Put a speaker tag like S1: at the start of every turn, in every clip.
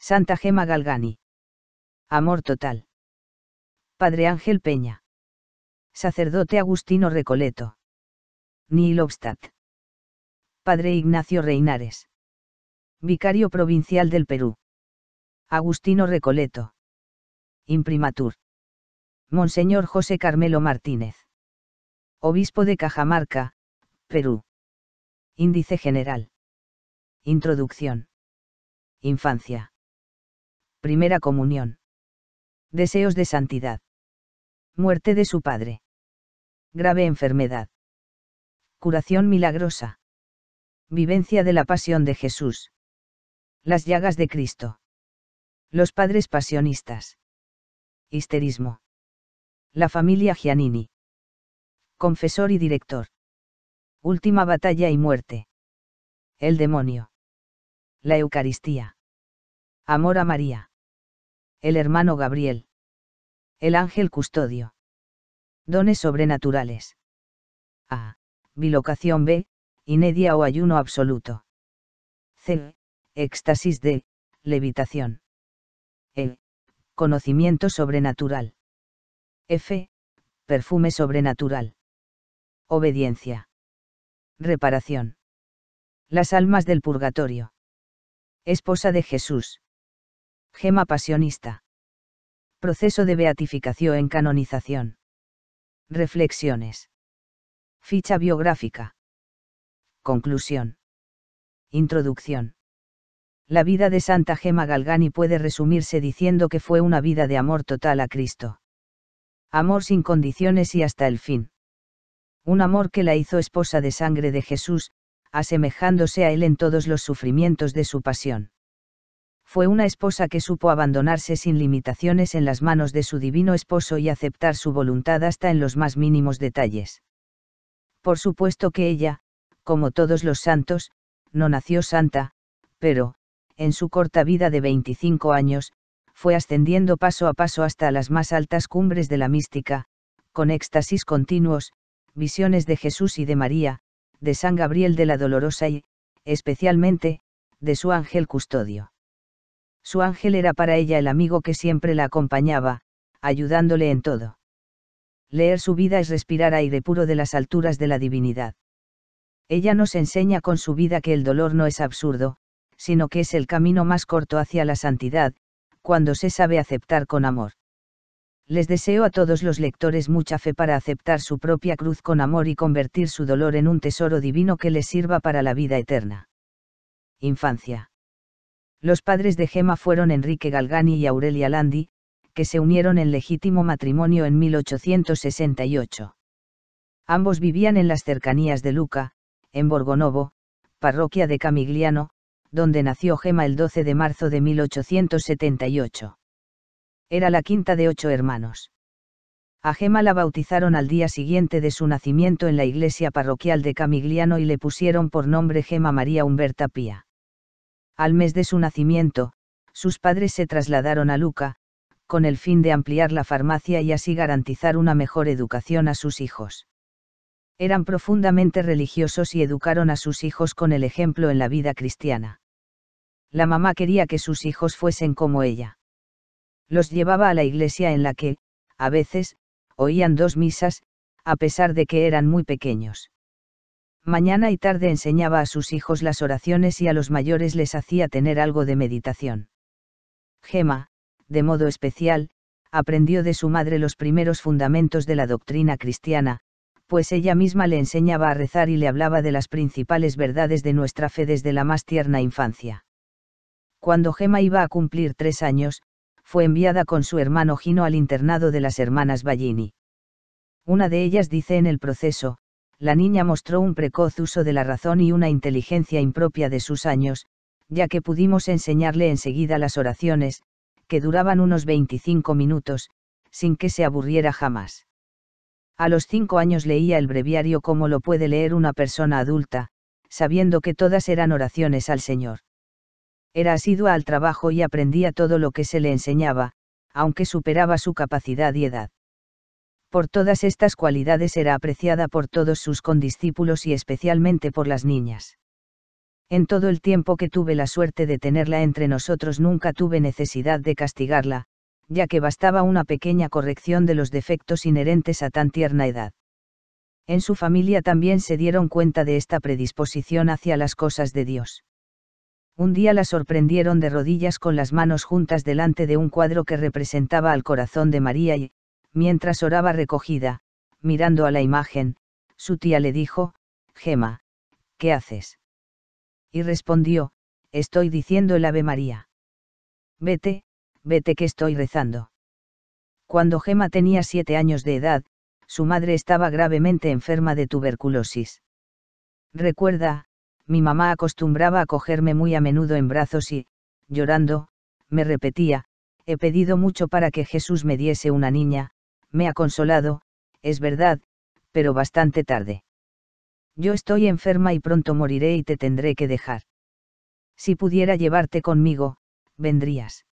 S1: Santa Gema Galgani. Amor total. Padre Ángel Peña. Sacerdote Agustino Recoleto. Nilobstat. Padre Ignacio Reinares. Vicario Provincial del Perú. Agustino Recoleto. Imprimatur. Monseñor José Carmelo Martínez. Obispo de Cajamarca, Perú. Índice general. Introducción. Infancia. Primera comunión. Deseos de santidad. Muerte de su padre. Grave enfermedad. Curación milagrosa. Vivencia de la pasión de Jesús. Las llagas de Cristo. Los padres pasionistas. Histerismo. La familia Giannini. Confesor y director. Última batalla y muerte. El demonio. La Eucaristía. Amor a María. El hermano Gabriel. El ángel custodio. Dones sobrenaturales. A. Bilocación B. Inedia o ayuno absoluto. C. Éxtasis D. Levitación. E. Conocimiento sobrenatural. F. Perfume sobrenatural. Obediencia. Reparación. Las almas del purgatorio. Esposa de Jesús. Gema pasionista. Proceso de beatificación en canonización. Reflexiones. Ficha biográfica. Conclusión. Introducción. La vida de Santa Gema Galgani puede resumirse diciendo que fue una vida de amor total a Cristo. Amor sin condiciones y hasta el fin. Un amor que la hizo esposa de sangre de Jesús, asemejándose a él en todos los sufrimientos de su pasión fue una esposa que supo abandonarse sin limitaciones en las manos de su divino esposo y aceptar su voluntad hasta en los más mínimos detalles. Por supuesto que ella, como todos los santos, no nació santa, pero, en su corta vida de 25 años, fue ascendiendo paso a paso hasta las más altas cumbres de la mística, con éxtasis continuos, visiones de Jesús y de María, de San Gabriel de la Dolorosa y, especialmente, de su ángel custodio. Su ángel era para ella el amigo que siempre la acompañaba, ayudándole en todo. Leer su vida es respirar aire puro de las alturas de la divinidad. Ella nos enseña con su vida que el dolor no es absurdo, sino que es el camino más corto hacia la santidad, cuando se sabe aceptar con amor. Les deseo a todos los lectores mucha fe para aceptar su propia cruz con amor y convertir su dolor en un tesoro divino que les sirva para la vida eterna. Infancia. Los padres de Gema fueron Enrique Galgani y Aurelia Landi, que se unieron en legítimo matrimonio en 1868. Ambos vivían en las cercanías de Luca, en Borgonovo, parroquia de Camigliano, donde nació Gema el 12 de marzo de 1878. Era la quinta de ocho hermanos. A Gema la bautizaron al día siguiente de su nacimiento en la iglesia parroquial de Camigliano y le pusieron por nombre Gema María Humberta Pía. Al mes de su nacimiento, sus padres se trasladaron a Luca, con el fin de ampliar la farmacia y así garantizar una mejor educación a sus hijos. Eran profundamente religiosos y educaron a sus hijos con el ejemplo en la vida cristiana. La mamá quería que sus hijos fuesen como ella. Los llevaba a la iglesia en la que, a veces, oían dos misas, a pesar de que eran muy pequeños mañana y tarde enseñaba a sus hijos las oraciones y a los mayores les hacía tener algo de meditación. Gema, de modo especial, aprendió de su madre los primeros fundamentos de la doctrina cristiana, pues ella misma le enseñaba a rezar y le hablaba de las principales verdades de nuestra fe desde la más tierna infancia. Cuando Gema iba a cumplir tres años, fue enviada con su hermano Gino al internado de las hermanas Ballini. Una de ellas dice en el proceso, la niña mostró un precoz uso de la razón y una inteligencia impropia de sus años, ya que pudimos enseñarle enseguida las oraciones, que duraban unos 25 minutos, sin que se aburriera jamás. A los cinco años leía el breviario como lo puede leer una persona adulta, sabiendo que todas eran oraciones al Señor. Era asidua al trabajo y aprendía todo lo que se le enseñaba, aunque superaba su capacidad y edad. Por todas estas cualidades era apreciada por todos sus condiscípulos y especialmente por las niñas. En todo el tiempo que tuve la suerte de tenerla entre nosotros nunca tuve necesidad de castigarla, ya que bastaba una pequeña corrección de los defectos inherentes a tan tierna edad. En su familia también se dieron cuenta de esta predisposición hacia las cosas de Dios. Un día la sorprendieron de rodillas con las manos juntas delante de un cuadro que representaba al corazón de María y, mientras oraba recogida, mirando a la imagen, su tía le dijo, Gema, ¿qué haces? y respondió, Estoy diciendo el Ave María. Vete, vete que estoy rezando. Cuando Gema tenía siete años de edad, su madre estaba gravemente enferma de tuberculosis. Recuerda, mi mamá acostumbraba a cogerme muy a menudo en brazos y, llorando, me repetía, he pedido mucho para que Jesús me diese una niña, me ha consolado, es verdad, pero bastante tarde. Yo estoy enferma y pronto moriré y te tendré que dejar. Si pudiera llevarte conmigo, vendrías.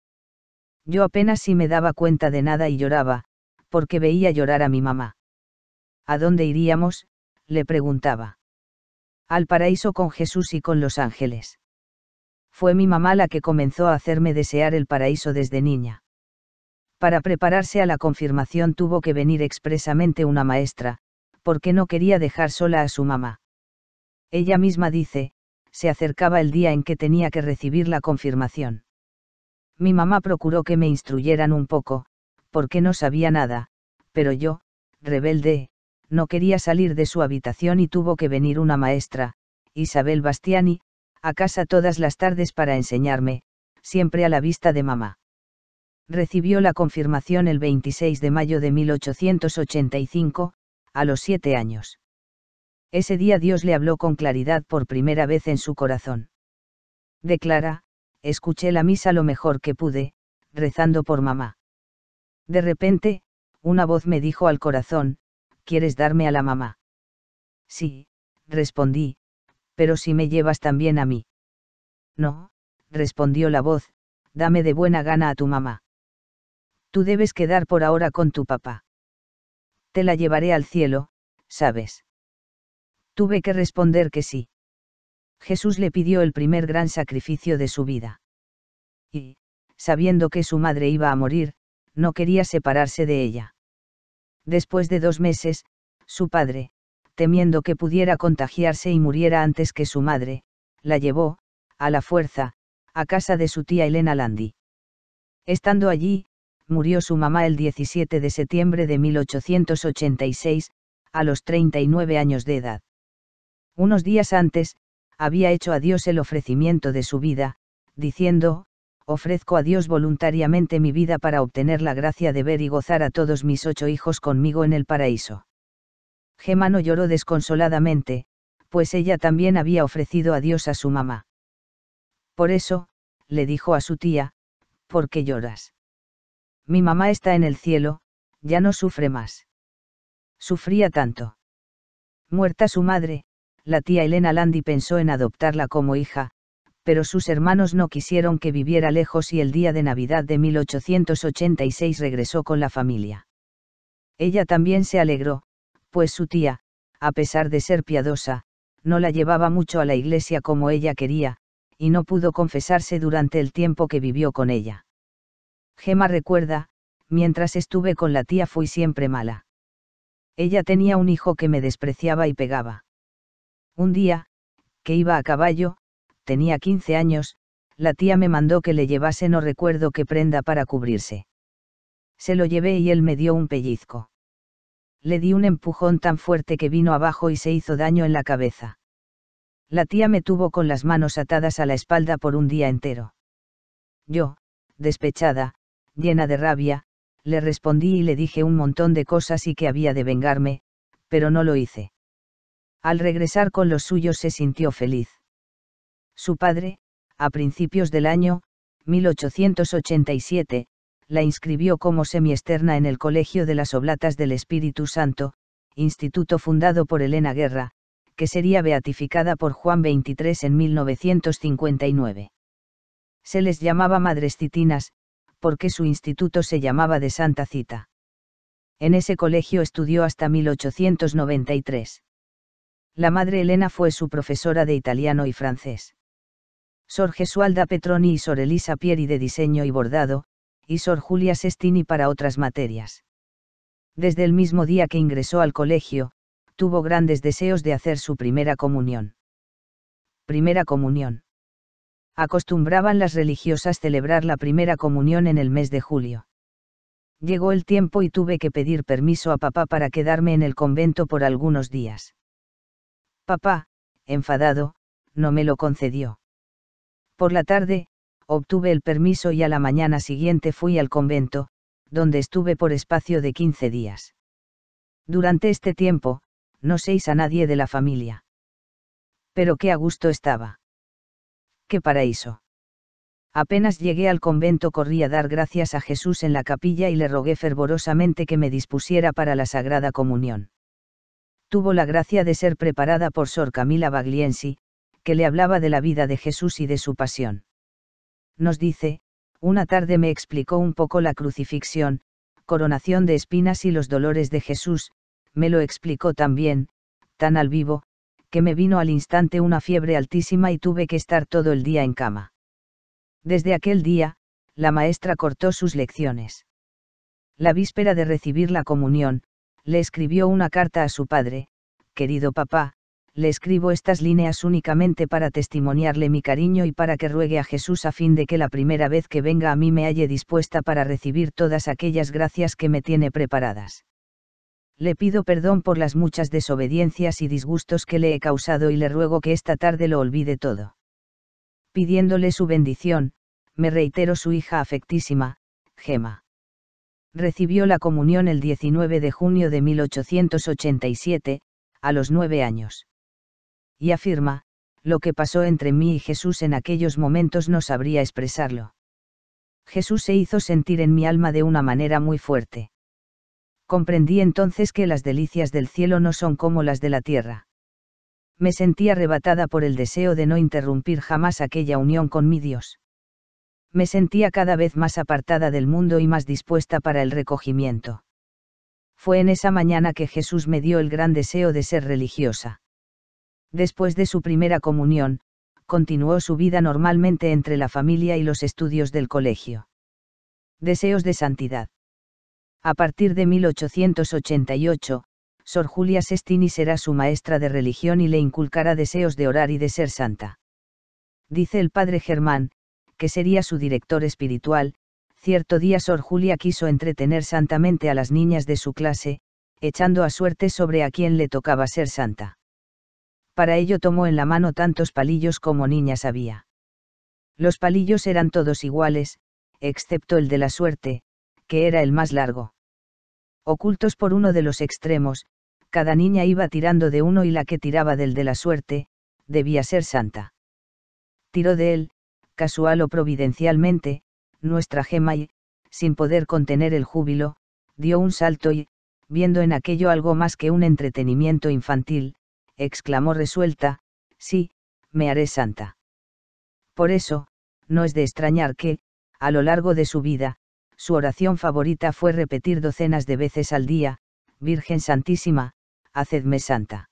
S1: Yo apenas si me daba cuenta de nada y lloraba, porque veía llorar a mi mamá. ¿A dónde iríamos? le preguntaba. Al paraíso con Jesús y con los ángeles. Fue mi mamá la que comenzó a hacerme desear el paraíso desde niña. Para prepararse a la confirmación tuvo que venir expresamente una maestra, porque no quería dejar sola a su mamá. Ella misma dice, se acercaba el día en que tenía que recibir la confirmación. Mi mamá procuró que me instruyeran un poco, porque no sabía nada, pero yo, rebelde, no quería salir de su habitación y tuvo que venir una maestra, Isabel Bastiani, a casa todas las tardes para enseñarme, siempre a la vista de mamá. Recibió la confirmación el 26 de mayo de 1885, a los siete años. Ese día Dios le habló con claridad por primera vez en su corazón. Declara, escuché la misa lo mejor que pude, rezando por mamá. De repente, una voz me dijo al corazón, ¿quieres darme a la mamá? Sí, respondí, pero si me llevas también a mí. No, respondió la voz, dame de buena gana a tu mamá. Tú debes quedar por ahora con tu papá te la llevaré al cielo, ¿sabes? Tuve que responder que sí. Jesús le pidió el primer gran sacrificio de su vida. Y, sabiendo que su madre iba a morir, no quería separarse de ella. Después de dos meses, su padre, temiendo que pudiera contagiarse y muriera antes que su madre, la llevó, a la fuerza, a casa de su tía Elena Landi. Estando allí, murió su mamá el 17 de septiembre de 1886, a los 39 años de edad. Unos días antes, había hecho a Dios el ofrecimiento de su vida, diciendo, ofrezco a Dios voluntariamente mi vida para obtener la gracia de ver y gozar a todos mis ocho hijos conmigo en el paraíso. Gemma no lloró desconsoladamente, pues ella también había ofrecido a Dios a su mamá. Por eso, le dijo a su tía, ¿por qué lloras? Mi mamá está en el cielo, ya no sufre más. Sufría tanto. Muerta su madre, la tía Elena Landi pensó en adoptarla como hija, pero sus hermanos no quisieron que viviera lejos y el día de Navidad de 1886 regresó con la familia. Ella también se alegró, pues su tía, a pesar de ser piadosa, no la llevaba mucho a la iglesia como ella quería, y no pudo confesarse durante el tiempo que vivió con ella. Gema recuerda, mientras estuve con la tía fui siempre mala. Ella tenía un hijo que me despreciaba y pegaba. Un día, que iba a caballo, tenía 15 años, la tía me mandó que le llevase no recuerdo qué prenda para cubrirse. Se lo llevé y él me dio un pellizco. Le di un empujón tan fuerte que vino abajo y se hizo daño en la cabeza. La tía me tuvo con las manos atadas a la espalda por un día entero. Yo, despechada, llena de rabia, le respondí y le dije un montón de cosas y que había de vengarme, pero no lo hice. Al regresar con los suyos se sintió feliz. Su padre, a principios del año, 1887, la inscribió como semiexterna en el Colegio de las Oblatas del Espíritu Santo, instituto fundado por Elena Guerra, que sería beatificada por Juan XXIII en 1959. Se les llamaba madres citinas, porque su instituto se llamaba de Santa Cita. En ese colegio estudió hasta 1893. La madre Elena fue su profesora de italiano y francés. Sor Gesualda Petroni y Sor Elisa Pieri de diseño y bordado, y Sor Julia Sestini para otras materias. Desde el mismo día que ingresó al colegio, tuvo grandes deseos de hacer su primera comunión. Primera comunión. Acostumbraban las religiosas celebrar la primera comunión en el mes de julio. Llegó el tiempo y tuve que pedir permiso a papá para quedarme en el convento por algunos días. Papá, enfadado, no me lo concedió. Por la tarde, obtuve el permiso y a la mañana siguiente fui al convento, donde estuve por espacio de 15 días. Durante este tiempo, no seis a nadie de la familia. Pero qué a gusto estaba. Qué paraíso. Apenas llegué al convento corrí a dar gracias a Jesús en la capilla y le rogué fervorosamente que me dispusiera para la Sagrada Comunión. Tuvo la gracia de ser preparada por Sor Camila Bagliensi, que le hablaba de la vida de Jesús y de su pasión. Nos dice, una tarde me explicó un poco la crucifixión, coronación de espinas y los dolores de Jesús, me lo explicó tan bien, tan al vivo, que me vino al instante una fiebre altísima y tuve que estar todo el día en cama. Desde aquel día, la maestra cortó sus lecciones. La víspera de recibir la comunión, le escribió una carta a su padre, querido papá, le escribo estas líneas únicamente para testimoniarle mi cariño y para que ruegue a Jesús a fin de que la primera vez que venga a mí me halle dispuesta para recibir todas aquellas gracias que me tiene preparadas. Le pido perdón por las muchas desobediencias y disgustos que le he causado y le ruego que esta tarde lo olvide todo. Pidiéndole su bendición, me reitero su hija afectísima, Gema. Recibió la comunión el 19 de junio de 1887, a los nueve años y afirma, lo que pasó entre mí y Jesús en aquellos momentos no sabría expresarlo. Jesús se hizo sentir en mi alma de una manera muy fuerte. Comprendí entonces que las delicias del cielo no son como las de la tierra. Me sentí arrebatada por el deseo de no interrumpir jamás aquella unión con mi Dios. Me sentía cada vez más apartada del mundo y más dispuesta para el recogimiento. Fue en esa mañana que Jesús me dio el gran deseo de ser religiosa. Después de su primera comunión, continuó su vida normalmente entre la familia y los estudios del colegio. Deseos de santidad. A partir de 1888, Sor Julia Sestini será su maestra de religión y le inculcará deseos de orar y de ser santa. Dice el padre Germán, que sería su director espiritual, cierto día Sor Julia quiso entretener santamente a las niñas de su clase, echando a suerte sobre a quien le tocaba ser santa para ello tomó en la mano tantos palillos como niñas había. Los palillos eran todos iguales, excepto el de la suerte, que era el más largo. Ocultos por uno de los extremos, cada niña iba tirando de uno y la que tiraba del de la suerte, debía ser santa. Tiró de él, casual o providencialmente, nuestra gema y, sin poder contener el júbilo, dio un salto y, viendo en aquello algo más que un entretenimiento infantil, exclamó resuelta, sí, me haré santa. Por eso, no es de extrañar que, a lo largo de su vida, su oración favorita fue repetir docenas de veces al día, Virgen Santísima, hacedme santa.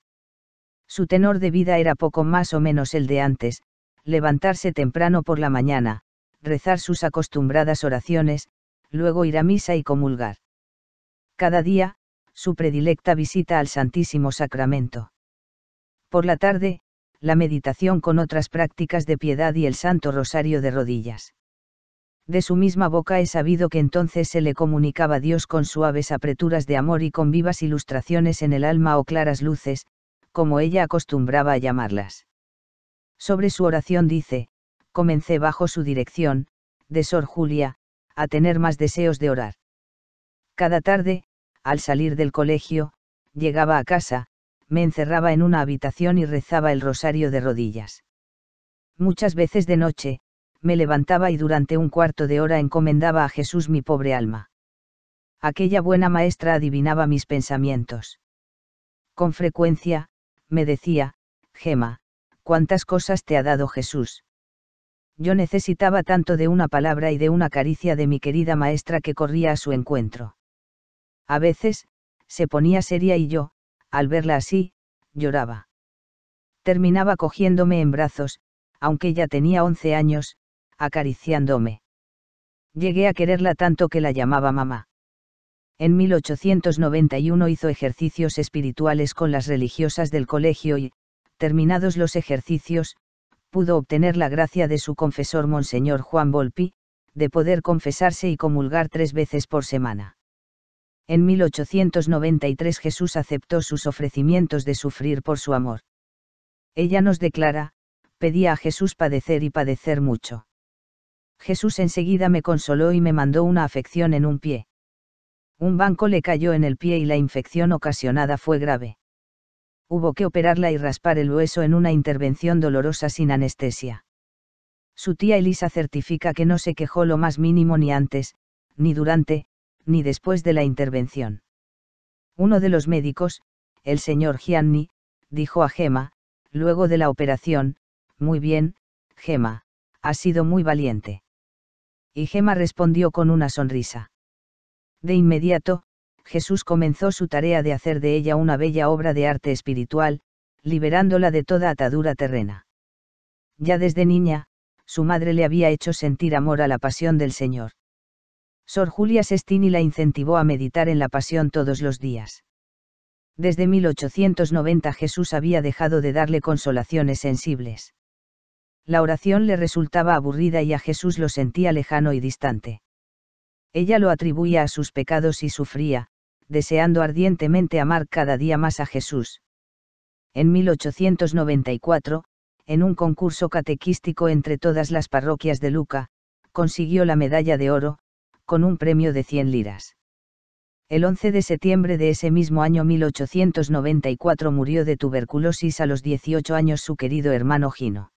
S1: Su tenor de vida era poco más o menos el de antes, levantarse temprano por la mañana, rezar sus acostumbradas oraciones, luego ir a misa y comulgar. Cada día, su predilecta visita al Santísimo Sacramento. Por la tarde, la meditación con otras prácticas de piedad y el Santo Rosario de rodillas. De su misma boca he sabido que entonces se le comunicaba Dios con suaves apreturas de amor y con vivas ilustraciones en el alma o claras luces, como ella acostumbraba a llamarlas. Sobre su oración dice, comencé bajo su dirección, de Sor Julia, a tener más deseos de orar. Cada tarde, al salir del colegio, llegaba a casa, me encerraba en una habitación y rezaba el rosario de rodillas. Muchas veces de noche, me levantaba y durante un cuarto de hora encomendaba a Jesús mi pobre alma. Aquella buena maestra adivinaba mis pensamientos. Con frecuencia, me decía, Gema, cuántas cosas te ha dado Jesús. Yo necesitaba tanto de una palabra y de una caricia de mi querida maestra que corría a su encuentro. A veces, se ponía seria y yo, al verla así, lloraba. Terminaba cogiéndome en brazos, aunque ya tenía 11 años, acariciándome. Llegué a quererla tanto que la llamaba mamá. En 1891 hizo ejercicios espirituales con las religiosas del colegio y, terminados los ejercicios, pudo obtener la gracia de su confesor Monseñor Juan Volpi, de poder confesarse y comulgar tres veces por semana. En 1893 Jesús aceptó sus ofrecimientos de sufrir por su amor. Ella nos declara, pedía a Jesús padecer y padecer mucho. Jesús enseguida me consoló y me mandó una afección en un pie. Un banco le cayó en el pie y la infección ocasionada fue grave. Hubo que operarla y raspar el hueso en una intervención dolorosa sin anestesia. Su tía Elisa certifica que no se quejó lo más mínimo ni antes, ni durante, ni después de la intervención. Uno de los médicos, el señor Gianni, dijo a Gema, luego de la operación, muy bien, Gema, has sido muy valiente. Y Gema respondió con una sonrisa. De inmediato, Jesús comenzó su tarea de hacer de ella una bella obra de arte espiritual, liberándola de toda atadura terrena. Ya desde niña, su madre le había hecho sentir amor a la pasión del Señor. Sor Julia Sestini la incentivó a meditar en la pasión todos los días. Desde 1890 Jesús había dejado de darle consolaciones sensibles. La oración le resultaba aburrida y a Jesús lo sentía lejano y distante. Ella lo atribuía a sus pecados y sufría, deseando ardientemente amar cada día más a Jesús. En 1894, en un concurso catequístico entre todas las parroquias de Luca, consiguió la medalla de oro, con un premio de 100 liras. El 11 de septiembre de ese mismo año 1894 murió de tuberculosis a los 18 años su querido hermano Gino.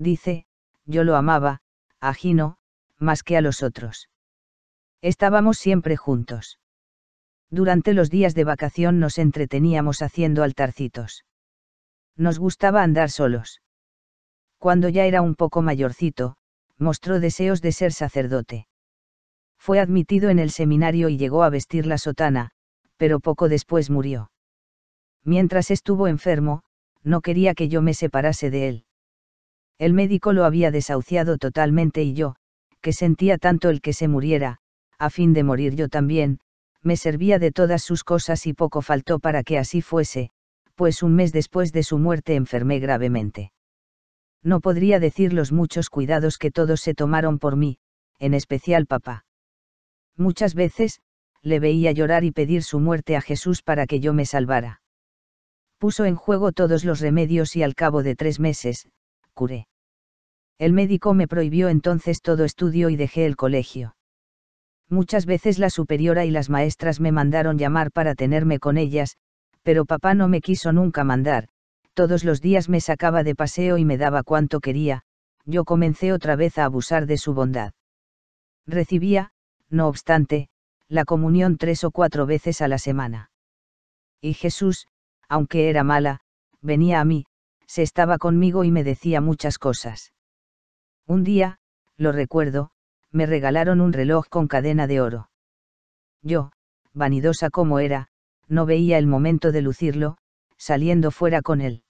S1: Dice, yo lo amaba, a Gino, más que a los otros. Estábamos siempre juntos. Durante los días de vacación nos entreteníamos haciendo altarcitos. Nos gustaba andar solos. Cuando ya era un poco mayorcito, mostró deseos de ser sacerdote. Fue admitido en el seminario y llegó a vestir la sotana, pero poco después murió. Mientras estuvo enfermo, no quería que yo me separase de él. El médico lo había desahuciado totalmente y yo, que sentía tanto el que se muriera, a fin de morir yo también, me servía de todas sus cosas y poco faltó para que así fuese, pues un mes después de su muerte enfermé gravemente. No podría decir los muchos cuidados que todos se tomaron por mí, en especial papá. Muchas veces, le veía llorar y pedir su muerte a Jesús para que yo me salvara. Puso en juego todos los remedios y al cabo de tres meses, curé. El médico me prohibió entonces todo estudio y dejé el colegio. Muchas veces la superiora y las maestras me mandaron llamar para tenerme con ellas, pero papá no me quiso nunca mandar, todos los días me sacaba de paseo y me daba cuanto quería, yo comencé otra vez a abusar de su bondad. Recibía, no obstante, la comunión tres o cuatro veces a la semana. Y Jesús, aunque era mala, venía a mí, se estaba conmigo y me decía muchas cosas. Un día, lo recuerdo, me regalaron un reloj con cadena de oro. Yo, vanidosa como era, no veía el momento de lucirlo, saliendo fuera con él.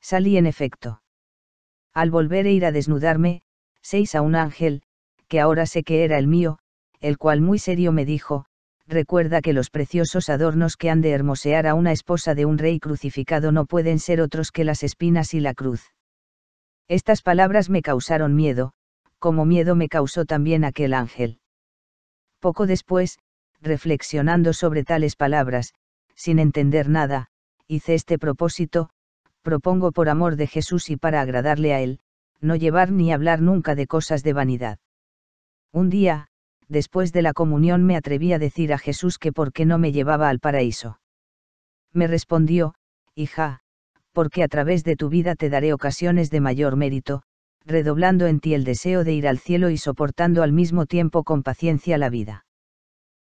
S1: Salí en efecto. Al volver e ir a desnudarme, seis a un ángel, que ahora sé que era el mío, el cual muy serio me dijo, recuerda que los preciosos adornos que han de hermosear a una esposa de un rey crucificado no pueden ser otros que las espinas y la cruz. Estas palabras me causaron miedo, como miedo me causó también aquel ángel. Poco después, reflexionando sobre tales palabras, sin entender nada, hice este propósito, propongo por amor de Jesús y para agradarle a Él, no llevar ni hablar nunca de cosas de vanidad. Un día, después de la comunión me atreví a decir a Jesús que por qué no me llevaba al paraíso. Me respondió, hija, porque a través de tu vida te daré ocasiones de mayor mérito, redoblando en ti el deseo de ir al cielo y soportando al mismo tiempo con paciencia la vida.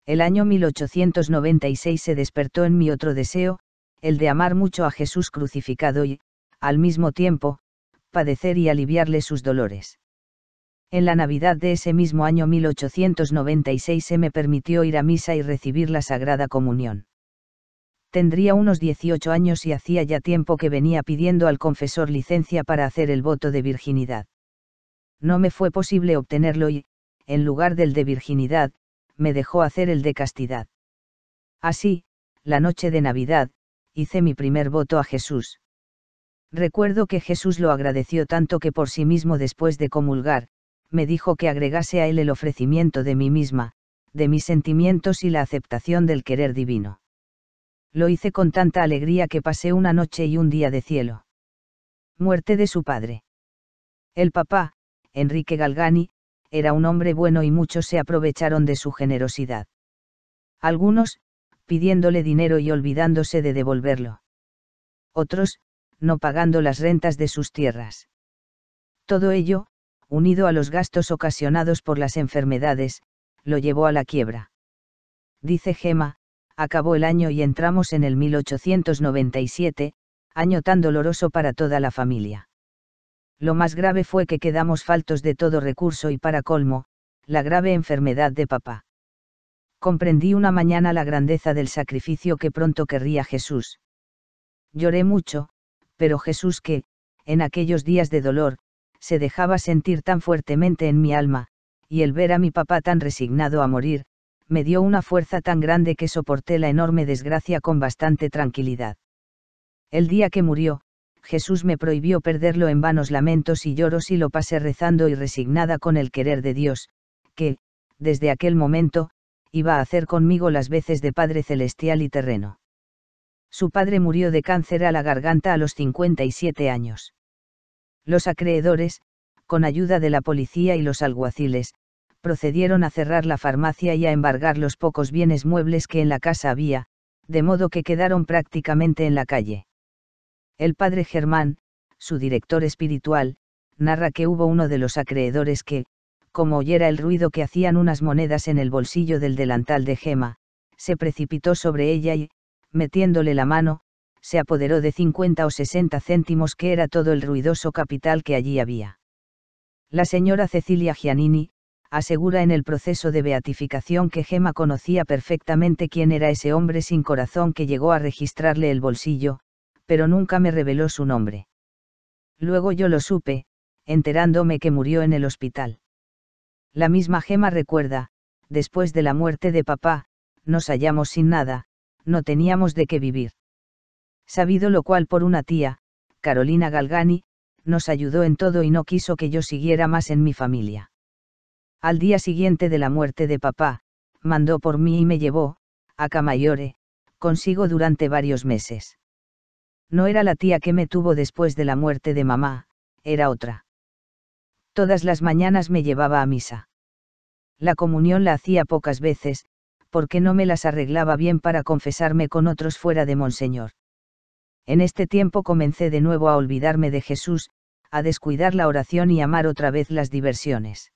S1: El año 1896 se despertó en mí otro deseo, el de amar mucho a Jesús crucificado y, al mismo tiempo, padecer y aliviarle sus dolores. En la Navidad de ese mismo año 1896 se me permitió ir a misa y recibir la Sagrada Comunión. Tendría unos 18 años y hacía ya tiempo que venía pidiendo al confesor licencia para hacer el voto de virginidad. No me fue posible obtenerlo y, en lugar del de virginidad, me dejó hacer el de castidad. Así, la noche de Navidad, hice mi primer voto a Jesús. Recuerdo que Jesús lo agradeció tanto que por sí mismo después de comulgar, me dijo que agregase a él el ofrecimiento de mí misma, de mis sentimientos y la aceptación del querer divino. Lo hice con tanta alegría que pasé una noche y un día de cielo. Muerte de su padre. El papá, Enrique Galgani, era un hombre bueno y muchos se aprovecharon de su generosidad. Algunos, pidiéndole dinero y olvidándose de devolverlo. Otros, no pagando las rentas de sus tierras. Todo ello, unido a los gastos ocasionados por las enfermedades, lo llevó a la quiebra. Dice Gema, acabó el año y entramos en el 1897, año tan doloroso para toda la familia. Lo más grave fue que quedamos faltos de todo recurso y para colmo, la grave enfermedad de papá. Comprendí una mañana la grandeza del sacrificio que pronto querría Jesús. Lloré mucho, pero Jesús que, en aquellos días de dolor, se dejaba sentir tan fuertemente en mi alma, y el ver a mi papá tan resignado a morir, me dio una fuerza tan grande que soporté la enorme desgracia con bastante tranquilidad. El día que murió, Jesús me prohibió perderlo en vanos lamentos y lloros y lo pasé rezando y resignada con el querer de Dios, que, desde aquel momento, iba a hacer conmigo las veces de Padre Celestial y terreno. Su padre murió de cáncer a la garganta a los 57 años. Los acreedores, con ayuda de la policía y los alguaciles, procedieron a cerrar la farmacia y a embargar los pocos bienes muebles que en la casa había, de modo que quedaron prácticamente en la calle. El padre Germán, su director espiritual, narra que hubo uno de los acreedores que, como oyera el ruido que hacían unas monedas en el bolsillo del delantal de Gema, se precipitó sobre ella y, metiéndole la mano, se apoderó de 50 o 60 céntimos que era todo el ruidoso capital que allí había. La señora Cecilia Giannini, asegura en el proceso de beatificación que Gema conocía perfectamente quién era ese hombre sin corazón que llegó a registrarle el bolsillo, pero nunca me reveló su nombre. Luego yo lo supe, enterándome que murió en el hospital. La misma Gema recuerda, después de la muerte de papá, nos hallamos sin nada, no teníamos de qué vivir. Sabido lo cual por una tía, Carolina Galgani, nos ayudó en todo y no quiso que yo siguiera más en mi familia. Al día siguiente de la muerte de papá, mandó por mí y me llevó, a Camayore, consigo durante varios meses. No era la tía que me tuvo después de la muerte de mamá, era otra. Todas las mañanas me llevaba a misa. La comunión la hacía pocas veces, porque no me las arreglaba bien para confesarme con otros fuera de Monseñor. En este tiempo comencé de nuevo a olvidarme de Jesús, a descuidar la oración y amar otra vez las diversiones.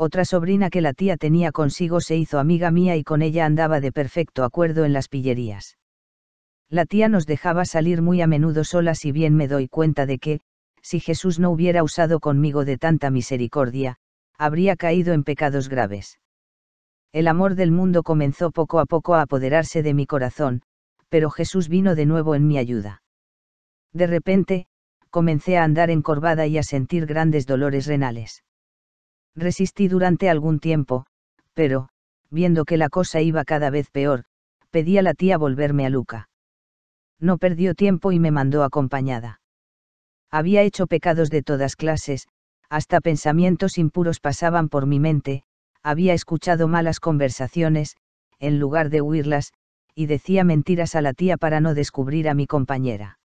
S1: Otra sobrina que la tía tenía consigo se hizo amiga mía y con ella andaba de perfecto acuerdo en las pillerías. La tía nos dejaba salir muy a menudo solas y bien me doy cuenta de que, si Jesús no hubiera usado conmigo de tanta misericordia, habría caído en pecados graves. El amor del mundo comenzó poco a poco a apoderarse de mi corazón, pero Jesús vino de nuevo en mi ayuda. De repente, comencé a andar encorvada y a sentir grandes dolores renales. Resistí durante algún tiempo, pero, viendo que la cosa iba cada vez peor, pedí a la tía volverme a Luca. No perdió tiempo y me mandó acompañada. Había hecho pecados de todas clases, hasta pensamientos impuros pasaban por mi mente, había escuchado malas conversaciones, en lugar de huirlas, y decía mentiras a la tía para no descubrir a mi compañera.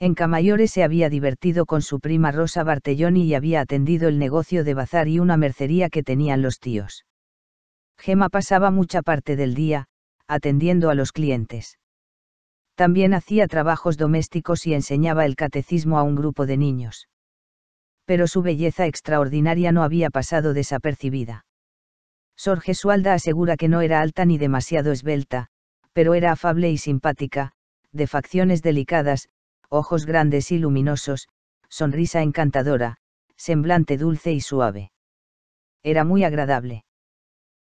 S1: En Camayore se había divertido con su prima Rosa Bartelloni y había atendido el negocio de bazar y una mercería que tenían los tíos. Gema pasaba mucha parte del día, atendiendo a los clientes. También hacía trabajos domésticos y enseñaba el catecismo a un grupo de niños. Pero su belleza extraordinaria no había pasado desapercibida. Sor Gesualda asegura que no era alta ni demasiado esbelta, pero era afable y simpática, de facciones delicadas, ojos grandes y luminosos, sonrisa encantadora, semblante dulce y suave. Era muy agradable.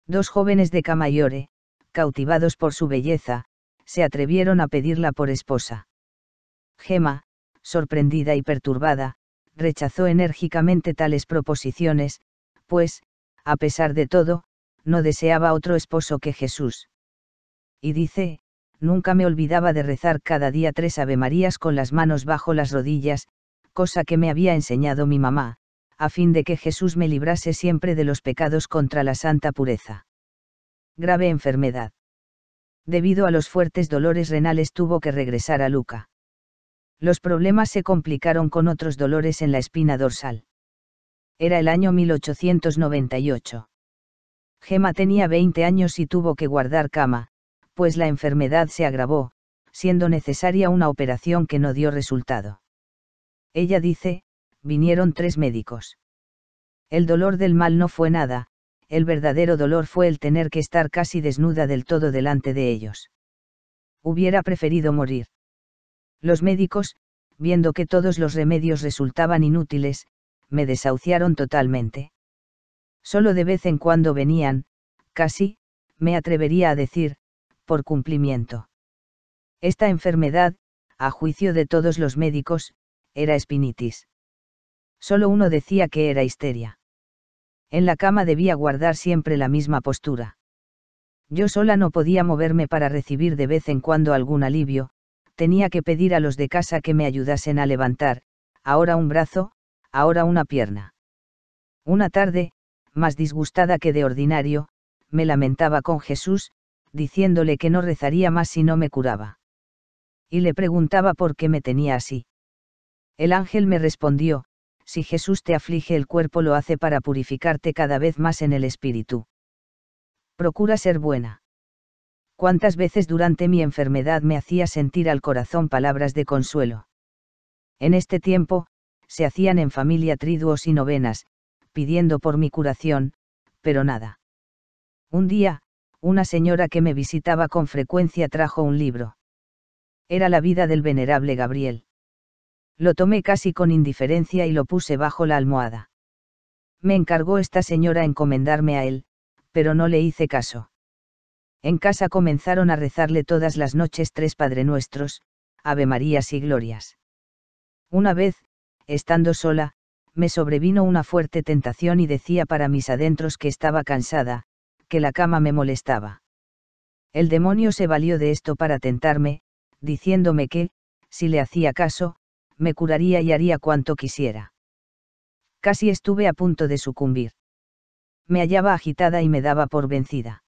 S1: Dos jóvenes de Camayore, cautivados por su belleza, se atrevieron a pedirla por esposa. Gema, sorprendida y perturbada, rechazó enérgicamente tales proposiciones, pues, a pesar de todo, no deseaba otro esposo que Jesús. Y dice, nunca me olvidaba de rezar cada día tres Avemarías con las manos bajo las rodillas, cosa que me había enseñado mi mamá, a fin de que Jesús me librase siempre de los pecados contra la santa pureza. Grave enfermedad. Debido a los fuertes dolores renales tuvo que regresar a Luca. Los problemas se complicaron con otros dolores en la espina dorsal. Era el año 1898. Gema tenía 20 años y tuvo que guardar cama, pues la enfermedad se agravó, siendo necesaria una operación que no dio resultado. Ella dice, vinieron tres médicos. El dolor del mal no fue nada, el verdadero dolor fue el tener que estar casi desnuda del todo delante de ellos. Hubiera preferido morir. Los médicos, viendo que todos los remedios resultaban inútiles, me desahuciaron totalmente. Solo de vez en cuando venían, casi, me atrevería a decir, por cumplimiento. Esta enfermedad, a juicio de todos los médicos, era espinitis. Solo uno decía que era histeria. En la cama debía guardar siempre la misma postura. Yo sola no podía moverme para recibir de vez en cuando algún alivio, tenía que pedir a los de casa que me ayudasen a levantar, ahora un brazo, ahora una pierna. Una tarde, más disgustada que de ordinario, me lamentaba con Jesús, diciéndole que no rezaría más si no me curaba. Y le preguntaba por qué me tenía así. El ángel me respondió, si Jesús te aflige el cuerpo lo hace para purificarte cada vez más en el espíritu. Procura ser buena cuántas veces durante mi enfermedad me hacía sentir al corazón palabras de consuelo. En este tiempo, se hacían en familia triduos y novenas, pidiendo por mi curación, pero nada. Un día, una señora que me visitaba con frecuencia trajo un libro. Era la vida del venerable Gabriel. Lo tomé casi con indiferencia y lo puse bajo la almohada. Me encargó esta señora encomendarme a él, pero no le hice caso. En casa comenzaron a rezarle todas las noches tres Padre Nuestros, Ave Marías y Glorias. Una vez, estando sola, me sobrevino una fuerte tentación y decía para mis adentros que estaba cansada, que la cama me molestaba. El demonio se valió de esto para tentarme, diciéndome que, si le hacía caso, me curaría y haría cuanto quisiera. Casi estuve a punto de sucumbir. Me hallaba agitada y me daba por vencida.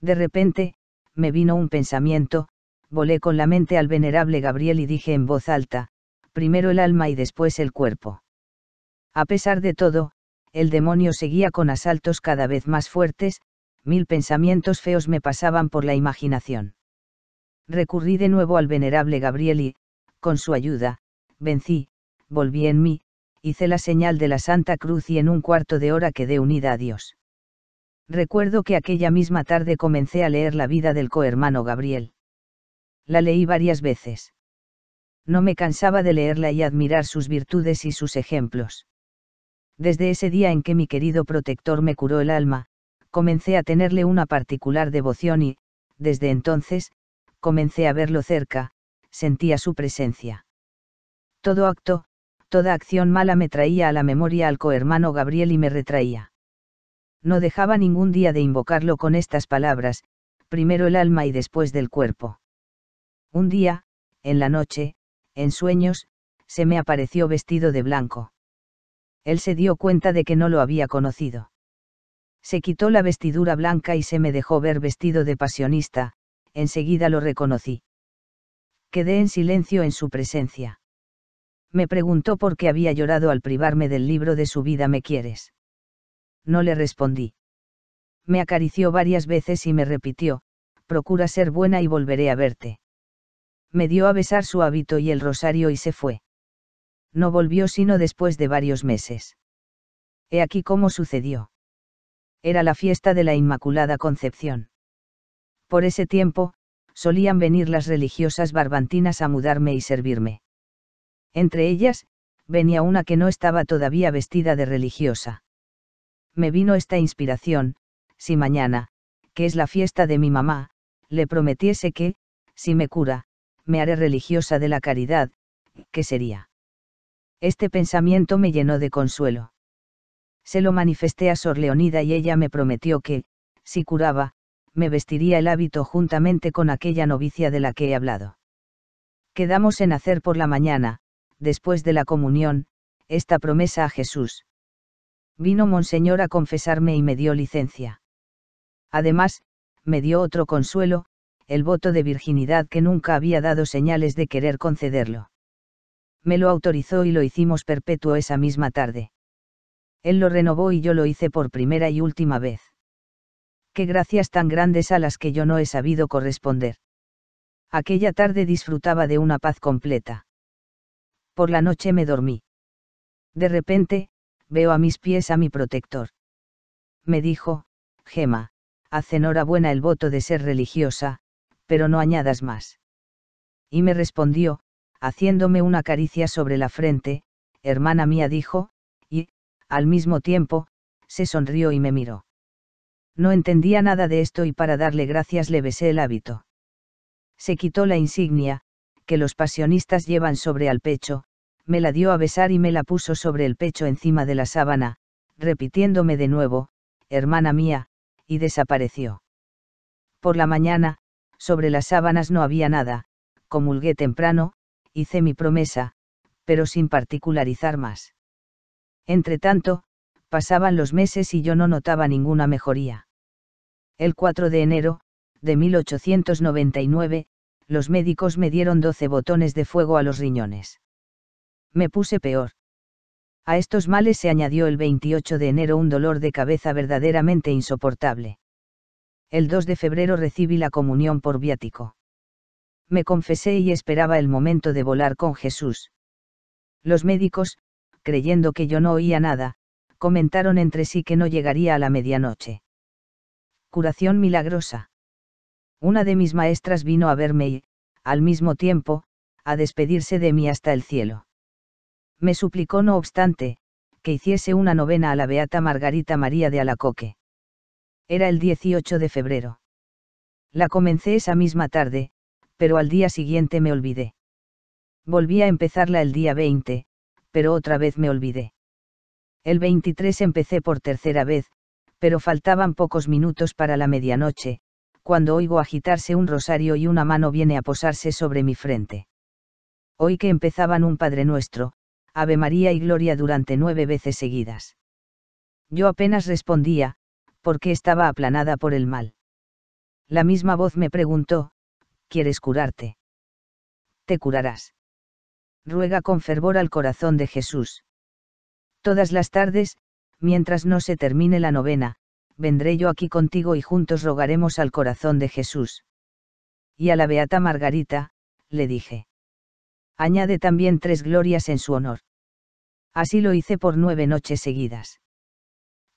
S1: De repente, me vino un pensamiento, volé con la mente al venerable Gabriel y dije en voz alta, primero el alma y después el cuerpo. A pesar de todo, el demonio seguía con asaltos cada vez más fuertes, mil pensamientos feos me pasaban por la imaginación. Recurrí de nuevo al venerable Gabriel y, con su ayuda, vencí, volví en mí, hice la señal de la Santa Cruz y en un cuarto de hora quedé unida a Dios. Recuerdo que aquella misma tarde comencé a leer la vida del cohermano Gabriel. La leí varias veces. No me cansaba de leerla y admirar sus virtudes y sus ejemplos. Desde ese día en que mi querido protector me curó el alma, comencé a tenerle una particular devoción y, desde entonces, comencé a verlo cerca, sentía su presencia. Todo acto, toda acción mala me traía a la memoria al cohermano Gabriel y me retraía no dejaba ningún día de invocarlo con estas palabras, primero el alma y después del cuerpo. Un día, en la noche, en sueños, se me apareció vestido de blanco. Él se dio cuenta de que no lo había conocido. Se quitó la vestidura blanca y se me dejó ver vestido de pasionista, enseguida lo reconocí. Quedé en silencio en su presencia. Me preguntó por qué había llorado al privarme del libro de su vida Me quieres no le respondí. Me acarició varias veces y me repitió, procura ser buena y volveré a verte. Me dio a besar su hábito y el rosario y se fue. No volvió sino después de varios meses. He aquí cómo sucedió. Era la fiesta de la Inmaculada Concepción. Por ese tiempo, solían venir las religiosas barbantinas a mudarme y servirme. Entre ellas, venía una que no estaba todavía vestida de religiosa me vino esta inspiración, si mañana, que es la fiesta de mi mamá, le prometiese que, si me cura, me haré religiosa de la caridad, ¿qué sería? Este pensamiento me llenó de consuelo. Se lo manifesté a Sor Leonida y ella me prometió que, si curaba, me vestiría el hábito juntamente con aquella novicia de la que he hablado. Quedamos en hacer por la mañana, después de la comunión, esta promesa a Jesús. Vino Monseñor a confesarme y me dio licencia. Además, me dio otro consuelo, el voto de virginidad que nunca había dado señales de querer concederlo. Me lo autorizó y lo hicimos perpetuo esa misma tarde. Él lo renovó y yo lo hice por primera y última vez. Qué gracias tan grandes a las que yo no he sabido corresponder. Aquella tarde disfrutaba de una paz completa. Por la noche me dormí. De repente, veo a mis pies a mi protector. Me dijo, Gema, haz enhorabuena el voto de ser religiosa, pero no añadas más. Y me respondió, haciéndome una caricia sobre la frente, hermana mía dijo, y, al mismo tiempo, se sonrió y me miró. No entendía nada de esto y para darle gracias le besé el hábito. Se quitó la insignia, que los pasionistas llevan sobre al pecho, me la dio a besar y me la puso sobre el pecho encima de la sábana, repitiéndome de nuevo, hermana mía, y desapareció. Por la mañana, sobre las sábanas no había nada, comulgué temprano, hice mi promesa, pero sin particularizar más. Entretanto, pasaban los meses y yo no notaba ninguna mejoría. El 4 de enero, de 1899, los médicos me dieron 12 botones de fuego a los riñones. Me puse peor. A estos males se añadió el 28 de enero un dolor de cabeza verdaderamente insoportable. El 2 de febrero recibí la comunión por viático. Me confesé y esperaba el momento de volar con Jesús. Los médicos, creyendo que yo no oía nada, comentaron entre sí que no llegaría a la medianoche. Curación milagrosa. Una de mis maestras vino a verme y, al mismo tiempo, a despedirse de mí hasta el cielo. Me suplicó no obstante, que hiciese una novena a la Beata Margarita María de Alacoque. Era el 18 de febrero. La comencé esa misma tarde, pero al día siguiente me olvidé. Volví a empezarla el día 20, pero otra vez me olvidé. El 23 empecé por tercera vez, pero faltaban pocos minutos para la medianoche, cuando oigo agitarse un rosario y una mano viene a posarse sobre mi frente. Oí que empezaban un Padre Nuestro, Ave María y Gloria durante nueve veces seguidas. Yo apenas respondía, porque estaba aplanada por el mal. La misma voz me preguntó, ¿quieres curarte? Te curarás. Ruega con fervor al corazón de Jesús. Todas las tardes, mientras no se termine la novena, vendré yo aquí contigo y juntos rogaremos al corazón de Jesús. Y a la beata Margarita, le dije. Añade también tres glorias en su honor. Así lo hice por nueve noches seguidas.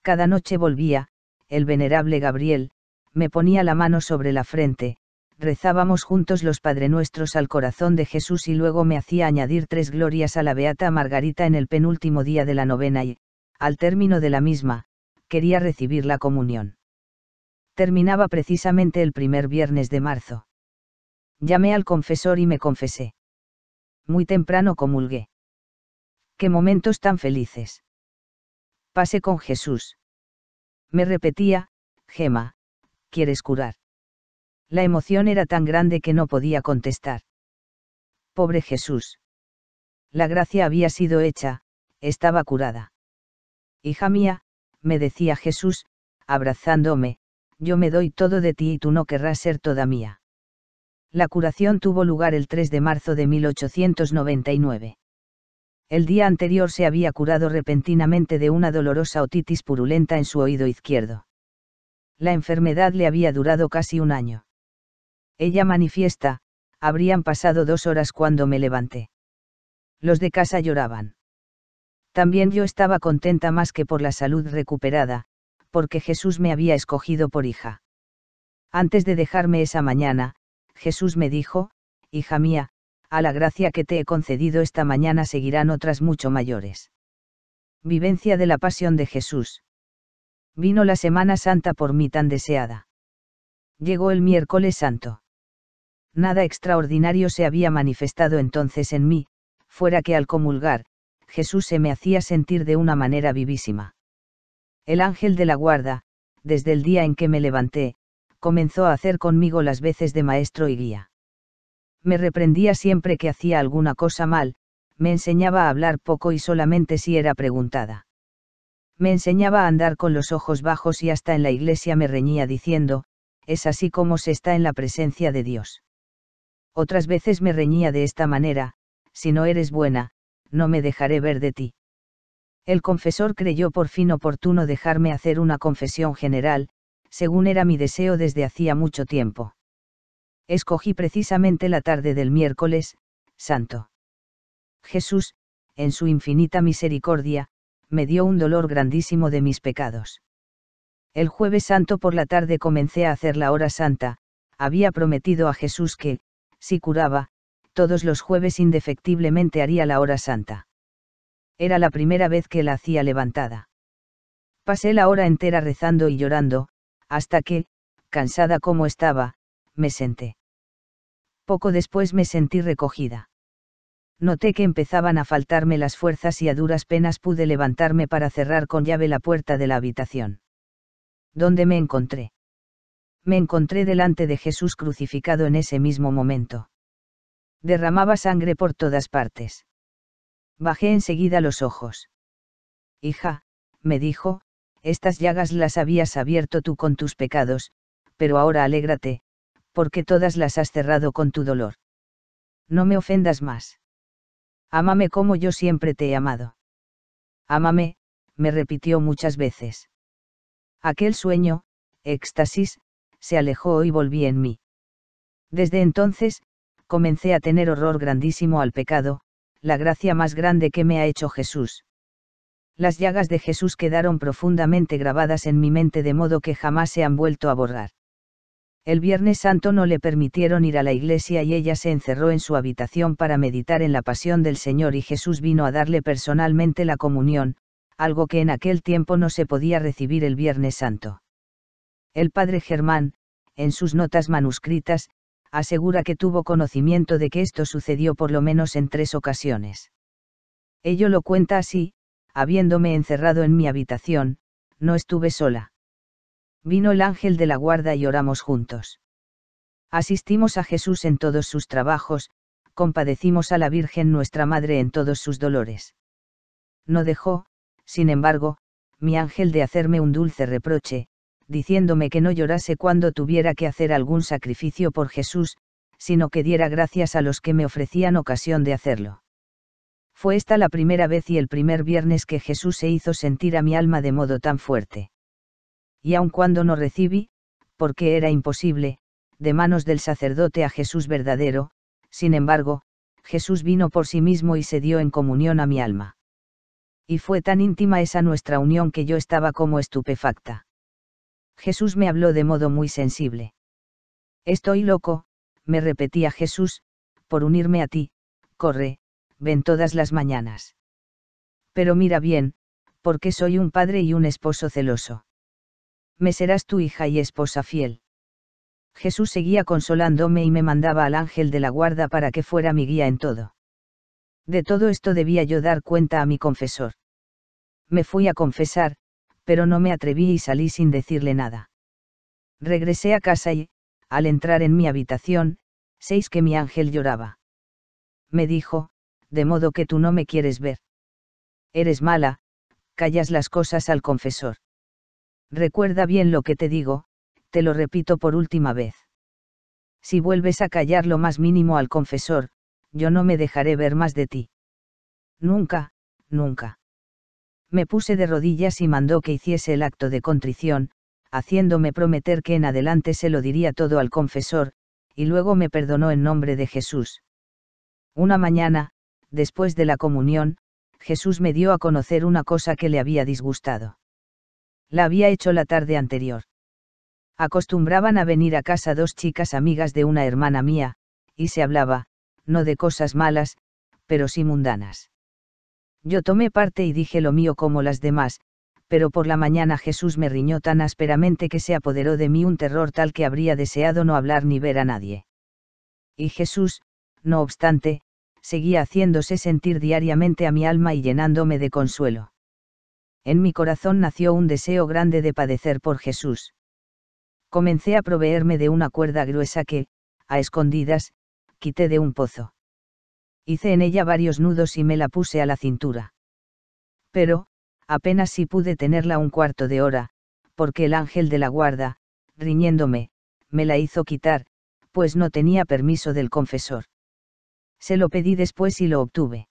S1: Cada noche volvía, el venerable Gabriel, me ponía la mano sobre la frente, rezábamos juntos los Padre Nuestros al corazón de Jesús y luego me hacía añadir tres glorias a la Beata Margarita en el penúltimo día de la novena y, al término de la misma, quería recibir la comunión. Terminaba precisamente el primer viernes de marzo. Llamé al confesor y me confesé muy temprano comulgué. Qué momentos tan felices. Pasé con Jesús. Me repetía, Gema, ¿quieres curar? La emoción era tan grande que no podía contestar. Pobre Jesús. La gracia había sido hecha, estaba curada. Hija mía, me decía Jesús, abrazándome, yo me doy todo de ti y tú no querrás ser toda mía. La curación tuvo lugar el 3 de marzo de 1899. El día anterior se había curado repentinamente de una dolorosa otitis purulenta en su oído izquierdo. La enfermedad le había durado casi un año. Ella manifiesta, habrían pasado dos horas cuando me levanté. Los de casa lloraban. También yo estaba contenta más que por la salud recuperada, porque Jesús me había escogido por hija. Antes de dejarme esa mañana, Jesús me dijo, Hija mía, a la gracia que te he concedido esta mañana seguirán otras mucho mayores. Vivencia de la Pasión de Jesús. Vino la Semana Santa por mí tan deseada. Llegó el miércoles santo. Nada extraordinario se había manifestado entonces en mí, fuera que al comulgar, Jesús se me hacía sentir de una manera vivísima. El ángel de la guarda, desde el día en que me levanté, comenzó a hacer conmigo las veces de maestro y guía. Me reprendía siempre que hacía alguna cosa mal, me enseñaba a hablar poco y solamente si era preguntada. Me enseñaba a andar con los ojos bajos y hasta en la iglesia me reñía diciendo, es así como se está en la presencia de Dios. Otras veces me reñía de esta manera, si no eres buena, no me dejaré ver de ti. El confesor creyó por fin oportuno dejarme hacer una confesión general, según era mi deseo desde hacía mucho tiempo. Escogí precisamente la tarde del miércoles, santo. Jesús, en su infinita misericordia, me dio un dolor grandísimo de mis pecados. El jueves santo por la tarde comencé a hacer la hora santa, había prometido a Jesús que, si curaba, todos los jueves indefectiblemente haría la hora santa. Era la primera vez que la hacía levantada. Pasé la hora entera rezando y llorando, hasta que, cansada como estaba, me senté. Poco después me sentí recogida. Noté que empezaban a faltarme las fuerzas y a duras penas pude levantarme para cerrar con llave la puerta de la habitación. ¿Dónde me encontré? Me encontré delante de Jesús crucificado en ese mismo momento. Derramaba sangre por todas partes. Bajé enseguida los ojos. Hija, me dijo, estas llagas las habías abierto tú con tus pecados, pero ahora alégrate, porque todas las has cerrado con tu dolor. No me ofendas más. Ámame como yo siempre te he amado. Ámame, me repitió muchas veces. Aquel sueño, éxtasis, se alejó y volví en mí. Desde entonces, comencé a tener horror grandísimo al pecado, la gracia más grande que me ha hecho Jesús. Las llagas de Jesús quedaron profundamente grabadas en mi mente de modo que jamás se han vuelto a borrar. El Viernes Santo no le permitieron ir a la iglesia y ella se encerró en su habitación para meditar en la pasión del Señor y Jesús vino a darle personalmente la comunión, algo que en aquel tiempo no se podía recibir el Viernes Santo. El padre Germán, en sus notas manuscritas, asegura que tuvo conocimiento de que esto sucedió por lo menos en tres ocasiones. Ello lo cuenta así, habiéndome encerrado en mi habitación, no estuve sola. Vino el ángel de la guarda y oramos juntos. Asistimos a Jesús en todos sus trabajos, compadecimos a la Virgen nuestra Madre en todos sus dolores. No dejó, sin embargo, mi ángel de hacerme un dulce reproche, diciéndome que no llorase cuando tuviera que hacer algún sacrificio por Jesús, sino que diera gracias a los que me ofrecían ocasión de hacerlo. Fue esta la primera vez y el primer viernes que Jesús se hizo sentir a mi alma de modo tan fuerte y aun cuando no recibí, porque era imposible, de manos del sacerdote a Jesús verdadero, sin embargo, Jesús vino por sí mismo y se dio en comunión a mi alma. Y fue tan íntima esa nuestra unión que yo estaba como estupefacta. Jesús me habló de modo muy sensible. Estoy loco, me repetía Jesús, por unirme a ti, corre, ven todas las mañanas. Pero mira bien, porque soy un padre y un esposo celoso me serás tu hija y esposa fiel. Jesús seguía consolándome y me mandaba al ángel de la guarda para que fuera mi guía en todo. De todo esto debía yo dar cuenta a mi confesor. Me fui a confesar, pero no me atreví y salí sin decirle nada. Regresé a casa y, al entrar en mi habitación, seis que mi ángel lloraba. Me dijo, de modo que tú no me quieres ver. Eres mala, callas las cosas al confesor. Recuerda bien lo que te digo, te lo repito por última vez. Si vuelves a callar lo más mínimo al confesor, yo no me dejaré ver más de ti. Nunca, nunca. Me puse de rodillas y mandó que hiciese el acto de contrición, haciéndome prometer que en adelante se lo diría todo al confesor, y luego me perdonó en nombre de Jesús. Una mañana, después de la comunión, Jesús me dio a conocer una cosa que le había disgustado. La había hecho la tarde anterior. Acostumbraban a venir a casa dos chicas amigas de una hermana mía, y se hablaba, no de cosas malas, pero sí mundanas. Yo tomé parte y dije lo mío como las demás, pero por la mañana Jesús me riñó tan ásperamente que se apoderó de mí un terror tal que habría deseado no hablar ni ver a nadie. Y Jesús, no obstante, seguía haciéndose sentir diariamente a mi alma y llenándome de consuelo. En mi corazón nació un deseo grande de padecer por Jesús. Comencé a proveerme de una cuerda gruesa que, a escondidas, quité de un pozo. Hice en ella varios nudos y me la puse a la cintura. Pero, apenas si pude tenerla un cuarto de hora, porque el ángel de la guarda, riñéndome, me la hizo quitar, pues no tenía permiso del confesor. Se lo pedí después y lo obtuve.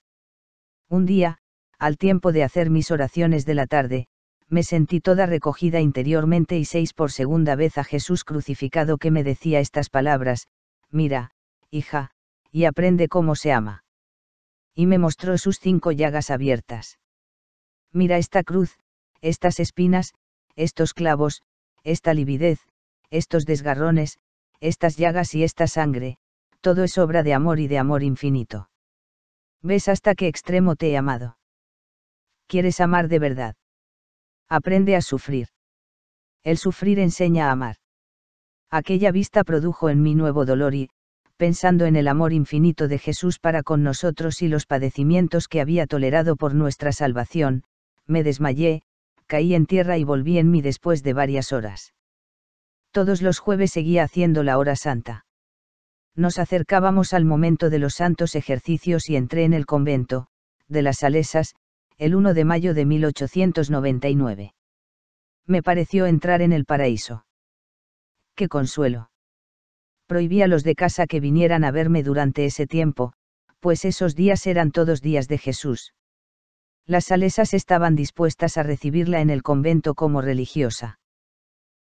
S1: Un día, al tiempo de hacer mis oraciones de la tarde, me sentí toda recogida interiormente y seis por segunda vez a Jesús crucificado que me decía estas palabras, mira, hija, y aprende cómo se ama. Y me mostró sus cinco llagas abiertas. Mira esta cruz, estas espinas, estos clavos, esta lividez, estos desgarrones, estas llagas y esta sangre, todo es obra de amor y de amor infinito. ¿Ves hasta qué extremo te he amado? ¿Quieres amar de verdad? Aprende a sufrir. El sufrir enseña a amar. Aquella vista produjo en mí nuevo dolor y, pensando en el amor infinito de Jesús para con nosotros y los padecimientos que había tolerado por nuestra salvación, me desmayé, caí en tierra y volví en mí después de varias horas. Todos los jueves seguía haciendo la hora santa nos acercábamos al momento de los santos ejercicios y entré en el convento, de las Salesas, el 1 de mayo de 1899. Me pareció entrar en el paraíso. ¡Qué consuelo! Prohibí a los de casa que vinieran a verme durante ese tiempo, pues esos días eran todos días de Jesús. Las salesas estaban dispuestas a recibirla en el convento como religiosa.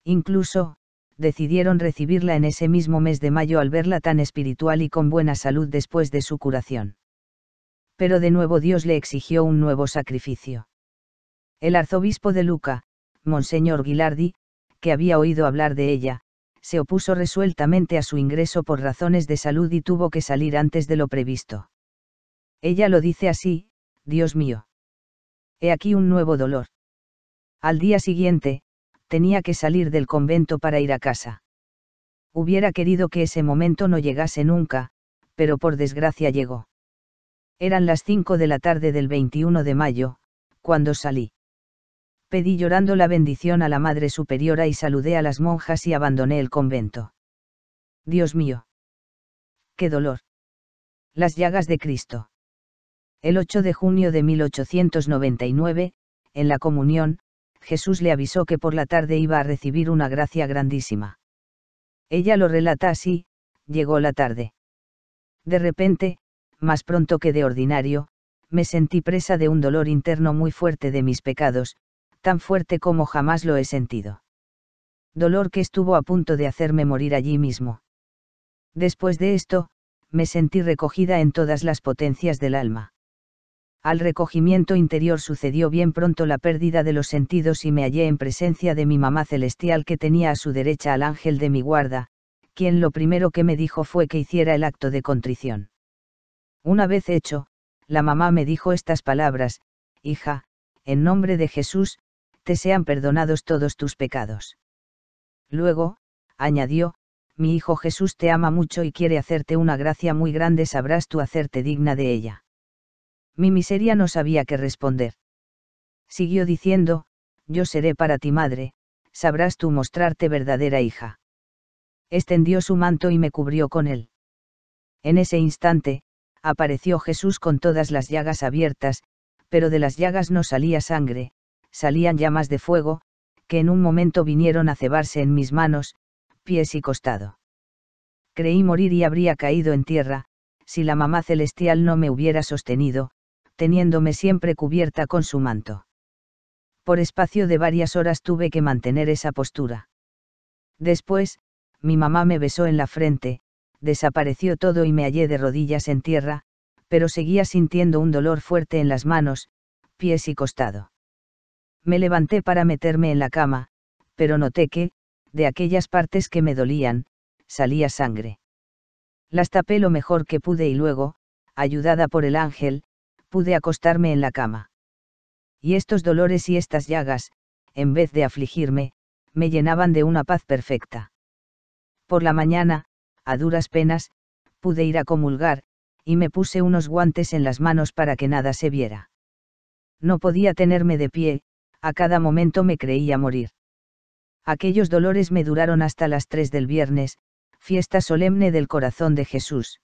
S1: Incluso, decidieron recibirla en ese mismo mes de mayo al verla tan espiritual y con buena salud después de su curación. Pero de nuevo Dios le exigió un nuevo sacrificio. El arzobispo de Luca, Monseñor Guilardi, que había oído hablar de ella, se opuso resueltamente a su ingreso por razones de salud y tuvo que salir antes de lo previsto. Ella lo dice así, Dios mío. He aquí un nuevo dolor. Al día siguiente, tenía que salir del convento para ir a casa. Hubiera querido que ese momento no llegase nunca, pero por desgracia llegó. Eran las cinco de la tarde del 21 de mayo, cuando salí. Pedí llorando la bendición a la Madre Superiora y saludé a las monjas y abandoné el convento. Dios mío. ¡Qué dolor! Las llagas de Cristo. El 8 de junio de 1899, en la comunión, Jesús le avisó que por la tarde iba a recibir una gracia grandísima. Ella lo relata así, llegó la tarde. De repente, más pronto que de ordinario, me sentí presa de un dolor interno muy fuerte de mis pecados, tan fuerte como jamás lo he sentido. Dolor que estuvo a punto de hacerme morir allí mismo. Después de esto, me sentí recogida en todas las potencias del alma. Al recogimiento interior sucedió bien pronto la pérdida de los sentidos y me hallé en presencia de mi mamá celestial que tenía a su derecha al ángel de mi guarda, quien lo primero que me dijo fue que hiciera el acto de contrición. Una vez hecho, la mamá me dijo estas palabras, Hija, en nombre de Jesús, te sean perdonados todos tus pecados. Luego, añadió, mi hijo Jesús te ama mucho y quiere hacerte una gracia muy grande, sabrás tú hacerte digna de ella. Mi miseria no sabía qué responder. Siguió diciendo, yo seré para ti madre, sabrás tú mostrarte verdadera hija. Extendió su manto y me cubrió con él. En ese instante, apareció Jesús con todas las llagas abiertas, pero de las llagas no salía sangre, salían llamas de fuego, que en un momento vinieron a cebarse en mis manos, pies y costado. Creí morir y habría caído en tierra, si la mamá celestial no me hubiera sostenido, teniéndome siempre cubierta con su manto. Por espacio de varias horas tuve que mantener esa postura. Después, mi mamá me besó en la frente, desapareció todo y me hallé de rodillas en tierra, pero seguía sintiendo un dolor fuerte en las manos, pies y costado. Me levanté para meterme en la cama, pero noté que, de aquellas partes que me dolían, salía sangre. Las tapé lo mejor que pude y luego, ayudada por el ángel, pude acostarme en la cama. Y estos dolores y estas llagas, en vez de afligirme, me llenaban de una paz perfecta. Por la mañana, a duras penas, pude ir a comulgar, y me puse unos guantes en las manos para que nada se viera. No podía tenerme de pie, a cada momento me creía morir. Aquellos dolores me duraron hasta las tres del viernes, fiesta solemne del corazón de Jesús.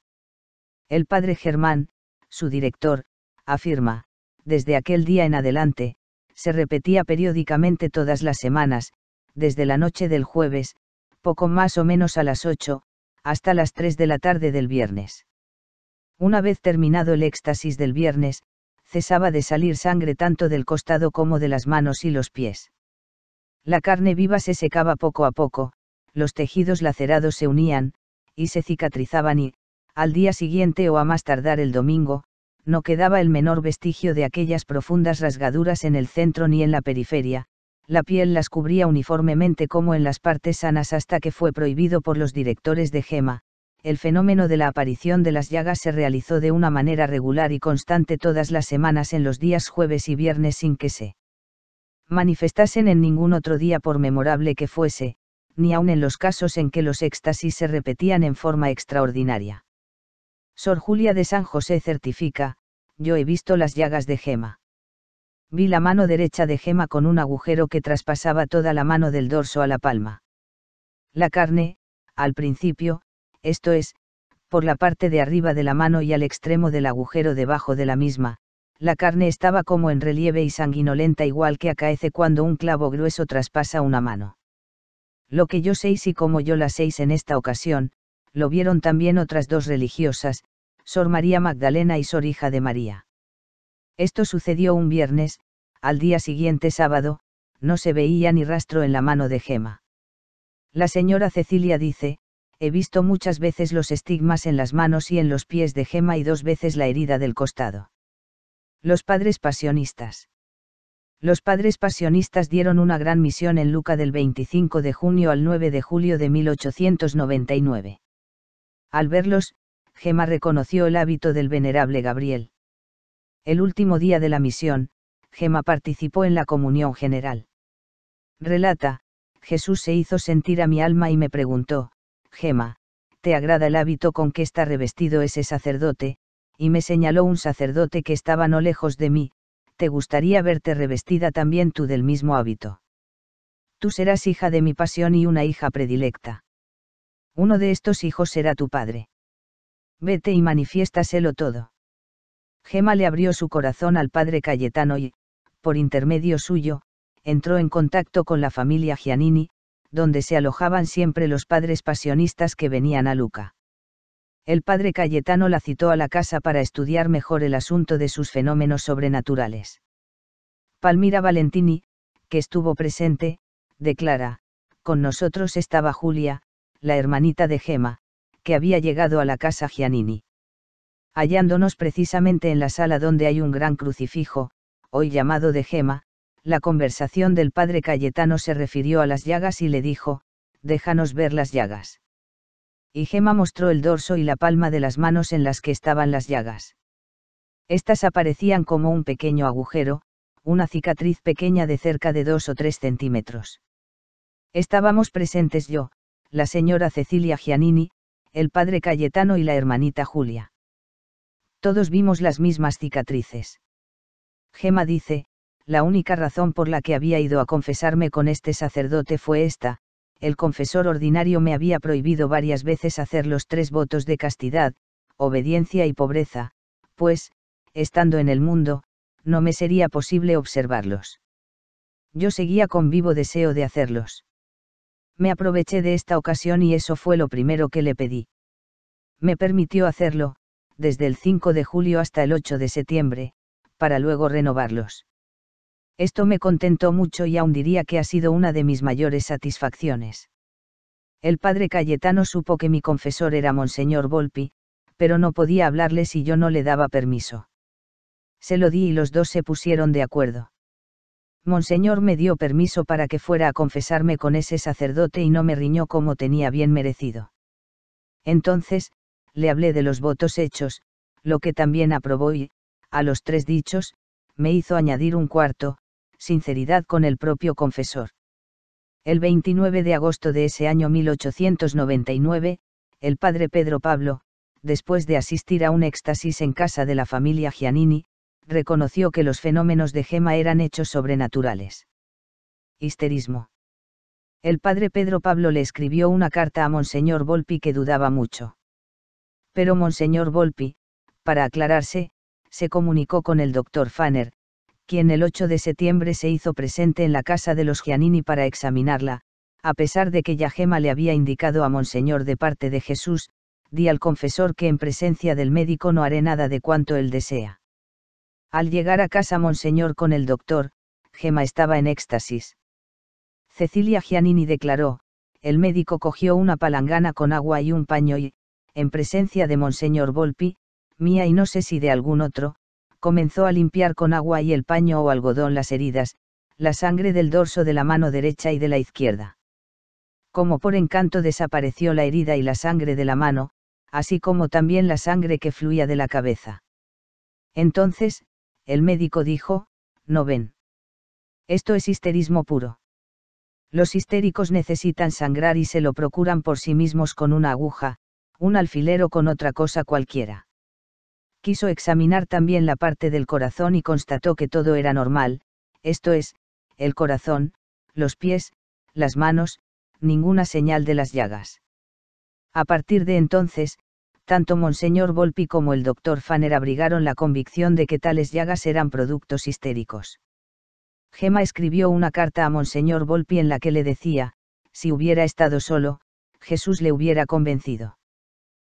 S1: El padre Germán, su director, afirma, desde aquel día en adelante, se repetía periódicamente todas las semanas, desde la noche del jueves, poco más o menos a las ocho, hasta las tres de la tarde del viernes. Una vez terminado el éxtasis del viernes, cesaba de salir sangre tanto del costado como de las manos y los pies. La carne viva se secaba poco a poco, los tejidos lacerados se unían, y se cicatrizaban y, al día siguiente o a más tardar el domingo, no quedaba el menor vestigio de aquellas profundas rasgaduras en el centro ni en la periferia, la piel las cubría uniformemente como en las partes sanas hasta que fue prohibido por los directores de Gema. El fenómeno de la aparición de las llagas se realizó de una manera regular y constante todas las semanas en los días jueves y viernes sin que se manifestasen en ningún otro día por memorable que fuese, ni aun en los casos en que los éxtasis se repetían en forma extraordinaria. Sor Julia de San José certifica, yo he visto las llagas de Gema. Vi la mano derecha de Gema con un agujero que traspasaba toda la mano del dorso a la palma. La carne, al principio, esto es, por la parte de arriba de la mano y al extremo del agujero debajo de la misma, la carne estaba como en relieve y sanguinolenta igual que acaece cuando un clavo grueso traspasa una mano. Lo que yo sé y como yo la seis en esta ocasión, lo vieron también otras dos religiosas, Sor María Magdalena y Sor Hija de María. Esto sucedió un viernes, al día siguiente sábado, no se veía ni rastro en la mano de Gema. La señora Cecilia dice, he visto muchas veces los estigmas en las manos y en los pies de Gema y dos veces la herida del costado. Los padres pasionistas. Los padres pasionistas dieron una gran misión en Luca del 25 de junio al 9 de julio de 1899. Al verlos, Gema reconoció el hábito del venerable Gabriel. El último día de la misión, Gema participó en la comunión general. Relata, Jesús se hizo sentir a mi alma y me preguntó, Gema, ¿te agrada el hábito con que está revestido ese sacerdote? Y me señaló un sacerdote que estaba no lejos de mí, ¿te gustaría verte revestida también tú del mismo hábito? Tú serás hija de mi pasión y una hija predilecta. Uno de estos hijos será tu padre vete y manifiéstaselo todo. Gema le abrió su corazón al padre Cayetano y, por intermedio suyo, entró en contacto con la familia Giannini, donde se alojaban siempre los padres pasionistas que venían a Luca. El padre Cayetano la citó a la casa para estudiar mejor el asunto de sus fenómenos sobrenaturales. Palmira Valentini, que estuvo presente, declara, con nosotros estaba Julia, la hermanita de Gema, que había llegado a la casa Giannini. Hallándonos precisamente en la sala donde hay un gran crucifijo, hoy llamado de Gema, la conversación del padre Cayetano se refirió a las llagas y le dijo, déjanos ver las llagas. Y Gema mostró el dorso y la palma de las manos en las que estaban las llagas. Estas aparecían como un pequeño agujero, una cicatriz pequeña de cerca de dos o tres centímetros. Estábamos presentes yo, la señora Cecilia Giannini, el padre Cayetano y la hermanita Julia. Todos vimos las mismas cicatrices. Gema dice, la única razón por la que había ido a confesarme con este sacerdote fue esta, el confesor ordinario me había prohibido varias veces hacer los tres votos de castidad, obediencia y pobreza, pues, estando en el mundo, no me sería posible observarlos. Yo seguía con vivo deseo de hacerlos me aproveché de esta ocasión y eso fue lo primero que le pedí. Me permitió hacerlo, desde el 5 de julio hasta el 8 de septiembre, para luego renovarlos. Esto me contentó mucho y aún diría que ha sido una de mis mayores satisfacciones. El padre Cayetano supo que mi confesor era Monseñor Volpi, pero no podía hablarle si yo no le daba permiso. Se lo di y los dos se pusieron de acuerdo. Monseñor me dio permiso para que fuera a confesarme con ese sacerdote y no me riñó como tenía bien merecido. Entonces, le hablé de los votos hechos, lo que también aprobó y, a los tres dichos, me hizo añadir un cuarto, sinceridad con el propio confesor. El 29 de agosto de ese año 1899, el padre Pedro Pablo, después de asistir a un éxtasis en casa de la familia Giannini, reconoció que los fenómenos de Gema eran hechos sobrenaturales. Histerismo. El padre Pedro Pablo le escribió una carta a Monseñor Volpi que dudaba mucho. Pero Monseñor Volpi, para aclararse, se comunicó con el doctor Fanner, quien el 8 de septiembre se hizo presente en la casa de los Giannini para examinarla, a pesar de que ya Gema le había indicado a Monseñor de parte de Jesús, di al confesor que en presencia del médico no haré nada de cuanto él desea. Al llegar a casa Monseñor con el doctor, Gema estaba en éxtasis. Cecilia Giannini declaró, el médico cogió una palangana con agua y un paño y, en presencia de Monseñor Volpi, mía y no sé si de algún otro, comenzó a limpiar con agua y el paño o algodón las heridas, la sangre del dorso de la mano derecha y de la izquierda. Como por encanto desapareció la herida y la sangre de la mano, así como también la sangre que fluía de la cabeza. Entonces, el médico dijo, no ven. Esto es histerismo puro. Los histéricos necesitan sangrar y se lo procuran por sí mismos con una aguja, un alfiler o con otra cosa cualquiera. Quiso examinar también la parte del corazón y constató que todo era normal, esto es, el corazón, los pies, las manos, ninguna señal de las llagas. A partir de entonces, tanto Monseñor Volpi como el doctor Fanner abrigaron la convicción de que tales llagas eran productos histéricos. Gema escribió una carta a Monseñor Volpi en la que le decía, si hubiera estado solo, Jesús le hubiera convencido.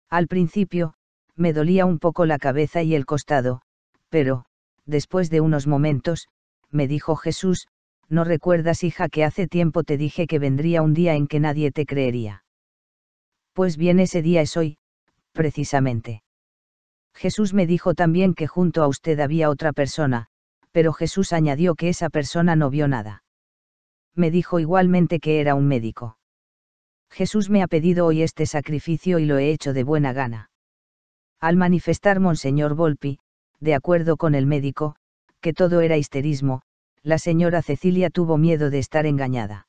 S1: Al principio, me dolía un poco la cabeza y el costado, pero, después de unos momentos, me dijo Jesús, ¿no recuerdas hija que hace tiempo te dije que vendría un día en que nadie te creería? Pues bien ese día es hoy, precisamente. Jesús me dijo también que junto a usted había otra persona, pero Jesús añadió que esa persona no vio nada. Me dijo igualmente que era un médico. Jesús me ha pedido hoy este sacrificio y lo he hecho de buena gana. Al manifestar Monseñor Volpi, de acuerdo con el médico, que todo era histerismo, la señora Cecilia tuvo miedo de estar engañada.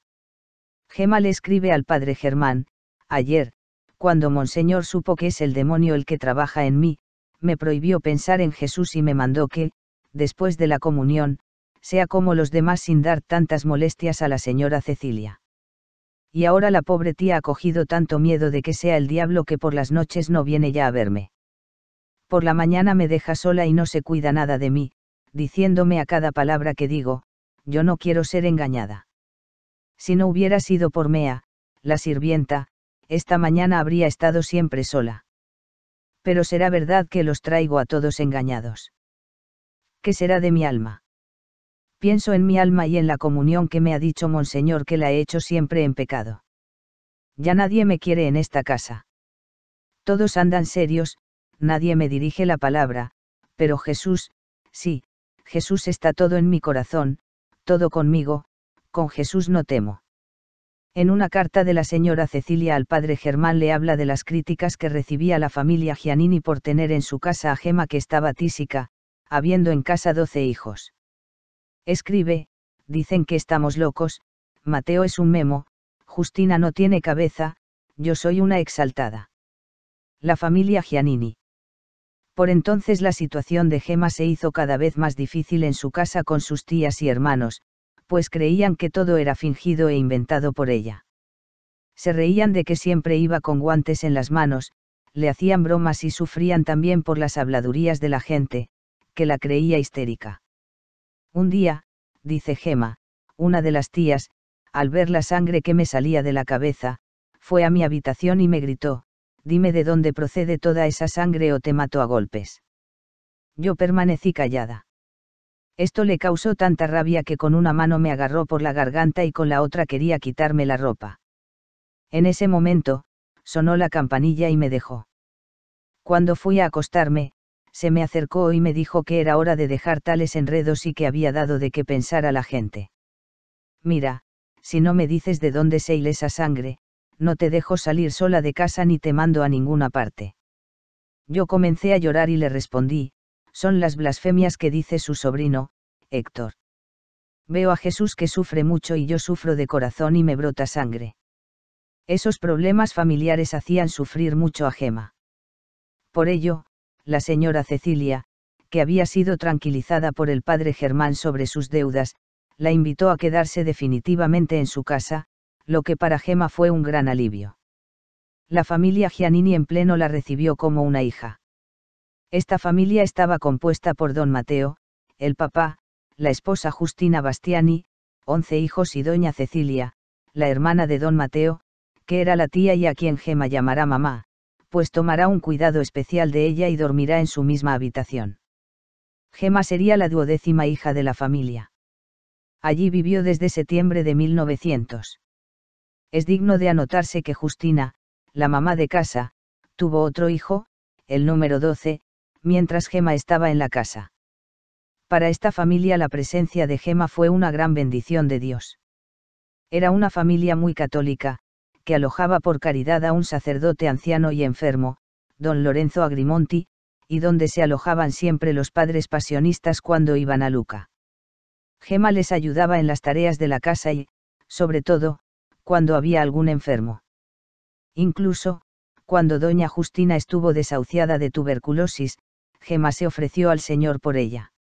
S1: Gema le escribe al padre Germán, ayer, cuando Monseñor supo que es el demonio el que trabaja en mí, me prohibió pensar en Jesús y me mandó que, después de la comunión, sea como los demás sin dar tantas molestias a la señora Cecilia. Y ahora la pobre tía ha cogido tanto miedo de que sea el diablo que por las noches no viene ya a verme. Por la mañana me deja sola y no se cuida nada de mí, diciéndome a cada palabra que digo, yo no quiero ser engañada. Si no hubiera sido por Mea, la sirvienta, esta mañana habría estado siempre sola. Pero será verdad que los traigo a todos engañados. ¿Qué será de mi alma? Pienso en mi alma y en la comunión que me ha dicho Monseñor que la he hecho siempre en pecado. Ya nadie me quiere en esta casa. Todos andan serios, nadie me dirige la palabra, pero Jesús, sí, Jesús está todo en mi corazón, todo conmigo, con Jesús no temo. En una carta de la señora Cecilia al padre Germán le habla de las críticas que recibía la familia Giannini por tener en su casa a Gema que estaba tísica, habiendo en casa doce hijos. Escribe, dicen que estamos locos, Mateo es un memo, Justina no tiene cabeza, yo soy una exaltada. La familia Giannini. Por entonces la situación de Gema se hizo cada vez más difícil en su casa con sus tías y hermanos, pues creían que todo era fingido e inventado por ella. Se reían de que siempre iba con guantes en las manos, le hacían bromas y sufrían también por las habladurías de la gente, que la creía histérica. Un día, dice Gema, una de las tías, al ver la sangre que me salía de la cabeza, fue a mi habitación y me gritó, dime de dónde procede toda esa sangre o te mato a golpes. Yo permanecí callada. Esto le causó tanta rabia que con una mano me agarró por la garganta y con la otra quería quitarme la ropa. En ese momento, sonó la campanilla y me dejó. Cuando fui a acostarme, se me acercó y me dijo que era hora de dejar tales enredos y que había dado de qué pensar a la gente. Mira, si no me dices de dónde se hila esa sangre, no te dejo salir sola de casa ni te mando a ninguna parte. Yo comencé a llorar y le respondí, son las blasfemias que dice su sobrino, Héctor. Veo a Jesús que sufre mucho y yo sufro de corazón y me brota sangre. Esos problemas familiares hacían sufrir mucho a Gema. Por ello, la señora Cecilia, que había sido tranquilizada por el padre Germán sobre sus deudas, la invitó a quedarse definitivamente en su casa, lo que para Gema fue un gran alivio. La familia Giannini en pleno la recibió como una hija. Esta familia estaba compuesta por don Mateo, el papá, la esposa Justina Bastiani, once hijos y doña Cecilia, la hermana de don Mateo, que era la tía y a quien Gema llamará mamá, pues tomará un cuidado especial de ella y dormirá en su misma habitación. Gema sería la duodécima hija de la familia. Allí vivió desde septiembre de 1900. Es digno de anotarse que Justina, la mamá de casa, tuvo otro hijo, el número 12, mientras Gema estaba en la casa. Para esta familia la presencia de Gema fue una gran bendición de Dios. Era una familia muy católica, que alojaba por caridad a un sacerdote anciano y enfermo, don Lorenzo Agrimonti, y donde se alojaban siempre los padres pasionistas cuando iban a Luca. Gema les ayudaba en las tareas de la casa y, sobre todo, cuando había algún enfermo. Incluso, cuando doña Justina estuvo desahuciada de tuberculosis, Gema se ofreció al Señor por ella.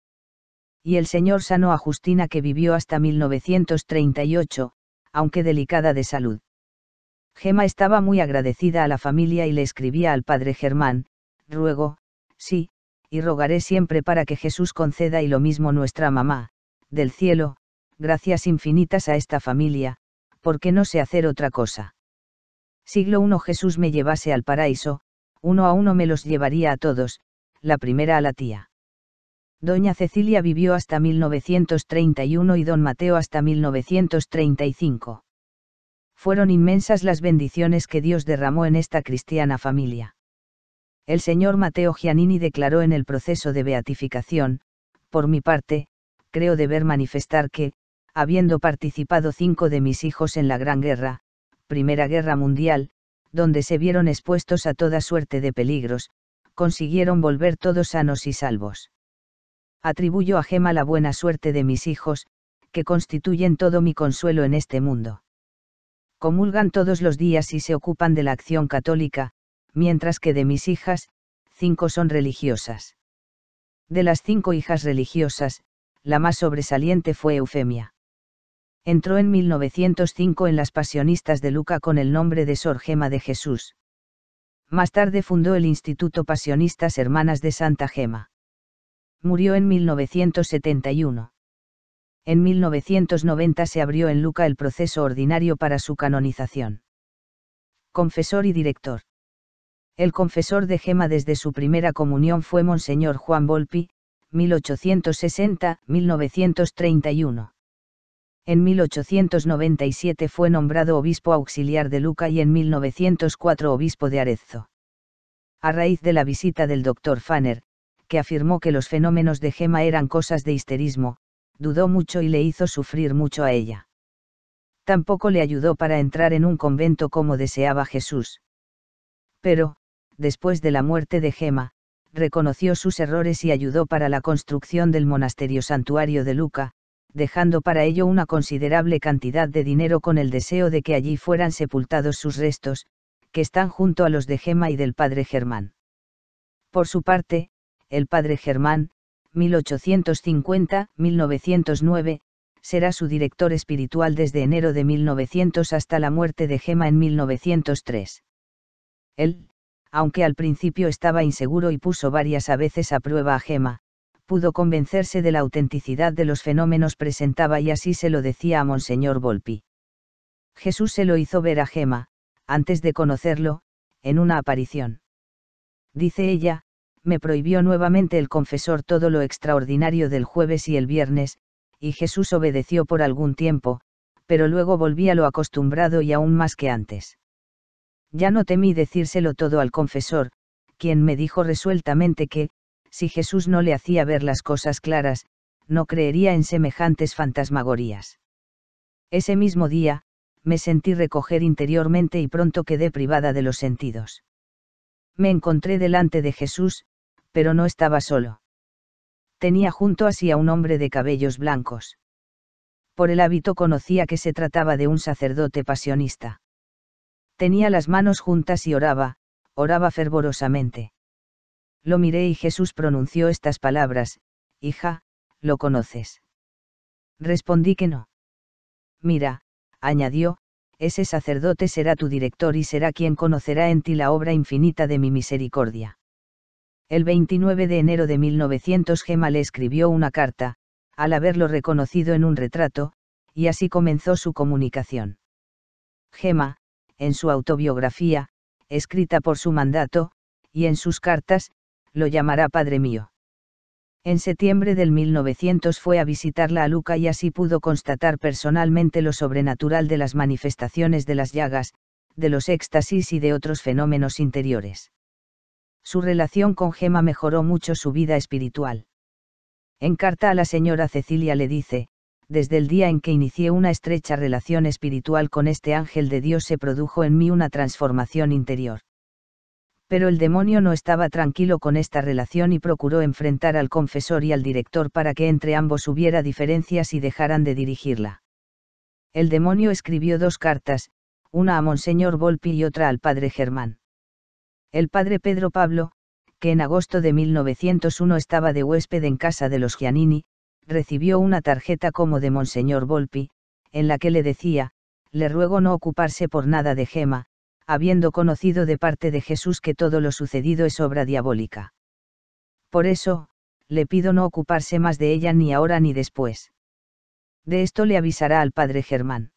S1: Y el Señor sanó a Justina que vivió hasta 1938, aunque delicada de salud. Gema estaba muy agradecida a la familia y le escribía al padre Germán, ruego, sí, y rogaré siempre para que Jesús conceda y lo mismo nuestra mamá, del cielo, gracias infinitas a esta familia, porque no sé hacer otra cosa. Siglo I Jesús me llevase al paraíso, uno a uno me los llevaría a todos, la primera a la tía. Doña Cecilia vivió hasta 1931 y don Mateo hasta 1935 fueron inmensas las bendiciones que Dios derramó en esta cristiana familia. El señor Mateo Giannini declaró en el proceso de beatificación, por mi parte, creo deber manifestar que, habiendo participado cinco de mis hijos en la Gran Guerra, Primera Guerra Mundial, donde se vieron expuestos a toda suerte de peligros, consiguieron volver todos sanos y salvos. Atribuyo a Gema la buena suerte de mis hijos, que constituyen todo mi consuelo en este mundo comulgan todos los días y se ocupan de la acción católica, mientras que de mis hijas, cinco son religiosas. De las cinco hijas religiosas, la más sobresaliente fue Eufemia. Entró en 1905 en las Pasionistas de Luca con el nombre de Sor Gema de Jesús. Más tarde fundó el Instituto Pasionistas Hermanas de Santa Gema. Murió en 1971. En 1990 se abrió en Luca el proceso ordinario para su canonización. Confesor y director. El confesor de Gema desde su primera comunión fue Monseñor Juan Volpi, 1860-1931. En 1897 fue nombrado obispo auxiliar de Luca y en 1904 obispo de Arezzo. A raíz de la visita del doctor Fanner, que afirmó que los fenómenos de Gema eran cosas de histerismo, dudó mucho y le hizo sufrir mucho a ella. Tampoco le ayudó para entrar en un convento como deseaba Jesús. Pero, después de la muerte de Gema, reconoció sus errores y ayudó para la construcción del monasterio santuario de Luca, dejando para ello una considerable cantidad de dinero con el deseo de que allí fueran sepultados sus restos, que están junto a los de Gema y del padre Germán. Por su parte, el padre Germán, 1850-1909, será su director espiritual desde enero de 1900 hasta la muerte de Gema en 1903. Él, aunque al principio estaba inseguro y puso varias a veces a prueba a Gema, pudo convencerse de la autenticidad de los fenómenos presentaba y así se lo decía a Monseñor Volpi. Jesús se lo hizo ver a Gema, antes de conocerlo, en una aparición. Dice ella, me prohibió nuevamente el confesor todo lo extraordinario del jueves y el viernes, y Jesús obedeció por algún tiempo, pero luego volví a lo acostumbrado y aún más que antes. Ya no temí decírselo todo al confesor, quien me dijo resueltamente que, si Jesús no le hacía ver las cosas claras, no creería en semejantes fantasmagorías. Ese mismo día, me sentí recoger interiormente y pronto quedé privada de los sentidos. Me encontré delante de Jesús, pero no estaba solo. Tenía junto a sí a un hombre de cabellos blancos. Por el hábito conocía que se trataba de un sacerdote pasionista. Tenía las manos juntas y oraba, oraba fervorosamente. Lo miré y Jesús pronunció estas palabras, hija, ¿lo conoces? Respondí que no. Mira, añadió, ese sacerdote será tu director y será quien conocerá en ti la obra infinita de mi misericordia. El 29 de enero de 1900 Gema le escribió una carta, al haberlo reconocido en un retrato, y así comenzó su comunicación. Gema, en su autobiografía, escrita por su mandato, y en sus cartas, lo llamará Padre mío. En septiembre del 1900 fue a visitarla a Luca y así pudo constatar personalmente lo sobrenatural de las manifestaciones de las llagas, de los éxtasis y de otros fenómenos interiores. Su relación con Gema mejoró mucho su vida espiritual. En carta a la señora Cecilia le dice, desde el día en que inicié una estrecha relación espiritual con este ángel de Dios se produjo en mí una transformación interior. Pero el demonio no estaba tranquilo con esta relación y procuró enfrentar al confesor y al director para que entre ambos hubiera diferencias y dejaran de dirigirla. El demonio escribió dos cartas, una a Monseñor Volpi y otra al padre Germán. El padre Pedro Pablo, que en agosto de 1901 estaba de huésped en casa de los Giannini, recibió una tarjeta como habiendo conocido de parte de Jesús que todo lo sucedido es obra diabólica. Por eso, le pido no ocuparse más de ella ni ahora ni después. De esto le avisará al padre Germán.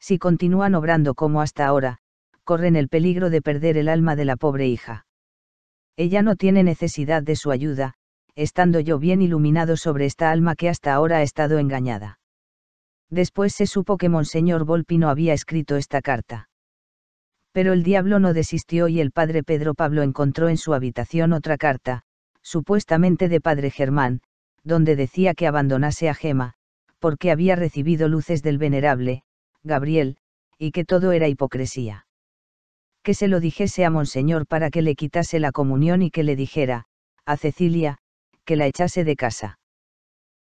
S1: Si continúan obrando como hasta ahora, corren el peligro de perder el alma de la pobre hija. Ella no tiene necesidad de su ayuda, estando yo bien iluminado sobre esta alma que hasta ahora ha estado engañada. Después se supo que Monseñor Volpi no había escrito esta carta. Pero el diablo no desistió y el padre Pedro Pablo encontró en su habitación otra carta, supuestamente de padre Germán, donde decía que abandonase a Gema, porque había recibido luces del venerable, Gabriel, y que todo era hipocresía. Que se lo dijese a Monseñor para que le quitase la comunión y que le dijera, a Cecilia, que la echase de casa.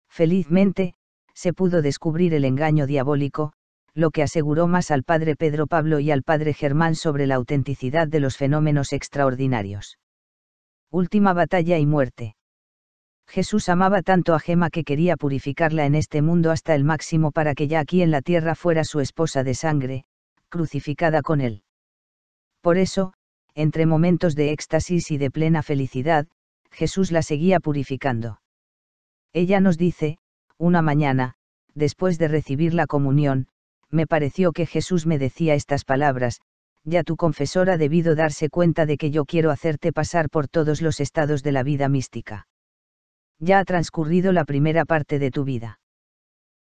S1: Felizmente, se pudo descubrir el engaño diabólico, lo que aseguró más al padre Pedro Pablo y al padre Germán sobre la autenticidad de los fenómenos extraordinarios. Última batalla y muerte. Jesús amaba tanto a Gema que quería purificarla en este mundo hasta el máximo para que ya aquí en la tierra fuera su esposa de sangre, crucificada con él. Por eso, entre momentos de éxtasis y de plena felicidad, Jesús la seguía purificando. Ella nos dice, una mañana, después de recibir la comunión, me pareció que Jesús me decía estas palabras, ya tu confesor ha debido darse cuenta de que yo quiero hacerte pasar por todos los estados de la vida mística. Ya ha transcurrido la primera parte de tu vida.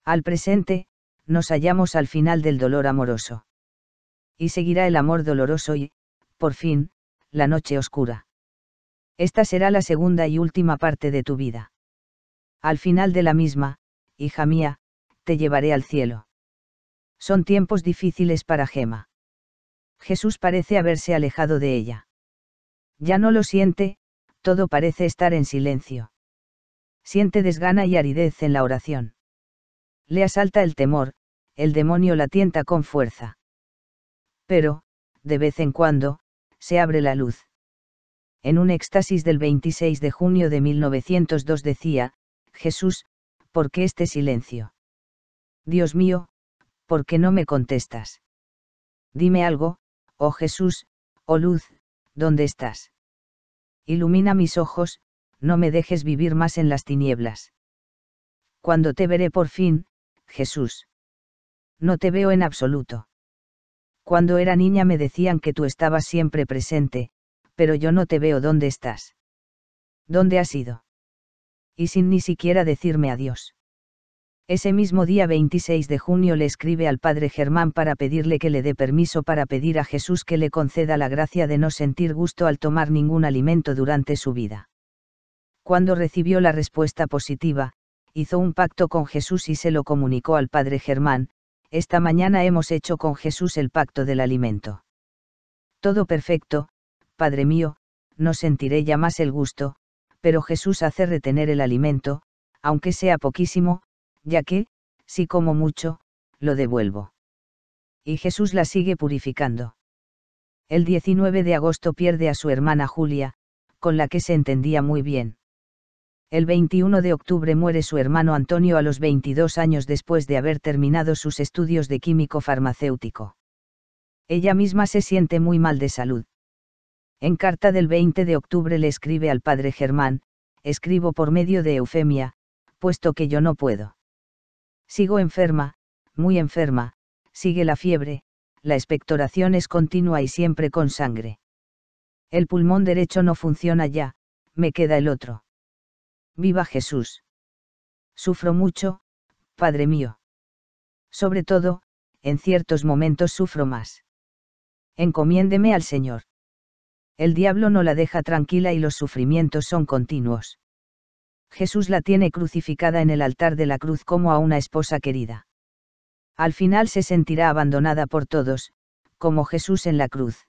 S1: Al presente, nos hallamos al final del dolor amoroso. Y seguirá el amor doloroso y, por fin, la noche oscura. Esta será la segunda y última parte de tu vida. Al final de la misma, hija mía, te llevaré al cielo. Son tiempos difíciles para Gema. Jesús parece haberse alejado de ella. Ya no lo siente, todo parece estar en silencio. Siente desgana y aridez en la oración. Le asalta el temor, el demonio la tienta con fuerza. Pero, de vez en cuando, se abre la luz. En un éxtasis del 26 de junio de 1902 decía, Jesús, ¿por qué este silencio? Dios mío, ¿por qué no me contestas? Dime algo, oh Jesús, oh luz, ¿dónde estás? Ilumina mis ojos, no me dejes vivir más en las tinieblas. Cuando te veré por fin, Jesús. No te veo en absoluto. Cuando era niña me decían que tú estabas siempre presente, pero yo no te veo dónde estás. ¿Dónde has ido? Y sin ni siquiera decirme adiós. Ese mismo día 26 de junio le escribe al padre Germán para pedirle que le dé permiso para pedir a Jesús que le conceda la gracia de no sentir gusto al tomar ningún alimento durante su vida. Cuando recibió la respuesta positiva, hizo un pacto con Jesús y se lo comunicó al padre Germán, esta mañana hemos hecho con Jesús el pacto del alimento. Todo perfecto, Padre mío, no sentiré ya más el gusto, pero Jesús hace retener el alimento, aunque sea poquísimo, ya que, si como mucho, lo devuelvo. Y Jesús la sigue purificando. El 19 de agosto pierde a su hermana Julia, con la que se entendía muy bien. El 21 de octubre muere su hermano Antonio a los 22 años después de haber terminado sus estudios de químico farmacéutico. Ella misma se siente muy mal de salud. En carta del 20 de octubre le escribe al padre Germán, escribo por medio de Eufemia, puesto que yo no puedo. Sigo enferma, muy enferma, sigue la fiebre, la expectoración es continua y siempre con sangre. El pulmón derecho no funciona ya, me queda el otro. Viva Jesús. Sufro mucho, Padre mío. Sobre todo, en ciertos momentos sufro más. Encomiéndeme al Señor. El diablo no la deja tranquila y los sufrimientos son continuos. Jesús la tiene crucificada en el altar de la cruz como a una esposa querida. Al final se sentirá abandonada por todos, como Jesús en la cruz.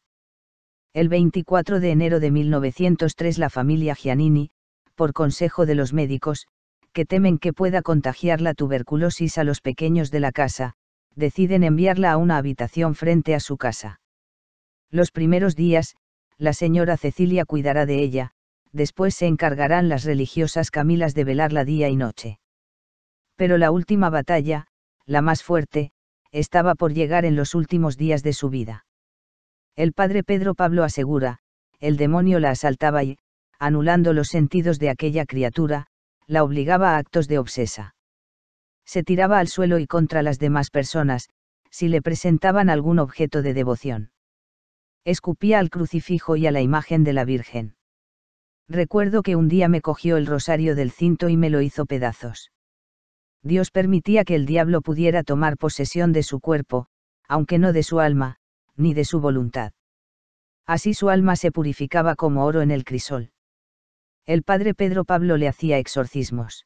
S1: El 24 de enero de 1903 la familia Giannini, por consejo de los médicos, que temen que pueda contagiar la tuberculosis a los pequeños de la casa, deciden enviarla a una habitación frente a su casa. Los primeros días, la señora Cecilia cuidará de ella, después se encargarán las religiosas Camilas de velarla día y noche. Pero la última batalla, la más fuerte, estaba por llegar en los últimos días de su vida. El padre Pedro Pablo asegura, el demonio la asaltaba y, anulando los sentidos de aquella criatura, la obligaba a actos de obsesa. Se tiraba al suelo y contra las demás personas, si le presentaban algún objeto de devoción. Escupía al crucifijo y a la imagen de la Virgen. Recuerdo que un día me cogió el rosario del cinto y me lo hizo pedazos. Dios permitía que el diablo pudiera tomar posesión de su cuerpo, aunque no de su alma, ni de su voluntad. Así su alma se purificaba como oro en el crisol. El padre Pedro Pablo le hacía exorcismos.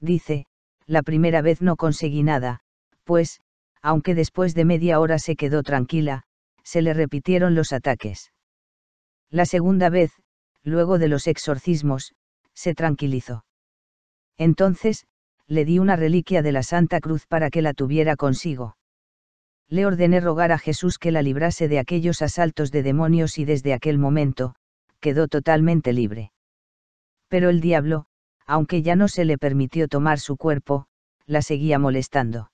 S1: Dice, la primera vez no conseguí nada, pues, aunque después de media hora se quedó tranquila, se le repitieron los ataques. La segunda vez, luego de los exorcismos, se tranquilizó. Entonces, le di una reliquia de la Santa Cruz para que la tuviera consigo. Le ordené rogar a Jesús que la librase de aquellos asaltos de demonios y desde aquel momento, quedó totalmente libre pero el diablo, aunque ya no se le permitió tomar su cuerpo, la seguía molestando.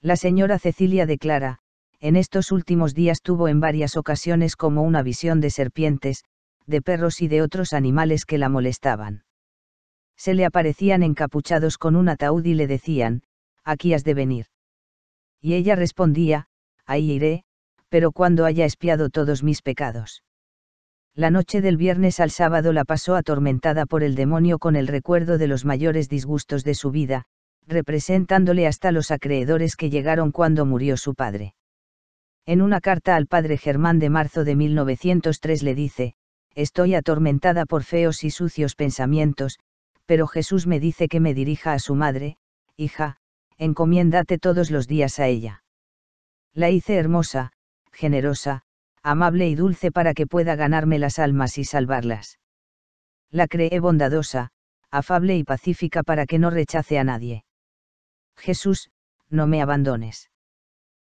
S1: La señora Cecilia declara, en estos últimos días tuvo en varias ocasiones como una visión de serpientes, de perros y de otros animales que la molestaban. Se le aparecían encapuchados con un ataúd y le decían, aquí has de venir. Y ella respondía, ahí iré, pero cuando haya espiado todos mis pecados. La noche del viernes al sábado la pasó atormentada por el demonio con el recuerdo de los mayores disgustos de su vida, representándole hasta los acreedores que llegaron cuando murió su padre. En una carta al padre Germán de marzo de 1903 le dice, Estoy atormentada por feos y sucios pensamientos, pero Jesús me dice que me dirija a su madre, hija, encomiéndate todos los días a ella. La hice hermosa, generosa, amable y dulce para que pueda ganarme las almas y salvarlas. La creé bondadosa, afable y pacífica para que no rechace a nadie. Jesús, no me abandones.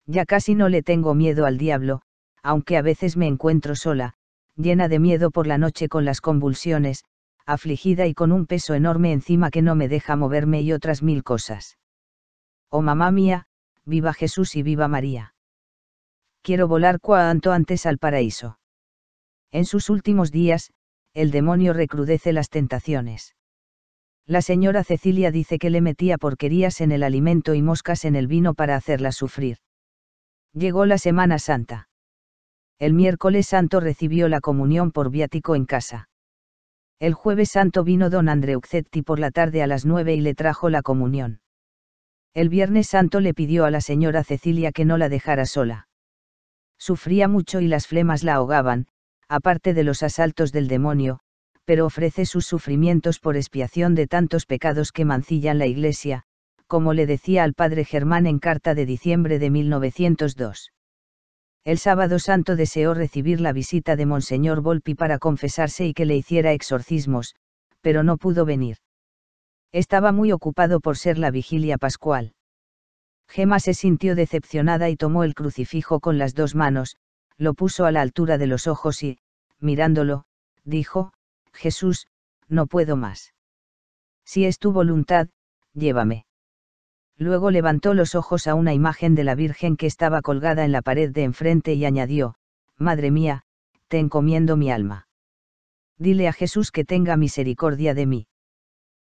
S1: Ya casi no le tengo miedo al diablo, aunque a veces me encuentro sola, llena de miedo por la noche con las convulsiones, afligida y con un peso enorme encima que no me deja moverme y otras mil cosas. Oh mamá mía, viva Jesús y viva María quiero volar cuanto antes al paraíso. En sus últimos días, el demonio recrudece las tentaciones. La señora Cecilia dice que le metía porquerías en el alimento y moscas en el vino para hacerla sufrir. Llegó la Semana Santa. El miércoles santo recibió la comunión por viático en casa. El jueves santo vino don Andreucetti por la tarde a las nueve y le trajo la comunión. El viernes santo le pidió a la señora Cecilia que no la dejara sola. Sufría mucho y las flemas la ahogaban, aparte de los asaltos del demonio, pero ofrece sus sufrimientos por expiación de tantos pecados que mancillan la Iglesia, como le decía al padre Germán en carta de diciembre de 1902. El sábado santo deseó recibir la visita de Monseñor Volpi para confesarse y que le hiciera exorcismos, pero no pudo venir. Estaba muy ocupado por ser la vigilia pascual. Gema se sintió decepcionada y tomó el crucifijo con las dos manos, lo puso a la altura de los ojos y, mirándolo, dijo, Jesús, no puedo más. Si es tu voluntad, llévame. Luego levantó los ojos a una imagen de la Virgen que estaba colgada en la pared de enfrente y añadió, Madre mía, te encomiendo mi alma. Dile a Jesús que tenga misericordia de mí.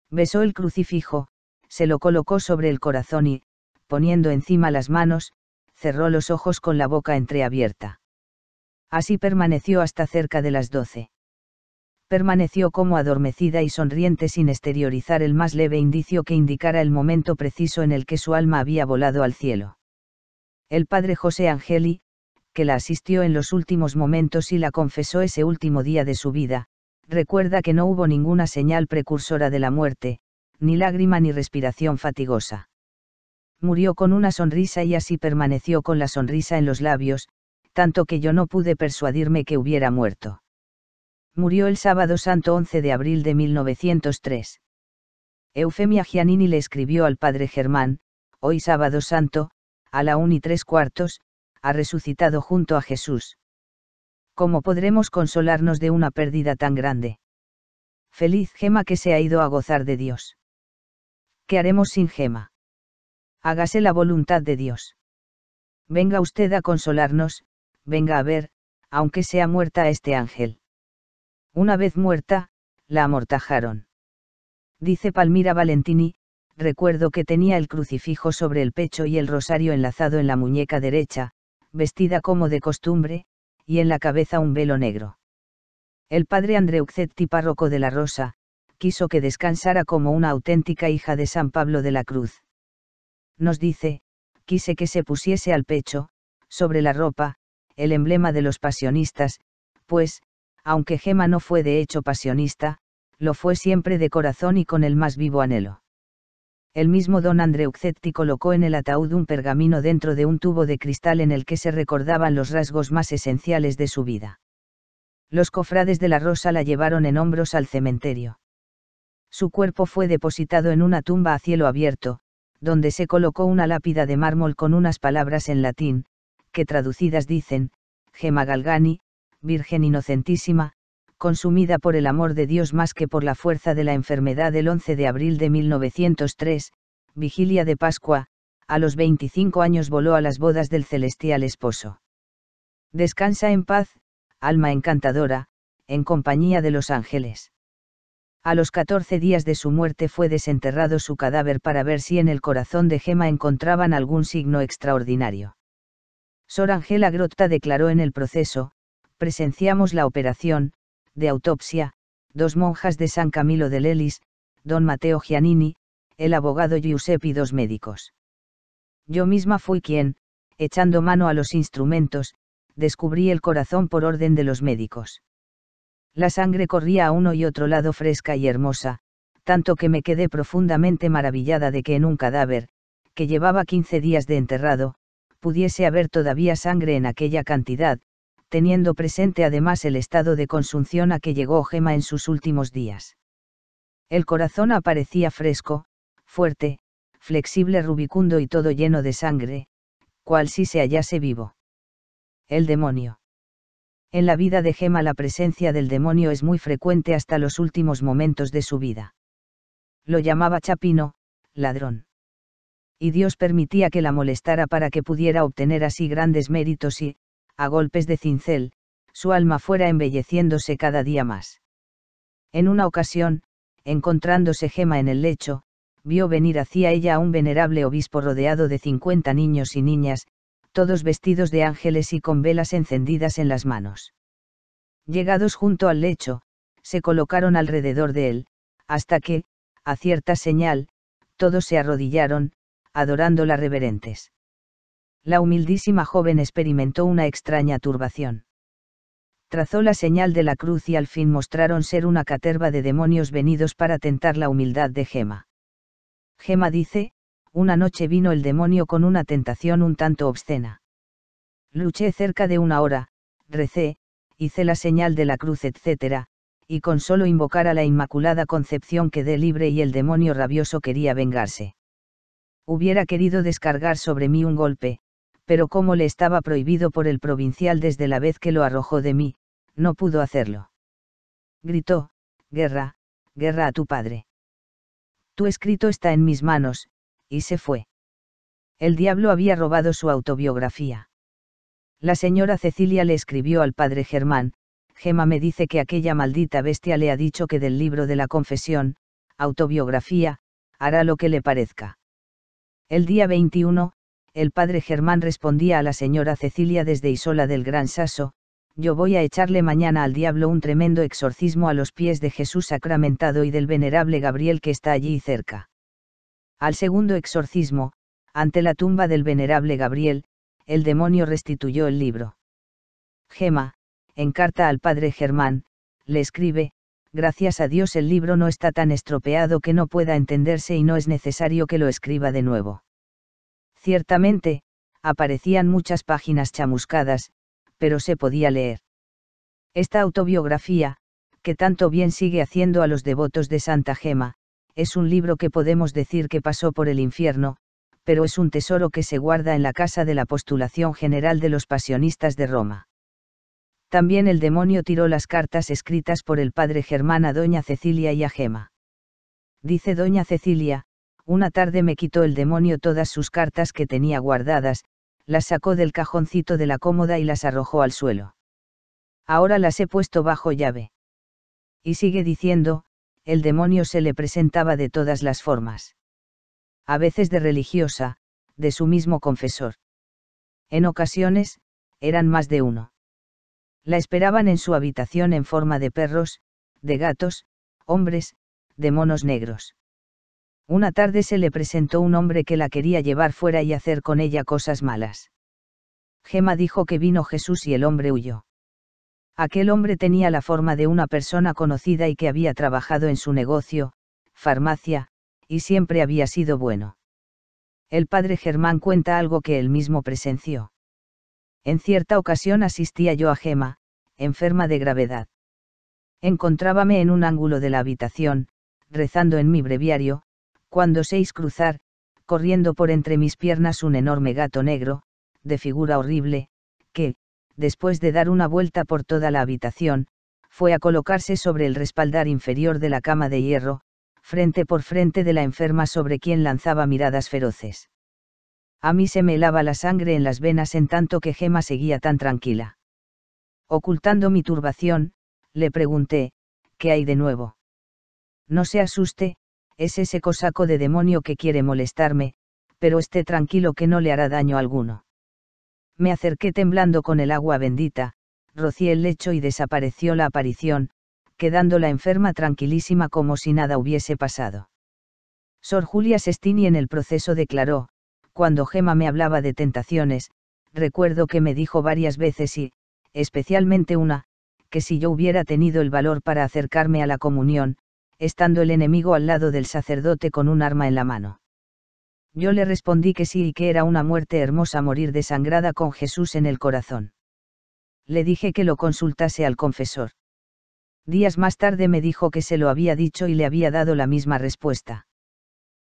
S1: Besó el crucifijo, se lo colocó sobre el corazón y, poniendo encima las manos, cerró los ojos con la boca entreabierta. Así permaneció hasta cerca de las doce. Permaneció como adormecida y sonriente sin exteriorizar el más leve indicio que indicara el momento preciso en el que su alma había volado al cielo. El padre José Angeli, que la asistió en los últimos momentos y la confesó ese último día de su vida, recuerda que no hubo ninguna señal precursora de la muerte, ni lágrima ni respiración fatigosa. Murió con una sonrisa y así permaneció con la sonrisa en los labios, tanto que yo no pude persuadirme que hubiera muerto. Murió el sábado santo 11 de abril de 1903. Eufemia Giannini le escribió al padre Germán, hoy sábado santo, a la un y tres cuartos, ha resucitado junto a Jesús. ¿Cómo podremos consolarnos de una pérdida tan grande? Feliz Gema que se ha ido a gozar de Dios. ¿Qué haremos sin Gema? Hágase la voluntad de Dios. Venga usted a consolarnos, venga a ver, aunque sea muerta este ángel. Una vez muerta, la amortajaron. Dice Palmira Valentini, recuerdo que tenía el crucifijo sobre el pecho y el rosario enlazado en la muñeca derecha, vestida como de costumbre, y en la cabeza un velo negro. El padre Andreucetti párroco de la Rosa, quiso que descansara como una auténtica hija de San Pablo de la Cruz. Nos dice, quise que se pusiese al pecho, sobre la ropa, el emblema de los pasionistas, pues, aunque Gema no fue de hecho pasionista, lo fue siempre de corazón y con el más vivo anhelo. El mismo don Andreucetti colocó en el ataúd un pergamino dentro de un tubo de cristal en el que se recordaban los rasgos más esenciales de su vida. Los cofrades de la Rosa la llevaron en hombros al cementerio. Su cuerpo fue depositado en una tumba a cielo abierto, donde se colocó una lápida de mármol con unas palabras en latín, que traducidas dicen, Gema Galgani, Virgen Inocentísima, consumida por el amor de Dios más que por la fuerza de la enfermedad del 11 de abril de 1903, vigilia de Pascua, a los 25 años voló a las bodas del celestial esposo. Descansa en paz, alma encantadora, en compañía de los ángeles. A los 14 días de su muerte fue desenterrado su cadáver para ver si en el corazón de Gema encontraban algún signo extraordinario. Sor Angela Grotta declaró en el proceso, presenciamos la operación, de autopsia, dos monjas de San Camilo de Lelis, don Mateo Giannini, el abogado Giuseppe y dos médicos. Yo misma fui quien, echando mano a los instrumentos, descubrí el corazón por orden de los médicos. La sangre corría a uno y otro lado fresca y hermosa, tanto que me quedé profundamente maravillada de que en un cadáver, que llevaba 15 días de enterrado, pudiese haber todavía sangre en aquella cantidad, teniendo presente además el estado de consunción a que llegó Gema en sus últimos días. El corazón aparecía fresco, fuerte, flexible, rubicundo y todo lleno de sangre, cual si se hallase vivo. El demonio. En la vida de Gema la presencia del demonio es muy frecuente hasta los últimos momentos de su vida. Lo llamaba Chapino, ladrón. Y Dios permitía que la molestara para que pudiera obtener así grandes méritos y, a golpes de cincel, su alma fuera embelleciéndose cada día más. En una ocasión, encontrándose Gema en el lecho, vio venir hacia ella a un venerable obispo rodeado de cincuenta niños y niñas, todos vestidos de ángeles y con velas encendidas en las manos. Llegados junto al lecho, se colocaron alrededor de él, hasta que, a cierta señal, todos se arrodillaron, adorándola reverentes. La humildísima joven experimentó una extraña turbación. Trazó la señal de la cruz y al fin mostraron ser una caterva de demonios venidos para tentar la humildad de Gema. Gema dice, una noche vino el demonio con una tentación un tanto obscena. Luché cerca de una hora, recé, hice la señal de la cruz, etc., y con solo invocar a la Inmaculada Concepción quedé libre y el demonio rabioso quería vengarse. Hubiera querido descargar sobre mí un golpe, pero como le estaba prohibido por el provincial desde la vez que lo arrojó de mí, no pudo hacerlo. Gritó, guerra, guerra a tu padre. Tu escrito está en mis manos, y se fue. El diablo había robado su autobiografía. La señora Cecilia le escribió al padre Germán, Gema me dice que aquella maldita bestia le ha dicho que del libro de la confesión, autobiografía, hará lo que le parezca. El día 21, el padre Germán respondía a la señora Cecilia desde Isola del Gran Saso, yo voy a echarle mañana al diablo un tremendo exorcismo a los pies de Jesús sacramentado y del venerable Gabriel que está allí cerca. Al segundo exorcismo, ante la tumba del venerable Gabriel, el demonio restituyó el libro. Gema, en carta al padre Germán, le escribe, gracias a Dios el libro no está tan estropeado que no pueda entenderse y no es necesario que lo escriba de nuevo. Ciertamente, aparecían muchas páginas chamuscadas, pero se podía leer. Esta autobiografía, que tanto bien sigue haciendo a los devotos de Santa Gema, es un libro que podemos decir que pasó por el infierno, pero es un tesoro que se guarda en la casa de la postulación general de los pasionistas de Roma. También el demonio tiró las cartas escritas por el padre Germán a doña Cecilia y a Gema. Dice doña Cecilia, una tarde me quitó el demonio todas sus cartas que tenía guardadas, las sacó del cajoncito de la cómoda y las arrojó al suelo. Ahora las he puesto bajo llave. Y sigue diciendo, el demonio se le presentaba de todas las formas. A veces de religiosa, de su mismo confesor. En ocasiones, eran más de uno. La esperaban en su habitación en forma de perros, de gatos, hombres, de monos negros. Una tarde se le presentó un hombre que la quería llevar fuera y hacer con ella cosas malas. Gema dijo que vino Jesús y el hombre huyó. Aquel hombre tenía la forma de una persona conocida y que había trabajado en su negocio, farmacia, y siempre había sido bueno. El padre Germán cuenta algo que él mismo presenció. En cierta ocasión asistía yo a Gema, enferma de gravedad. Encontrábame en un ángulo de la habitación, rezando en mi breviario, cuando seis cruzar, corriendo por entre mis piernas un enorme gato negro, de figura horrible, que, después de dar una vuelta por toda la habitación, fue a colocarse sobre el respaldar inferior de la cama de hierro, frente por frente de la enferma sobre quien lanzaba miradas feroces. A mí se me helaba la sangre en las venas en tanto que Gema seguía tan tranquila. Ocultando mi turbación, le pregunté, ¿qué hay de nuevo? No se asuste, es ese cosaco de demonio que quiere molestarme, pero esté tranquilo que no le hará daño alguno. Me acerqué temblando con el agua bendita, rocié el lecho y desapareció la aparición, quedando la enferma tranquilísima como si nada hubiese pasado. Sor Julia Sestini en el proceso declaró, cuando Gema me hablaba de tentaciones, recuerdo que me dijo varias veces y, especialmente una, que si yo hubiera tenido el valor para acercarme a la comunión, estando el enemigo al lado del sacerdote con un arma en la mano. Yo le respondí que sí y que era una muerte hermosa morir desangrada con Jesús en el corazón. Le dije que lo consultase al confesor. Días más tarde me dijo que se lo había dicho y le había dado la misma respuesta.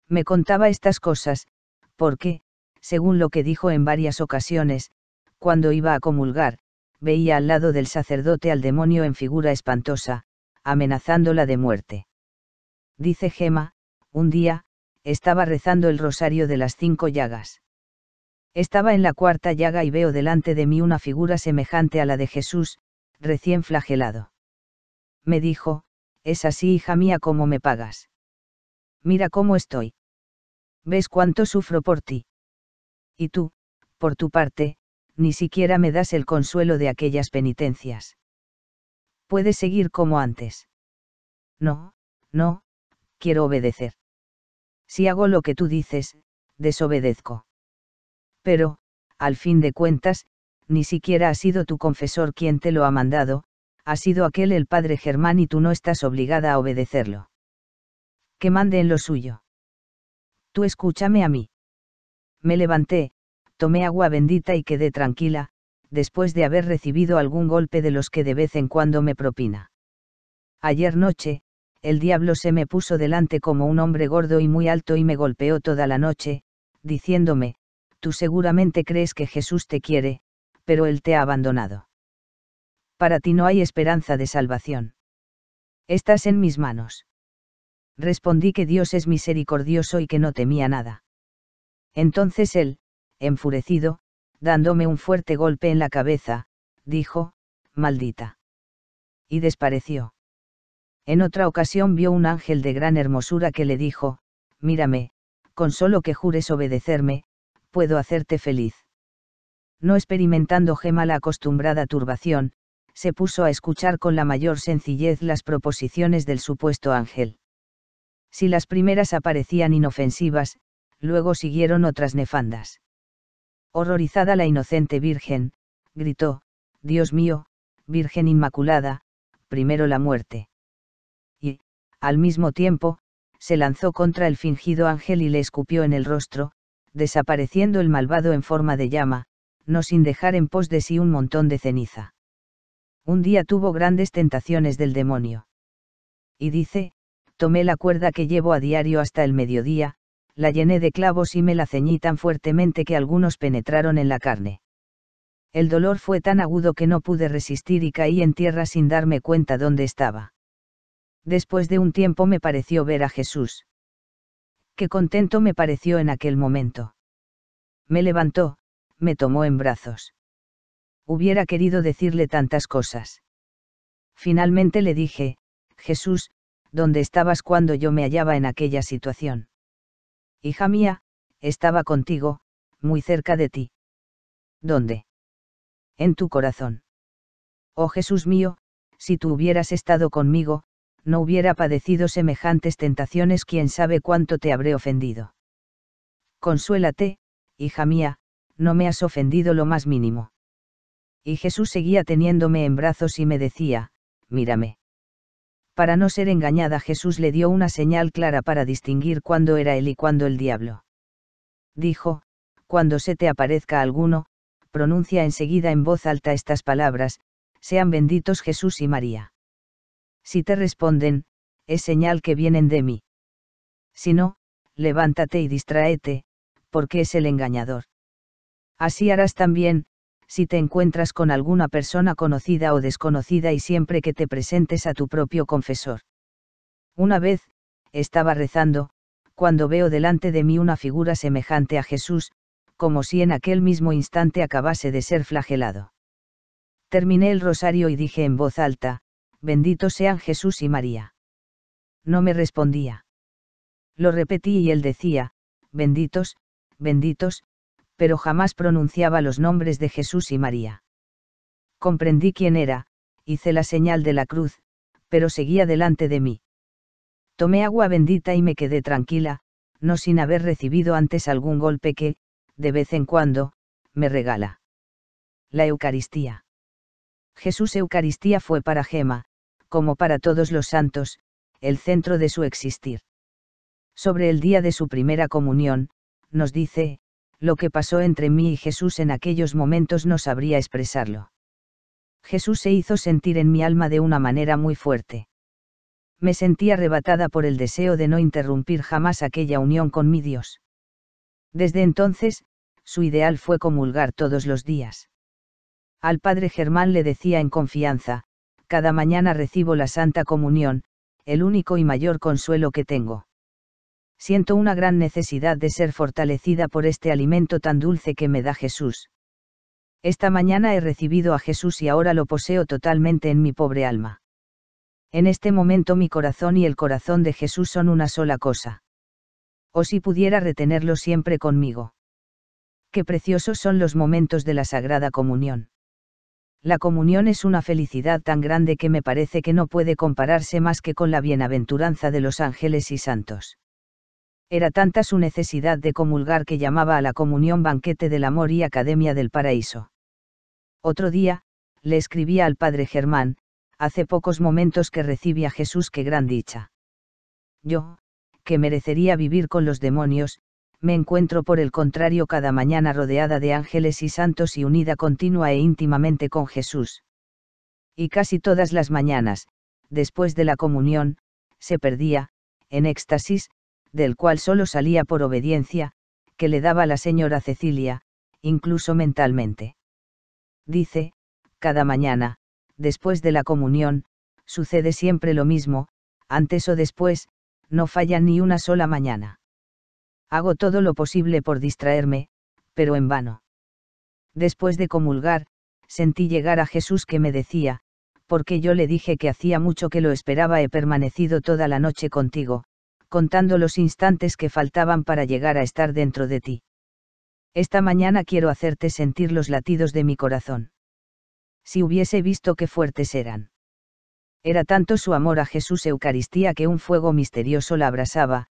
S1: Me contaba estas cosas, porque, según lo que dijo en varias ocasiones, cuando iba a comulgar, veía al lado del sacerdote al demonio en figura espantosa, amenazándola de muerte dice Gema, un día, estaba rezando el rosario de las cinco llagas. Estaba en la cuarta llaga y veo delante de mí una figura semejante a la de Jesús, recién flagelado. Me dijo, es así hija mía como me pagas. Mira cómo estoy. ¿Ves cuánto sufro por ti? Y tú, por tu parte, ni siquiera me das el consuelo de aquellas penitencias. Puedes seguir como antes. No, no, quiero obedecer. Si hago lo que tú dices, desobedezco. Pero, al fin de cuentas, ni siquiera ha sido tu confesor quien te lo ha mandado, ha sido aquel el padre Germán y tú no estás obligada a obedecerlo. Que mande en lo suyo. Tú escúchame a mí. Me levanté, tomé agua bendita y quedé tranquila, después de haber recibido algún golpe de los que de vez en cuando me propina. Ayer noche, el diablo se me puso delante como un hombre gordo y muy alto y me golpeó toda la noche, diciéndome, tú seguramente crees que Jesús te quiere, pero Él te ha abandonado. Para ti no hay esperanza de salvación. Estás en mis manos. Respondí que Dios es misericordioso y que no temía nada. Entonces él, enfurecido, dándome un fuerte golpe en la cabeza, dijo, maldita. Y despareció. En otra ocasión vio un ángel de gran hermosura que le dijo, mírame, con solo que jures obedecerme, puedo hacerte feliz. No experimentando Gema la acostumbrada turbación, se puso a escuchar con la mayor sencillez las proposiciones del supuesto ángel. Si las primeras aparecían inofensivas, luego siguieron otras nefandas. Horrorizada la inocente Virgen, gritó, Dios mío, Virgen Inmaculada, primero la muerte. Al mismo tiempo, se lanzó contra el fingido ángel y le escupió en el rostro, desapareciendo el malvado en forma de llama, no sin dejar en pos de sí un montón de ceniza. Un día tuvo grandes tentaciones del demonio. Y dice, tomé la cuerda que llevo a diario hasta el mediodía, la llené de clavos y me la ceñí tan fuertemente que algunos penetraron en la carne. El dolor fue tan agudo que no pude resistir y caí en tierra sin darme cuenta dónde estaba. Después de un tiempo me pareció ver a Jesús. Qué contento me pareció en aquel momento. Me levantó, me tomó en brazos hubiera querido decirle tantas cosas. Finalmente le dije, Jesús, ¿dónde estabas cuando yo me hallaba en aquella situación? Hija mía, estaba contigo, muy cerca de ti. ¿Dónde? En tu corazón. Oh Jesús mío, si tú hubieras estado conmigo, no hubiera padecido semejantes tentaciones, quién sabe cuánto te habré ofendido. Consuélate, hija mía, no me has ofendido lo más mínimo y Jesús seguía teniéndome en brazos y me decía, mírame. Para no ser engañada Jesús le dio una señal clara para distinguir cuándo era él y cuándo el diablo. Dijo, cuando se te aparezca alguno, pronuncia enseguida en voz alta estas palabras, sean benditos Jesús y María. Si te responden, es señal que vienen de mí. Si no, levántate y distráete, porque es el engañador. Así harás también, si te encuentras con alguna persona conocida o desconocida y siempre que te presentes a tu propio confesor. Una vez, estaba rezando, cuando veo delante de mí una figura semejante a Jesús, como si en aquel mismo instante acabase de ser flagelado. Terminé el rosario y dije en voz alta, benditos sean Jesús y María. No me respondía. Lo repetí y él decía, benditos, benditos, pero jamás pronunciaba los nombres de Jesús y María. Comprendí quién era, hice la señal de la cruz, pero seguía delante de mí. Tomé agua bendita y me quedé tranquila, no sin haber recibido antes algún golpe que, de vez en cuando, me regala. La Eucaristía. Jesús Eucaristía fue para Gema, como para todos los santos, el centro de su existir. Sobre el día de su primera comunión, nos dice, lo que pasó entre mí y Jesús en aquellos momentos no sabría expresarlo. Jesús se hizo sentir en mi alma de una manera muy fuerte. Me sentí arrebatada por el deseo de no interrumpir jamás aquella unión con mi Dios. Desde entonces, su ideal fue comulgar todos los días. Al padre Germán le decía en confianza, cada mañana recibo la Santa Comunión, el único y mayor consuelo que tengo siento una gran necesidad de ser fortalecida por este alimento tan dulce que me da Jesús. Esta mañana he recibido a Jesús y ahora lo poseo totalmente en mi pobre alma. En este momento mi corazón y el corazón de Jesús son una sola cosa. O si pudiera retenerlo siempre conmigo. Qué preciosos son los momentos de la Sagrada Comunión. La comunión es una felicidad tan grande que me parece que no puede compararse más que con la bienaventuranza de los ángeles y santos. Era tanta su necesidad de comulgar que llamaba a la comunión banquete del amor y academia del paraíso. Otro día, le escribía al padre Germán, hace pocos momentos que recibí a Jesús, qué gran dicha. Yo, que merecería vivir con los demonios, me encuentro por el contrario cada mañana rodeada de ángeles y santos y unida continua e íntimamente con Jesús. Y casi todas las mañanas, después de la comunión, se perdía, en éxtasis, del cual solo salía por obediencia, que le daba la señora Cecilia, incluso mentalmente. Dice, cada mañana, después de la comunión, sucede siempre lo mismo, antes o después, no fallan ni una sola mañana. Hago todo lo posible por distraerme, pero en vano. Después de comulgar, sentí llegar a Jesús que me decía, porque yo le dije que hacía mucho que lo esperaba, he permanecido toda la noche contigo, contando los instantes que faltaban para llegar a estar dentro de ti. Esta mañana quiero hacerte sentir los latidos de mi corazón. Si hubiese visto qué fuertes eran. Era tanto su amor a Jesús Eucaristía que un fuego misterioso la abrasaba,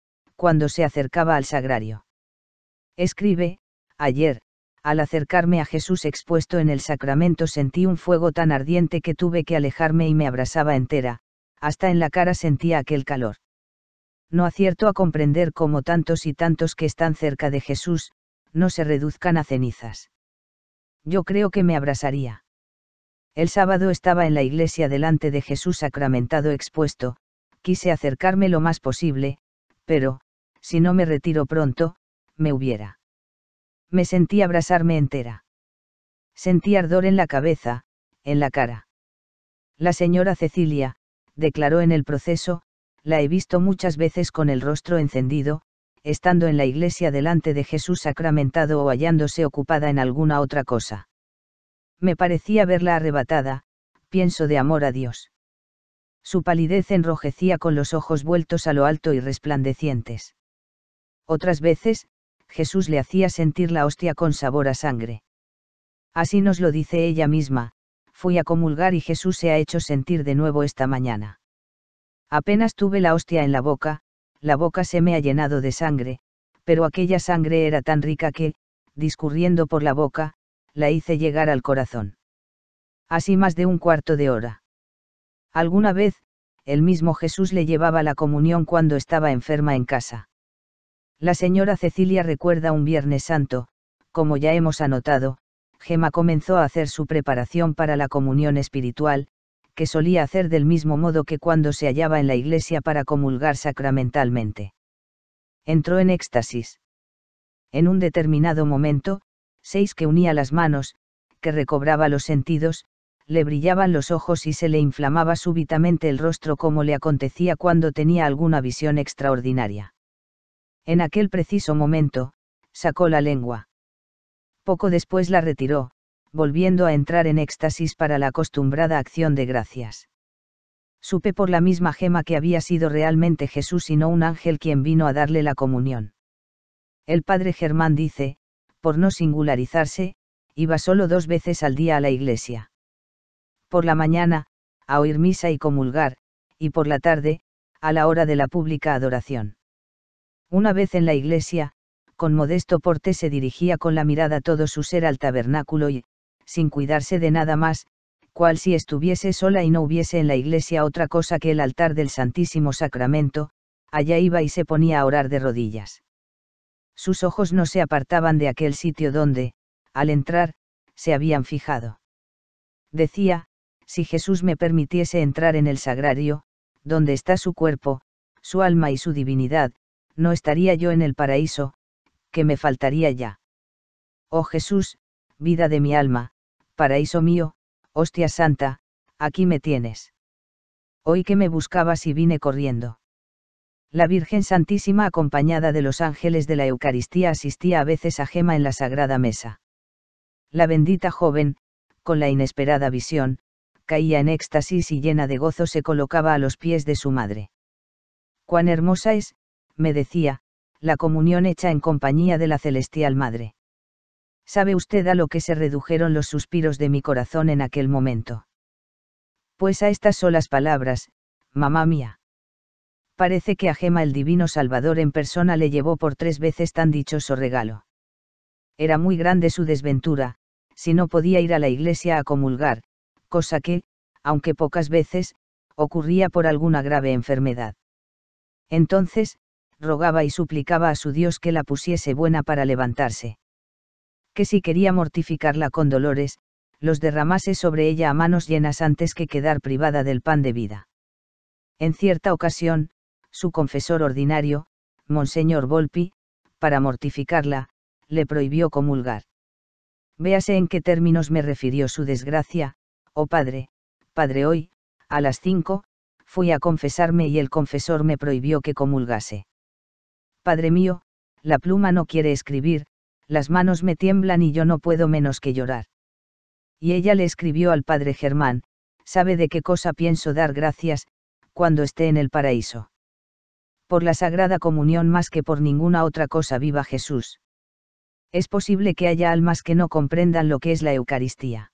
S1: cuando se acercaba al sagrario. Escribe, ayer, al acercarme a Jesús expuesto en el sacramento sentí un fuego tan ardiente que tuve que alejarme y me abrasaba entera, hasta en la cara sentía aquel calor. No acierto a comprender cómo tantos y tantos que están cerca de Jesús, no se reduzcan a cenizas. Yo creo que me abrasaría. El sábado estaba en la iglesia delante de Jesús sacramentado expuesto, quise acercarme lo más posible, pero, si no me retiro pronto, me hubiera. Me sentí abrasarme entera. Sentí ardor en la cabeza, en la cara. La señora Cecilia, declaró en el proceso, la he visto muchas veces con el rostro encendido, estando en la iglesia delante de Jesús sacramentado o hallándose ocupada en alguna otra cosa. Me parecía verla arrebatada, pienso de amor a Dios. Su palidez enrojecía con los ojos vueltos a lo alto y resplandecientes. Otras veces, Jesús le hacía sentir la hostia con sabor a sangre. Así nos lo dice ella misma, fui a comulgar y Jesús se ha hecho sentir de nuevo esta mañana. Apenas tuve la hostia en la boca, la boca se me ha llenado de sangre, pero aquella sangre era tan rica que, discurriendo por la boca, la hice llegar al corazón. Así más de un cuarto de hora. Alguna vez, el mismo Jesús le llevaba la comunión cuando estaba enferma en casa. La señora Cecilia recuerda un Viernes Santo, como ya hemos anotado, Gema comenzó a hacer su preparación para la comunión espiritual, que solía hacer del mismo modo que cuando se hallaba en la iglesia para comulgar sacramentalmente. Entró en éxtasis. En un determinado momento, seis que unía las manos, que recobraba los sentidos, le brillaban los ojos y se le inflamaba súbitamente el rostro como le acontecía cuando tenía alguna visión extraordinaria. En aquel preciso momento, sacó la lengua. Poco después la retiró, volviendo a entrar en éxtasis para la acostumbrada acción de gracias. Supe por la misma gema que había sido realmente Jesús y no un ángel quien vino a darle la comunión. El padre Germán dice, por no singularizarse, iba solo dos veces al día a la iglesia. Por la mañana, a oír misa y comulgar, y por la tarde, a la hora de la pública adoración. Una vez en la iglesia, con modesto porte se dirigía con la mirada todo su ser al tabernáculo y, sin cuidarse de nada más, cual si estuviese sola y no hubiese en la iglesia otra cosa que el altar del Santísimo Sacramento, allá iba y se ponía a orar de rodillas sus ojos no se apartaban de aquel sitio donde, al entrar, se habían fijado. Decía, si Jesús me permitiese entrar en el sagrario, donde está su cuerpo, su alma y su divinidad, no estaría yo en el paraíso, que me faltaría ya. Oh Jesús, vida de mi alma, paraíso mío, hostia santa, aquí me tienes. Hoy que me buscabas y vine corriendo. La Virgen Santísima acompañada de los ángeles de la Eucaristía asistía a veces a Gema en la Sagrada Mesa. La bendita joven, con la inesperada visión, caía en éxtasis y llena de gozo se colocaba a los pies de su madre. Cuán hermosa es, me decía, la comunión hecha en compañía de la celestial madre. ¿Sabe usted a lo que se redujeron los suspiros de mi corazón en aquel momento? Pues a estas solas palabras, mamá mía parece que a Gema el Divino Salvador en persona le llevó por tres veces tan dichoso regalo. Era muy grande su desventura, si no podía ir a la iglesia a comulgar, cosa que, aunque pocas veces, ocurría por alguna grave enfermedad. Entonces, rogaba y suplicaba a su Dios que la pusiese buena para levantarse. Que si quería mortificarla con dolores, los derramase sobre ella a manos llenas antes que quedar privada del pan de vida. En cierta ocasión, su confesor ordinario, Monseñor Volpi, para mortificarla, le prohibió comulgar. Véase en qué términos me refirió su desgracia, oh padre, padre hoy, a las cinco, fui a confesarme y el confesor me prohibió que comulgase. Padre mío, la pluma no quiere escribir, las manos me tiemblan y yo no puedo menos que llorar. Y ella le escribió al padre Germán, sabe de qué cosa pienso dar gracias, cuando esté en el paraíso. Por la Sagrada Comunión más que por ninguna otra cosa viva Jesús. Es posible que haya almas que no comprendan lo que es la Eucaristía.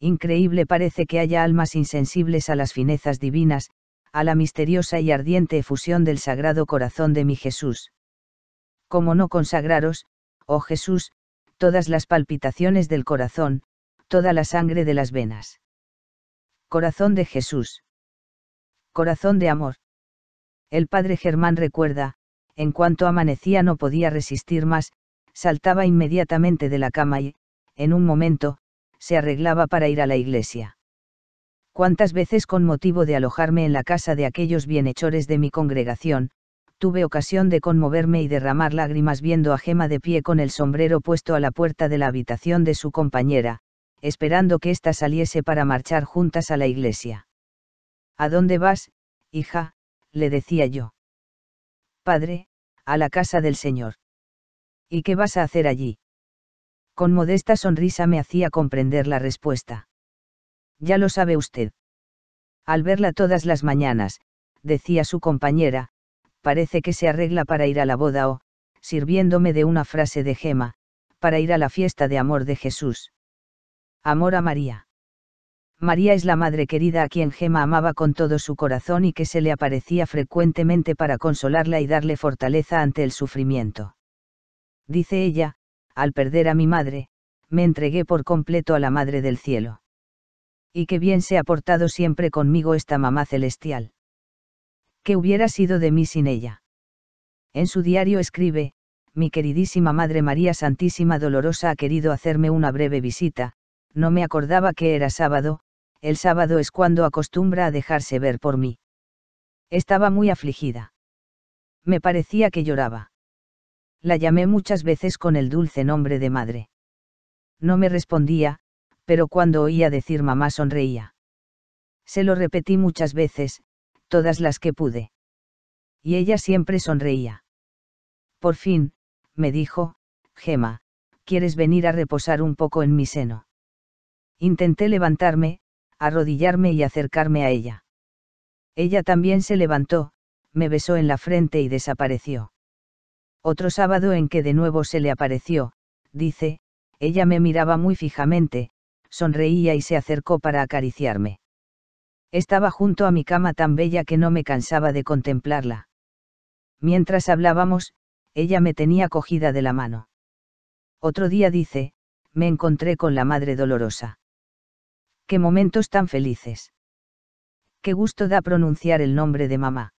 S1: Increíble parece que haya almas insensibles a las finezas divinas, a la misteriosa y ardiente efusión del Sagrado Corazón de mi Jesús. Como no consagraros, oh Jesús, todas las palpitaciones del corazón, toda la sangre de las venas. Corazón de Jesús. Corazón de amor. El padre Germán recuerda, en cuanto amanecía no podía resistir más, saltaba inmediatamente de la cama y, en un momento, se arreglaba para ir a la iglesia. Cuántas veces con motivo de alojarme en la casa de aquellos bienhechores de mi congregación, tuve ocasión de conmoverme y derramar lágrimas viendo a Gema de pie con el sombrero puesto a la puerta de la habitación de su compañera, esperando que ésta saliese para marchar juntas a la iglesia. ¿A dónde vas, hija? le decía yo. Padre, a la casa del Señor. ¿Y qué vas a hacer allí? Con modesta sonrisa me hacía comprender la respuesta. Ya lo sabe usted. Al verla todas las mañanas, decía su compañera, parece que se arregla para ir a la boda o, sirviéndome de una frase de Gema, para ir a la fiesta de amor de Jesús. Amor a María. María es la madre querida a quien Gema amaba con todo su corazón y que se le aparecía frecuentemente para consolarla y darle fortaleza ante el sufrimiento. Dice ella, al perder a mi madre, me entregué por completo a la Madre del Cielo. Y qué bien se ha portado siempre conmigo esta mamá celestial. ¿Qué hubiera sido de mí sin ella? En su diario escribe, mi queridísima Madre María Santísima Dolorosa ha querido hacerme una breve visita, no me acordaba que era sábado, el sábado es cuando acostumbra a dejarse ver por mí. Estaba muy afligida. Me parecía que lloraba. La llamé muchas veces con el dulce nombre de madre. No me respondía, pero cuando oía decir mamá sonreía. Se lo repetí muchas veces, todas las que pude. Y ella siempre sonreía. Por fin, me dijo, Gema, ¿quieres venir a reposar un poco en mi seno? Intenté levantarme, arrodillarme y acercarme a ella. Ella también se levantó, me besó en la frente y desapareció. Otro sábado en que de nuevo se le apareció, dice, ella me miraba muy fijamente, sonreía y se acercó para acariciarme. Estaba junto a mi cama tan bella que no me cansaba de contemplarla. Mientras hablábamos, ella me tenía cogida de la mano. Otro día dice, me encontré con la Madre Dolorosa. Qué momentos tan felices. Qué gusto da pronunciar el nombre de mamá.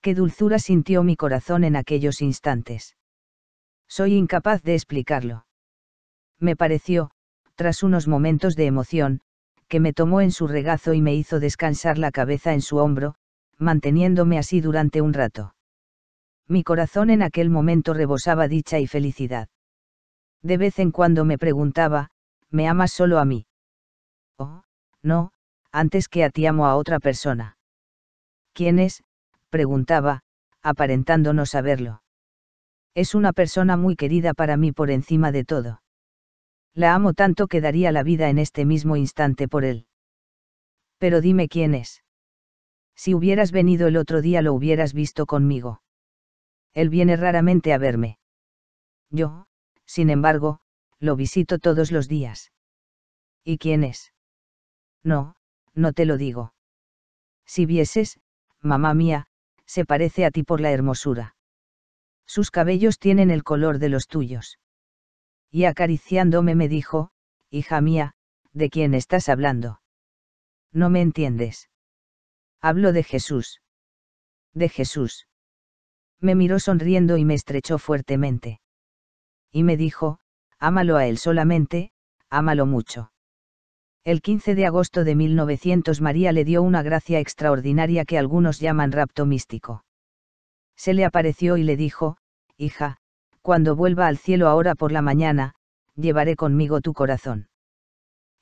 S1: Qué dulzura sintió mi corazón en aquellos instantes. Soy incapaz de explicarlo. Me pareció, tras unos momentos de emoción, que me tomó en su regazo y me hizo descansar la cabeza en su hombro, manteniéndome así durante un rato. Mi corazón en aquel momento rebosaba dicha y felicidad. De vez en cuando me preguntaba, ¿me amas solo a mí? Oh, no, antes que a ti amo a otra persona. ¿Quién es? preguntaba, aparentando no saberlo. Es una persona muy querida para mí por encima de todo. La amo tanto que daría la vida en este mismo instante por él. Pero dime quién es. Si hubieras venido el otro día lo hubieras visto conmigo. Él viene raramente a verme. Yo, sin embargo, lo visito todos los días. ¿Y quién es? No, no te lo digo. Si vieses, mamá mía, se parece a ti por la hermosura. Sus cabellos tienen el color de los tuyos. Y acariciándome me dijo, hija mía, ¿de quién estás hablando? No me entiendes. Hablo de Jesús. De Jesús. Me miró sonriendo y me estrechó fuertemente. Y me dijo, ámalo a él solamente, ámalo mucho. El 15 de agosto de 1900 María le dio una gracia extraordinaria que algunos llaman rapto místico. Se le apareció y le dijo, Hija, cuando vuelva al cielo ahora por la mañana, llevaré conmigo tu corazón.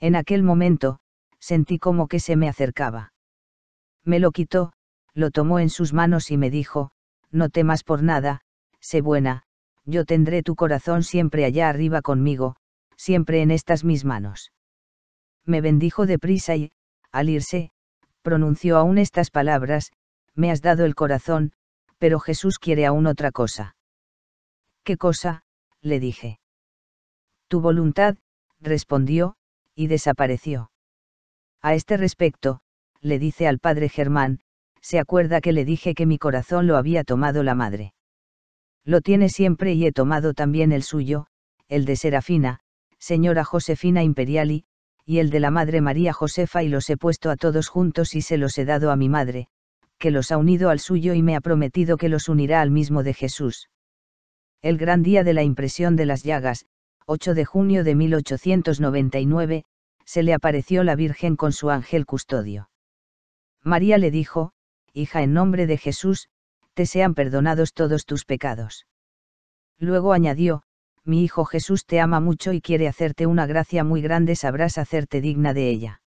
S1: En aquel momento, sentí como que se me acercaba. Me lo quitó, lo tomó en sus manos y me dijo, no temas por nada, sé buena, yo tendré tu corazón siempre allá arriba conmigo, siempre en estas mis manos. Me bendijo deprisa y, al irse, pronunció aún estas palabras, me has dado el corazón, pero Jesús quiere aún otra cosa. ¿Qué cosa? le dije. Tu voluntad, respondió, y desapareció. A este respecto, le dice al padre Germán, se acuerda que le dije que mi corazón lo había tomado la madre. Lo tiene siempre y he tomado también el suyo, el de Serafina, señora Josefina Imperiali, y el de la Madre María Josefa y los he puesto a todos juntos y se los he dado a mi madre, que los ha unido al suyo y me ha prometido que los unirá al mismo de Jesús. El gran día de la impresión de las llagas, 8 de junio de 1899, se le apareció la Virgen con su ángel custodio. María le dijo, Hija en nombre de Jesús, te sean perdonados todos tus pecados. Luego añadió, mi Hijo Jesús te ama mucho y quiere hacerte una gracia muy grande, sabrás hacerte digna de ella.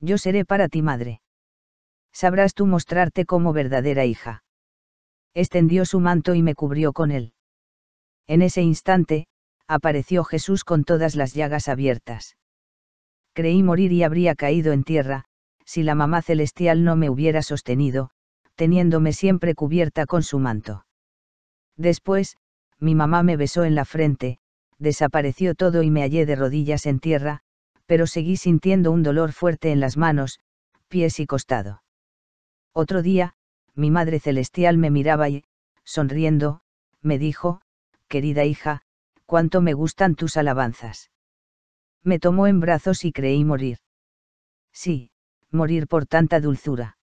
S1: Yo seré para ti madre. Sabrás tú mostrarte como verdadera hija. Extendió su manto y me cubrió con él. En ese instante, apareció Jesús con todas las llagas abiertas. Creí morir y habría caído en tierra, si la mamá celestial no me hubiera sostenido, teniéndome siempre cubierta con su manto. Después, mi mamá me besó en la frente, desapareció todo y me hallé de rodillas en tierra, pero seguí sintiendo un dolor fuerte en las manos, pies y costado. Otro día, mi Madre Celestial me miraba y, sonriendo, me dijo, querida hija, cuánto me gustan tus alabanzas. Me tomó en brazos y creí morir. Sí, morir por tanta dulzura.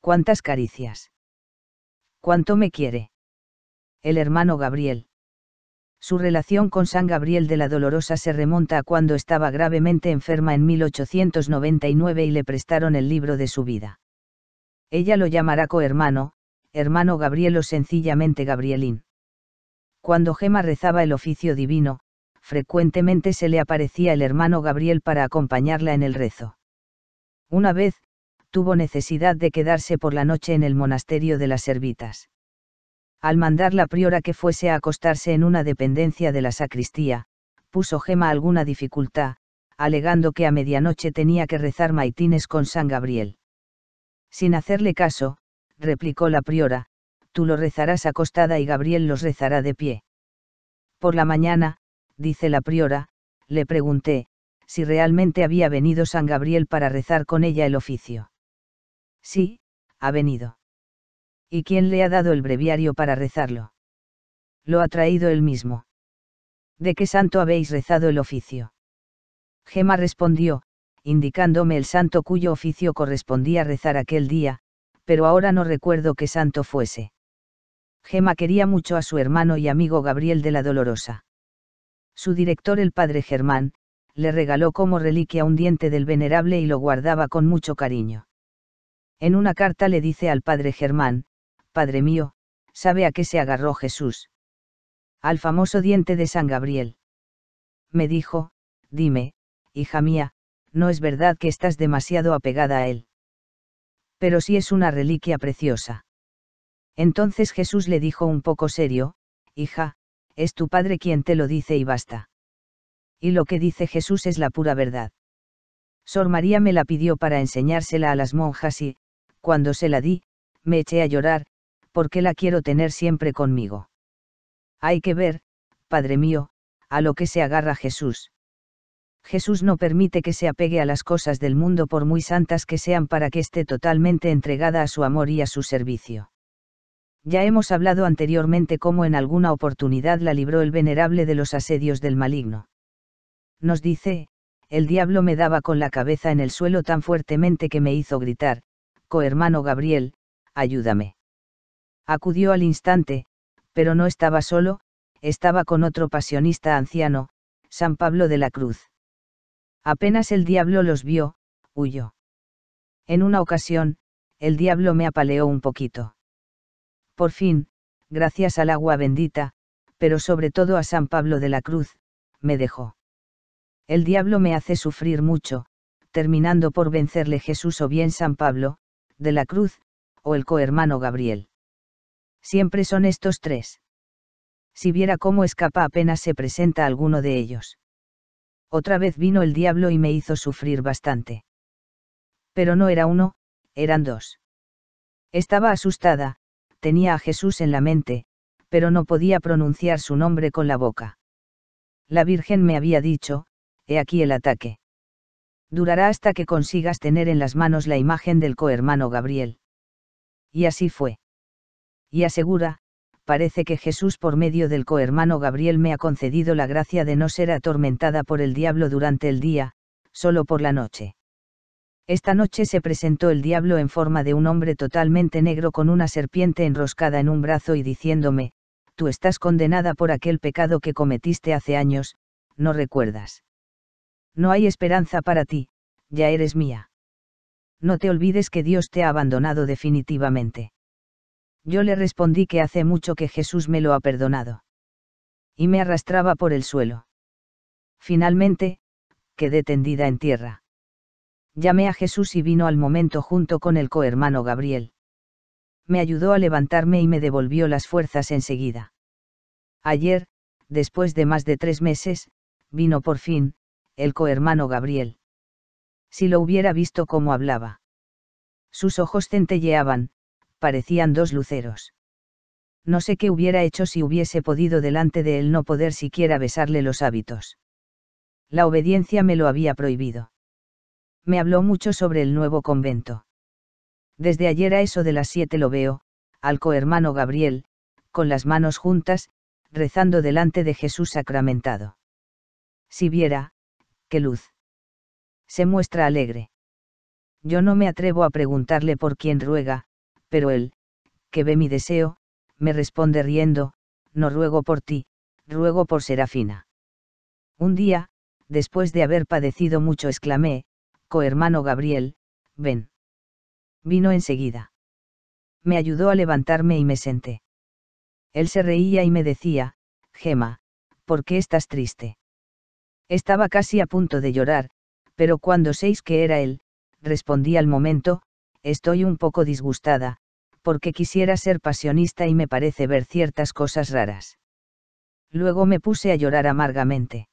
S1: Cuántas caricias. Cuánto me quiere el hermano Gabriel. Su relación con San Gabriel de la Dolorosa se remonta a cuando estaba gravemente enferma en 1899 y le prestaron el libro de su vida. Ella lo llamará cohermano, hermano Gabriel o sencillamente Gabrielín. Cuando Gema rezaba el oficio divino, frecuentemente se le aparecía el hermano Gabriel para acompañarla en el rezo. Una vez, tuvo necesidad de quedarse por la noche en el monasterio de las Servitas. Al mandar la priora que fuese a acostarse en una dependencia de la sacristía, puso Gema alguna dificultad, alegando que a medianoche tenía que rezar maitines con San Gabriel. Sin hacerle caso, replicó la priora, tú lo rezarás acostada y Gabriel los rezará de pie. Por la mañana, dice la priora, le pregunté, si realmente había venido San Gabriel para rezar con ella el oficio. Sí, ha venido. ¿Y quién le ha dado el breviario para rezarlo? Lo ha traído él mismo. ¿De qué santo habéis rezado el oficio? Gema respondió, indicándome el santo cuyo oficio correspondía rezar aquel día, pero ahora no recuerdo qué santo fuese. Gema quería mucho a su hermano y amigo Gabriel de la Dolorosa. Su director, el padre Germán, le regaló como reliquia un diente del venerable y lo guardaba con mucho cariño. En una carta le dice al padre Germán, Padre mío, ¿sabe a qué se agarró Jesús? Al famoso diente de San Gabriel. Me dijo, dime, hija mía, no es verdad que estás demasiado apegada a él. Pero sí es una reliquia preciosa. Entonces Jesús le dijo un poco serio, hija, es tu padre quien te lo dice y basta. Y lo que dice Jesús es la pura verdad. Sor María me la pidió para enseñársela a las monjas y, cuando se la di, me eché a llorar, porque la quiero tener siempre conmigo. Hay que ver, Padre mío, a lo que se agarra Jesús. Jesús no permite que se apegue a las cosas del mundo por muy santas que sean para que esté totalmente entregada a su amor y a su servicio. Ya hemos hablado anteriormente cómo en alguna oportunidad la libró el venerable de los asedios del maligno. Nos dice, el diablo me daba con la cabeza en el suelo tan fuertemente que me hizo gritar, cohermano Gabriel, ayúdame acudió al instante, pero no estaba solo, estaba con otro pasionista anciano, San Pablo de la Cruz. Apenas el diablo los vio, huyó. En una ocasión, el diablo me apaleó un poquito. Por fin, gracias al agua bendita, pero sobre todo a San Pablo de la Cruz, me dejó. El diablo me hace sufrir mucho, terminando por vencerle Jesús o bien San Pablo, de la Cruz, o el cohermano Gabriel. Siempre son estos tres. Si viera cómo escapa apenas se presenta alguno de ellos. Otra vez vino el diablo y me hizo sufrir bastante. Pero no era uno, eran dos. Estaba asustada, tenía a Jesús en la mente, pero no podía pronunciar su nombre con la boca. La Virgen me había dicho, he aquí el ataque. Durará hasta que consigas tener en las manos la imagen del cohermano Gabriel. Y así fue. Y asegura, parece que Jesús por medio del cohermano Gabriel me ha concedido la gracia de no ser atormentada por el diablo durante el día, solo por la noche. Esta noche se presentó el diablo en forma de un hombre totalmente negro con una serpiente enroscada en un brazo y diciéndome, tú estás condenada por aquel pecado que cometiste hace años, no recuerdas. No hay esperanza para ti, ya eres mía. No te olvides que Dios te ha abandonado definitivamente. Yo le respondí que hace mucho que Jesús me lo ha perdonado. Y me arrastraba por el suelo. Finalmente, quedé tendida en tierra. Llamé a Jesús y vino al momento junto con el cohermano Gabriel. Me ayudó a levantarme y me devolvió las fuerzas enseguida. Ayer, después de más de tres meses, vino por fin, el cohermano Gabriel. Si lo hubiera visto cómo hablaba. Sus ojos centelleaban, parecían dos luceros. No sé qué hubiera hecho si hubiese podido delante de él no poder siquiera besarle los hábitos. La obediencia me lo había prohibido. Me habló mucho sobre el nuevo convento. Desde ayer a eso de las siete lo veo, al cohermano Gabriel, con las manos juntas, rezando delante de Jesús sacramentado. Si viera, qué luz. Se muestra alegre. Yo no me atrevo a preguntarle por quién ruega, pero él, que ve mi deseo, me responde riendo, no ruego por ti, ruego por Serafina. Un día, después de haber padecido mucho, exclamé, cohermano Gabriel, ven. Vino enseguida. Me ayudó a levantarme y me senté. Él se reía y me decía, Gema, ¿por qué estás triste? Estaba casi a punto de llorar, pero cuando seis que era él, respondí al momento, estoy un poco disgustada, porque quisiera ser pasionista y me parece ver ciertas cosas raras. Luego me puse a llorar amargamente.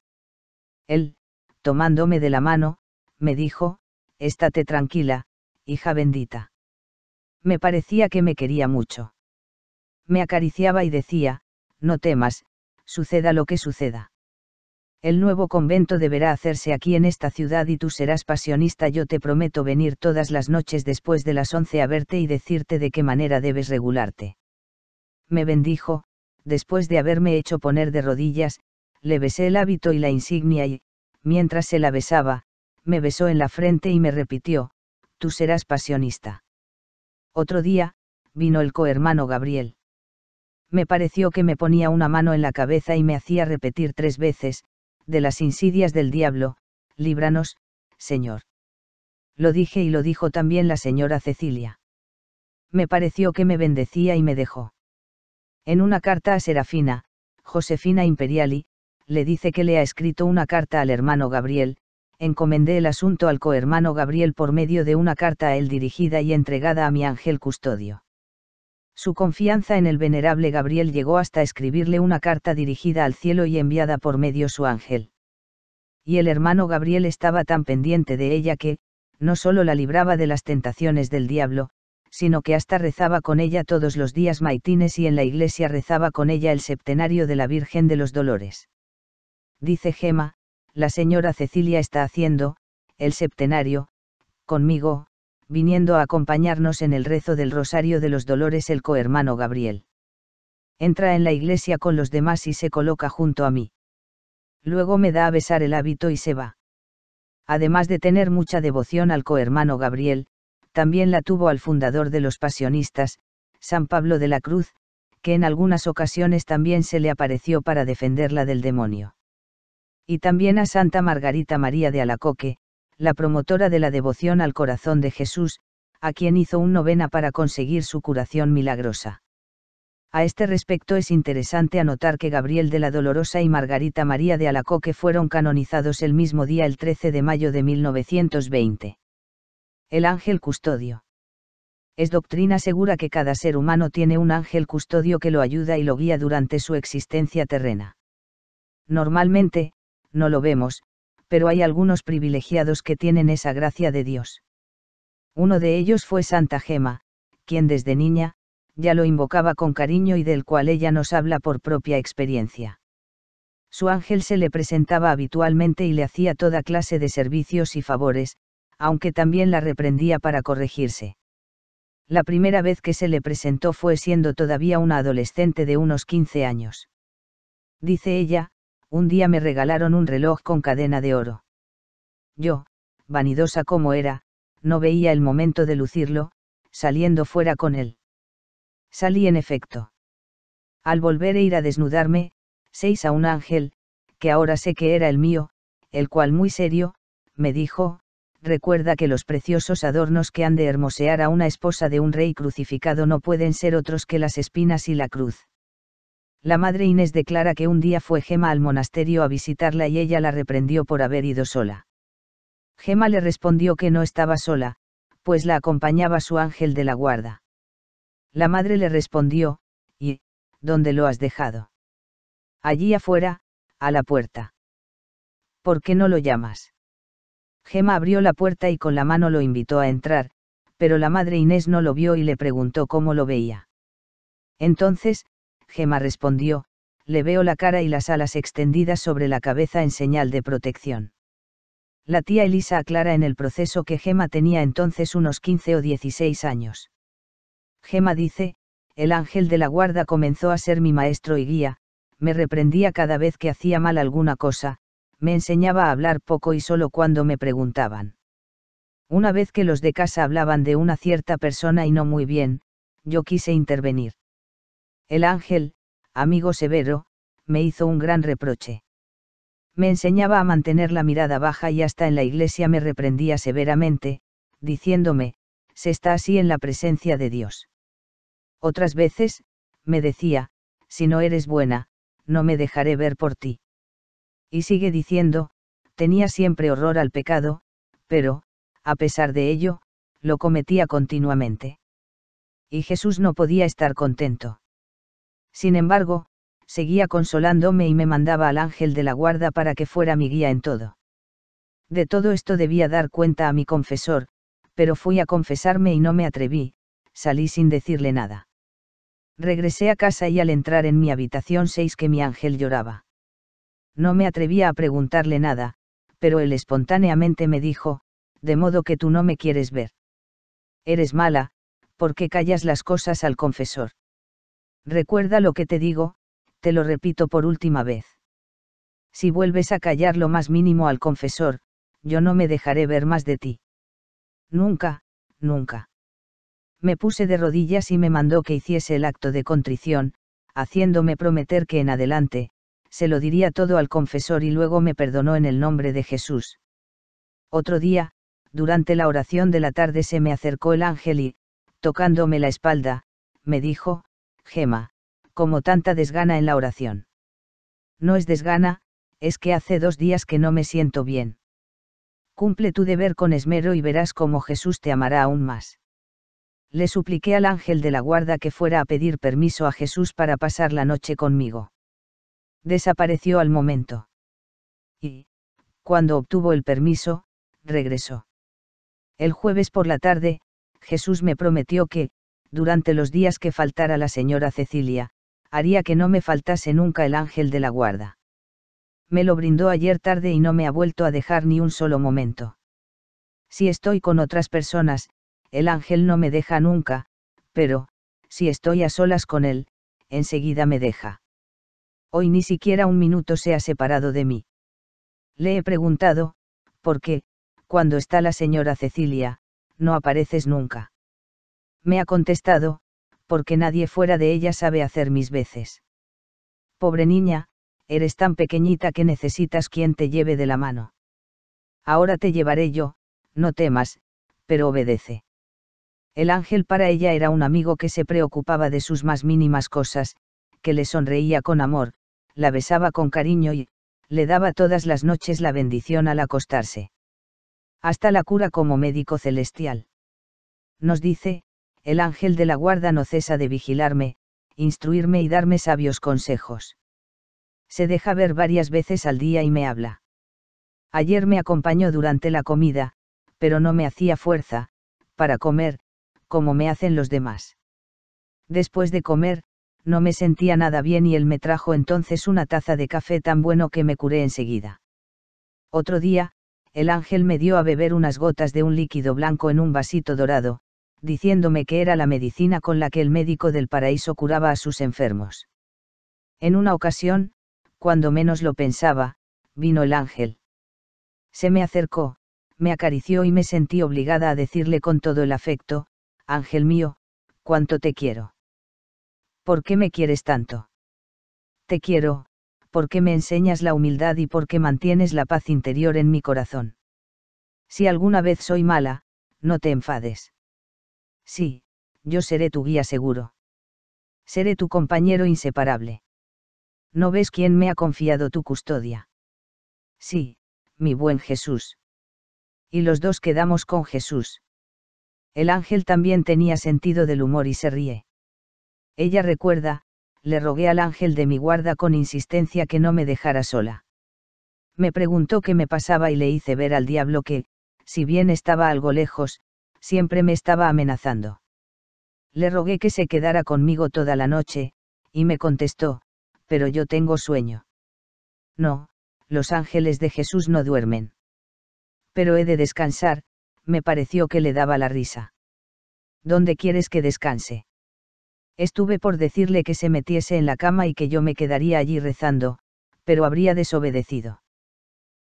S1: Él, tomándome de la mano, me dijo, estate tranquila, hija bendita. Me parecía que me quería mucho. Me acariciaba y decía, no temas, suceda lo que suceda. El nuevo convento deberá hacerse aquí en esta ciudad y tú serás pasionista. Yo te prometo venir todas las noches después de las once a verte y decirte de qué manera debes regularte. Me bendijo, después de haberme hecho poner de rodillas, le besé el hábito y la insignia y, mientras se la besaba, me besó en la frente y me repitió, tú serás pasionista. Otro día, vino el cohermano Gabriel. Me pareció que me ponía una mano en la cabeza y me hacía repetir tres veces, de las insidias del diablo, líbranos, Señor. Lo dije y lo dijo también la señora Cecilia. Me pareció que me bendecía y me dejó. En una carta a Serafina, Josefina Imperiali, le dice que le ha escrito una carta al hermano Gabriel, encomendé el asunto al cohermano Gabriel por medio de una carta a él dirigida y entregada a mi ángel custodio. Su confianza en el venerable Gabriel llegó hasta escribirle una carta dirigida al cielo y enviada por medio su ángel. Y el hermano Gabriel estaba tan pendiente de ella que, no solo la libraba de las tentaciones del diablo, sino que hasta rezaba con ella todos los días maitines y en la iglesia rezaba con ella el septenario de la Virgen de los Dolores. Dice Gema, la señora Cecilia está haciendo, el septenario, conmigo, viniendo a acompañarnos en el rezo del Rosario de los Dolores el cohermano Gabriel. Entra en la iglesia con los demás y se coloca junto a mí. Luego me da a besar el hábito y se va. Además de tener mucha devoción al cohermano Gabriel, también la tuvo al fundador de los pasionistas, San Pablo de la Cruz, que en algunas ocasiones también se le apareció para defenderla del demonio. Y también a Santa Margarita María de Alacoque, la promotora de la devoción al corazón de Jesús, a quien hizo un novena para conseguir su curación milagrosa. A este respecto es interesante anotar que Gabriel de la Dolorosa y Margarita María de Alacoque fueron canonizados el mismo día el 13 de mayo de 1920. El ángel custodio. Es doctrina segura que cada ser humano tiene un ángel custodio que lo ayuda y lo guía durante su existencia terrena. Normalmente, no lo vemos, pero hay algunos privilegiados que tienen esa gracia de Dios. Uno de ellos fue Santa Gema, quien desde niña, ya lo invocaba con cariño y del cual ella nos habla por propia experiencia. Su ángel se le presentaba habitualmente y le hacía toda clase de servicios y favores, aunque también la reprendía para corregirse. La primera vez que se le presentó fue siendo todavía una adolescente de unos 15 años. Dice ella, un día me regalaron un reloj con cadena de oro. Yo, vanidosa como era, no veía el momento de lucirlo, saliendo fuera con él. Salí en efecto. Al volver e ir a desnudarme, seis a un ángel, que ahora sé que era el mío, el cual muy serio, me dijo, recuerda que los preciosos adornos que han de hermosear a una esposa de un rey crucificado no pueden ser otros que las espinas y la cruz. La madre Inés declara que un día fue Gema al monasterio a visitarla y ella la reprendió por haber ido sola. Gema le respondió que no estaba sola, pues la acompañaba su ángel de la guarda. La madre le respondió, ¿y, dónde lo has dejado? Allí afuera, a la puerta. ¿Por qué no lo llamas? Gema abrió la puerta y con la mano lo invitó a entrar, pero la madre Inés no lo vio y le preguntó cómo lo veía. Entonces, Gema respondió, le veo la cara y las alas extendidas sobre la cabeza en señal de protección. La tía Elisa aclara en el proceso que Gema tenía entonces unos 15 o 16 años. Gema dice, el ángel de la guarda comenzó a ser mi maestro y guía, me reprendía cada vez que hacía mal alguna cosa, me enseñaba a hablar poco y solo cuando me preguntaban. Una vez que los de casa hablaban de una cierta persona y no muy bien, yo quise intervenir. El ángel, amigo severo, me hizo un gran reproche. Me enseñaba a mantener la mirada baja y hasta en la iglesia me reprendía severamente, diciéndome, se está así en la presencia de Dios. Otras veces, me decía, si no eres buena, no me dejaré ver por ti. Y sigue diciendo, tenía siempre horror al pecado, pero, a pesar de ello, lo cometía continuamente. Y Jesús no podía estar contento. Sin embargo, seguía consolándome y me mandaba al ángel de la guarda para que fuera mi guía en todo. De todo esto debía dar cuenta a mi confesor, pero fui a confesarme y no me atreví, salí sin decirle nada. Regresé a casa y al entrar en mi habitación seis que mi ángel lloraba. No me atrevía a preguntarle nada, pero él espontáneamente me dijo, de modo que tú no me quieres ver. Eres mala, porque callas las cosas al confesor. Recuerda lo que te digo, te lo repito por última vez. Si vuelves a callar lo más mínimo al confesor, yo no me dejaré ver más de ti. Nunca, nunca me puse de rodillas y me mandó que hiciese el acto de contrición, haciéndome prometer que en adelante, se lo diría todo al confesor y luego me perdonó en el nombre de Jesús. Otro día, durante la oración de la tarde se me acercó el ángel y, tocándome la espalda, me dijo, Gema, como tanta desgana en la oración. No es desgana, es que hace dos días que no me siento bien. Cumple tu deber con esmero y verás cómo Jesús te amará aún más le supliqué al ángel de la guarda que fuera a pedir permiso a Jesús para pasar la noche conmigo. Desapareció al momento. Y, cuando obtuvo el permiso, regresó. El jueves por la tarde, Jesús me prometió que, durante los días que faltara la señora Cecilia, haría que no me faltase nunca el ángel de la guarda. Me lo brindó ayer tarde y no me ha vuelto a dejar ni un solo momento. Si estoy con otras personas, el ángel no me deja nunca, pero, si estoy a solas con él, enseguida me deja. Hoy ni siquiera un minuto se ha separado de mí. Le he preguntado, ¿por qué, cuando está la señora Cecilia, no apareces nunca? Me ha contestado, porque nadie fuera de ella sabe hacer mis veces. Pobre niña, eres tan pequeñita que necesitas quien te lleve de la mano. Ahora te llevaré yo, no temas, pero obedece El ángel para ella era un amigo que se preocupaba de sus más mínimas cosas, que le sonreía con amor, la besaba con cariño y, le daba todas las noches la bendición al acostarse. Hasta la cura como médico celestial. Nos dice, el ángel de la guarda no cesa de vigilarme, instruirme y darme sabios consejos. Se deja ver varias veces al día y me habla. Ayer me acompañó durante la comida, pero no me hacía fuerza, para comer, como me hacen los demás. Después de comer, no me sentía nada bien y él me trajo entonces una taza de café tan bueno que me curé enseguida. Otro día, el ángel me dio a beber unas gotas de un líquido blanco en un vasito dorado, diciéndome que era la medicina con la que el médico del paraíso curaba a sus enfermos. En una ocasión, cuando menos lo pensaba, vino el ángel. Se me acercó, me acarició y me sentí obligada a decirle con todo el afecto, Ángel mío, cuánto te quiero. ¿Por qué me quieres tanto? Te quiero, porque me enseñas la humildad y porque mantienes la paz interior en mi corazón. Si alguna vez soy mala, no te enfades. Sí, yo seré tu guía seguro. Seré tu compañero inseparable. ¿No ves quién me ha confiado tu custodia? Sí, mi buen Jesús. Y los dos quedamos con Jesús. El ángel también tenía sentido del humor y se ríe. Ella recuerda, le rogué al ángel de mi guarda con insistencia que no me dejara sola. Me preguntó qué me pasaba y le hice ver al diablo que, si bien estaba algo lejos, siempre me estaba amenazando. Le rogué que se quedara conmigo toda la noche, y me contestó, pero yo tengo sueño. No, los ángeles de Jesús no duermen. Pero he de descansar, me pareció que le daba la risa. ¿Dónde quieres que descanse? Estuve por decirle que se metiese en la cama y que yo me quedaría allí rezando, pero habría desobedecido.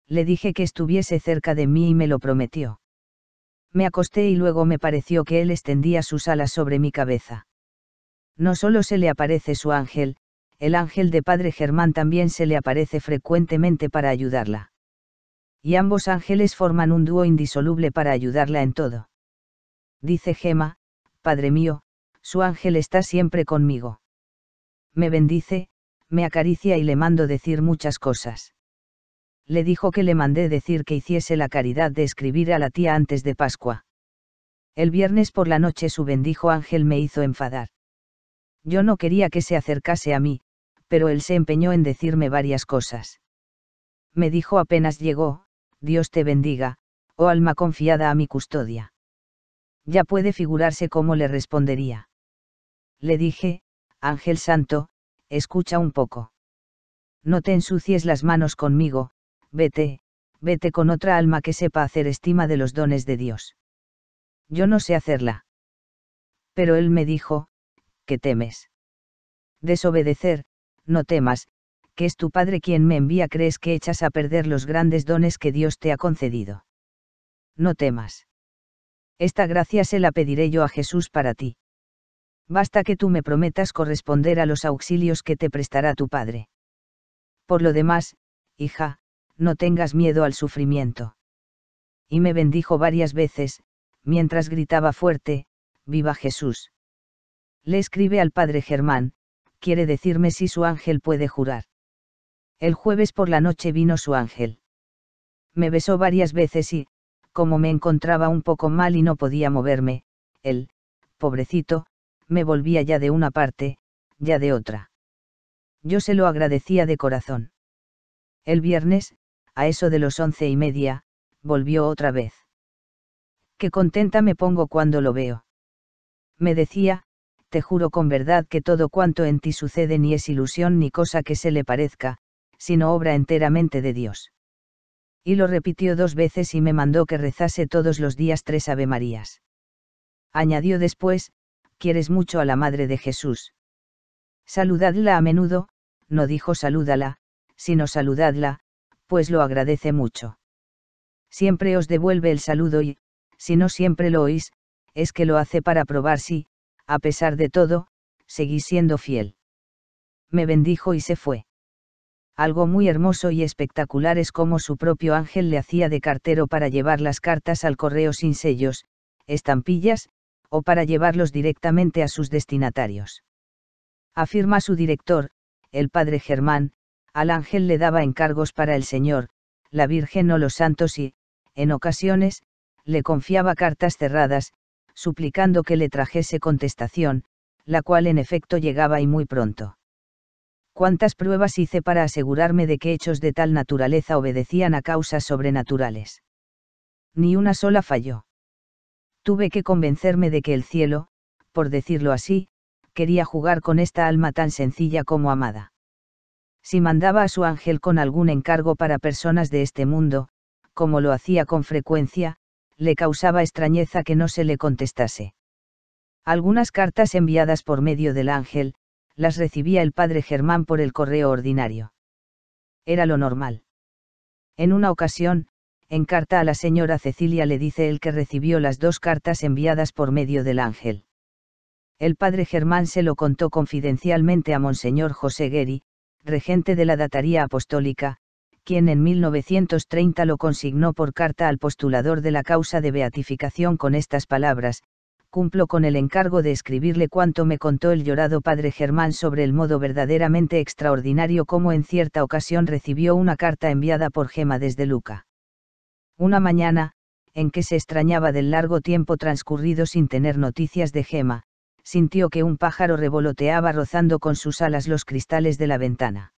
S1: Le dije que estuviese cerca de mí y me lo prometió. Me acosté y luego me pareció que él extendía sus alas sobre mi cabeza. No solo se le aparece su ángel, el ángel de Padre Germán también se le aparece frecuentemente para ayudarla. Y ambos ángeles forman un dúo indisoluble para ayudarla en todo. Dice Gema, Padre mío, su ángel está siempre conmigo. Me bendice, me acaricia y le mando decir muchas cosas le dijo que le mandé decir que hiciese la caridad de escribir a la tía antes de Pascua. El viernes por la noche su bendijo ángel me hizo enfadar. Yo no quería que se acercase a mí, pero él se empeñó en decirme varias cosas. Me dijo apenas llegó, Dios te bendiga, oh alma confiada a mi custodia. Ya puede figurarse cómo le respondería. Le dije, Ángel Santo, escucha un poco. No te ensucies las manos conmigo, vete, vete con otra alma que sepa hacer estima de los dones de Dios. Yo no sé hacerla. Pero él me dijo, ¿qué temes? Desobedecer, no temas, que es tu Padre quien me envía, crees que echas a perder los grandes dones que Dios te ha concedido. No temas. Esta gracia se la pediré yo a Jesús para ti. Basta que tú me prometas corresponder a los auxilios que te prestará tu Padre. Por lo demás, hija, no tengas miedo al sufrimiento. Y me bendijo varias veces, mientras gritaba fuerte, Viva Jesús. Le escribe al padre Germán, quiere decirme si su ángel puede jurar. El jueves por la noche vino su ángel. Me besó varias veces y, como me encontraba un poco mal y no podía moverme, él, pobrecito, me volvía ya de una parte, ya de otra. Yo se lo agradecía de corazón. El viernes, a eso de los once y media, volvió otra vez. Qué contenta me pongo cuando lo veo. Me decía, te juro con verdad que todo cuanto en ti sucede ni es ilusión ni cosa que se le parezca, sino obra enteramente de Dios. Y lo repitió dos veces y me mandó que rezase todos los días tres Ave Marías. Añadió después, quieres mucho a la Madre de Jesús. Saludadla a menudo, no dijo salúdala, sino saludadla, pues lo agradece mucho. Siempre os devuelve el saludo y, si no siempre lo oís, es que lo hace para probar si, a pesar de todo, seguís siendo fiel. Me bendijo y se fue. Algo muy hermoso y espectacular es como su propio ángel le hacía de cartero para llevar las cartas al correo sin sellos, estampillas, o para llevarlos directamente a sus destinatarios. Afirma su director, el padre Germán, al ángel le daba encargos para el Señor, la Virgen o los santos y, en ocasiones, le confiaba cartas cerradas, suplicando que le trajese contestación, la cual en efecto llegaba y muy pronto. ¿Cuántas pruebas hice para asegurarme de que hechos de tal naturaleza obedecían a causas sobrenaturales? Ni una sola falló. Tuve que convencerme de que el cielo, por decirlo así, quería jugar con esta alma tan sencilla como amada. Si mandaba a su ángel con algún encargo para personas de este mundo, como lo hacía con frecuencia, le causaba extrañeza que no se le contestase. Algunas cartas enviadas por medio del ángel, las recibía el padre Germán por el correo ordinario. Era lo normal. En una ocasión, en carta a la señora Cecilia le dice él que recibió las dos cartas enviadas por medio del ángel. El padre Germán se lo contó confidencialmente a Monseñor José Gueri, regente de la dataría apostólica, quien en 1930 lo consignó por carta al postulador de la causa de beatificación con estas palabras, cumplo con el encargo de escribirle cuanto me contó el llorado padre Germán sobre el modo verdaderamente extraordinario como en cierta ocasión recibió una carta enviada por Gema desde Luca. Una mañana, en que se extrañaba del largo tiempo transcurrido sin tener noticias de Gema, sintió que un pájaro revoloteaba rozando con sus alas los cristales de la ventana.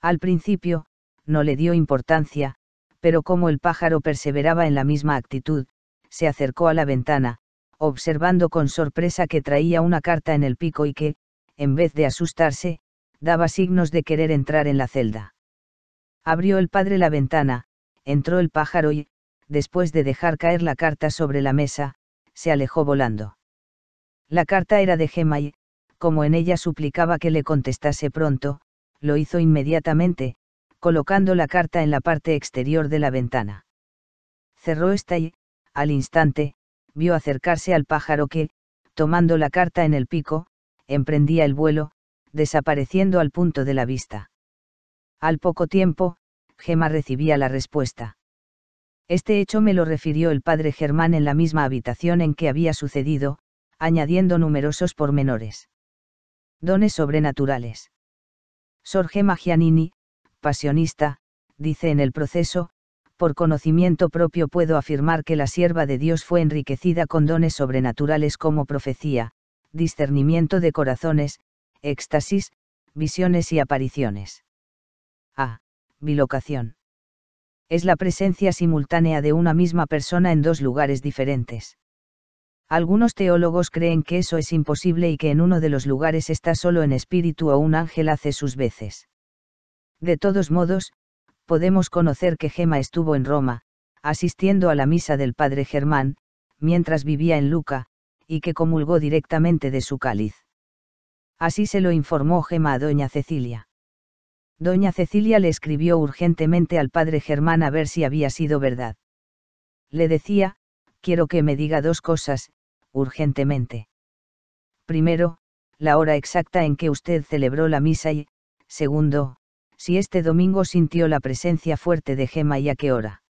S1: Al principio, no le dio importancia, pero como el pájaro perseveraba en la misma actitud, se acercó a la ventana, observando con sorpresa que traía una carta en el pico y que, en vez de asustarse, daba signos de querer entrar en la celda. Abrió el padre la ventana, entró el pájaro y, después de dejar caer la carta sobre la mesa, se alejó volando. La carta era de Gemma y, como en ella suplicaba que le contestase pronto, lo hizo inmediatamente, colocando la carta en la parte exterior de la ventana. Cerró esta y, al instante, vio acercarse al pájaro que, tomando la carta en el pico, emprendía el vuelo, desapareciendo al punto de la vista. Al poco tiempo, Gema recibía la respuesta. Este hecho me lo refirió el padre Germán en la misma habitación en que había sucedido, añadiendo numerosos pormenores. Dones sobrenaturales. Sor Gema Giannini, pasionista, dice en el proceso, por conocimiento propio puedo afirmar que la sierva de Dios fue enriquecida con dones sobrenaturales como profecía, discernimiento de corazones, éxtasis, visiones y apariciones. A. Bilocación. Es la presencia simultánea de una misma persona en dos lugares diferentes. Algunos teólogos creen que eso es imposible y que en uno de los lugares está solo en espíritu o un ángel hace sus veces. De todos modos, podemos conocer que Gema estuvo en Roma, asistiendo a la misa del padre Germán, mientras vivía en Luca, y que comulgó directamente de su cáliz. Así se lo informó Gema a doña Cecilia. Doña Cecilia le escribió urgentemente al padre Germán a ver si había sido verdad. Le decía, quiero que me diga dos cosas, urgentemente. Primero, la hora exacta en que usted celebró la misa y, segundo, si este domingo sintió la presencia fuerte de Gema y a qué hora.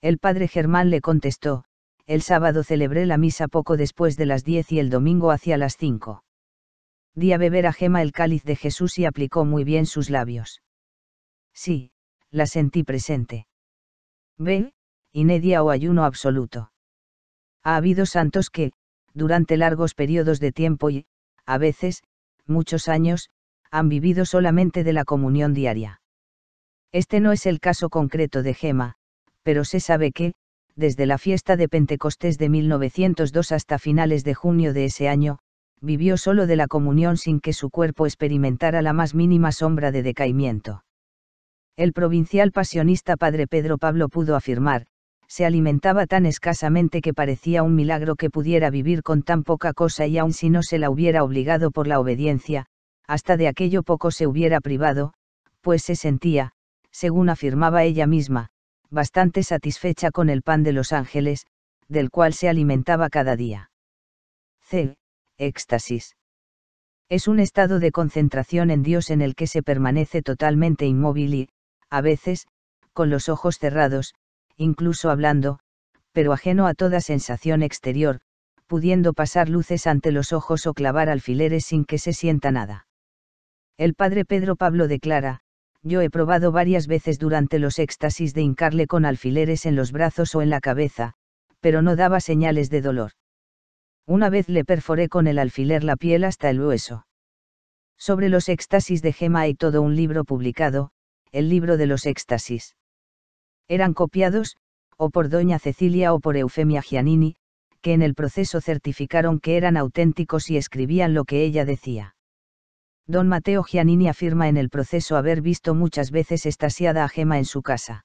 S1: El padre Germán le contestó, el sábado celebré la misa poco después de las diez y el domingo hacia las cinco. Di a beber a Gema el cáliz de Jesús y aplicó muy bien sus labios. Sí, la sentí presente. Ve, inedia o ayuno absoluto. Ha habido santos que, durante largos periodos de tiempo y, a veces, muchos años, han vivido solamente de la comunión diaria. Este no es el caso concreto de Gema, pero se sabe que, desde la fiesta de Pentecostés de 1902 hasta finales de junio de ese año, vivió solo de la comunión sin que su cuerpo experimentara la más mínima sombra de decaimiento. El provincial pasionista padre Pedro Pablo pudo afirmar, se alimentaba tan escasamente que parecía un milagro que pudiera vivir con tan poca cosa y aun si no se la hubiera obligado por la obediencia, hasta de aquello poco se hubiera privado, pues se sentía, según afirmaba ella misma, bastante satisfecha con el pan de los ángeles, del cual se alimentaba cada día. C. Éxtasis. Es un estado de concentración en Dios en el que se permanece totalmente inmóvil y, a veces, con los ojos cerrados, incluso hablando, pero ajeno a toda sensación exterior, pudiendo pasar luces ante los ojos o clavar alfileres sin que se sienta nada. El padre Pedro Pablo declara, yo he probado varias veces durante los éxtasis de hincarle con alfileres en los brazos o en la cabeza, pero no daba señales de dolor. Una vez le perforé con el alfiler la piel hasta el hueso. Sobre los éxtasis de Gema hay todo un libro publicado, el libro de los éxtasis. Eran copiados, o por doña Cecilia o por Eufemia Giannini, que en el proceso certificaron que eran auténticos y escribían lo que ella decía. Don Mateo Giannini afirma en el proceso haber visto muchas veces estasiada a Gema en su casa.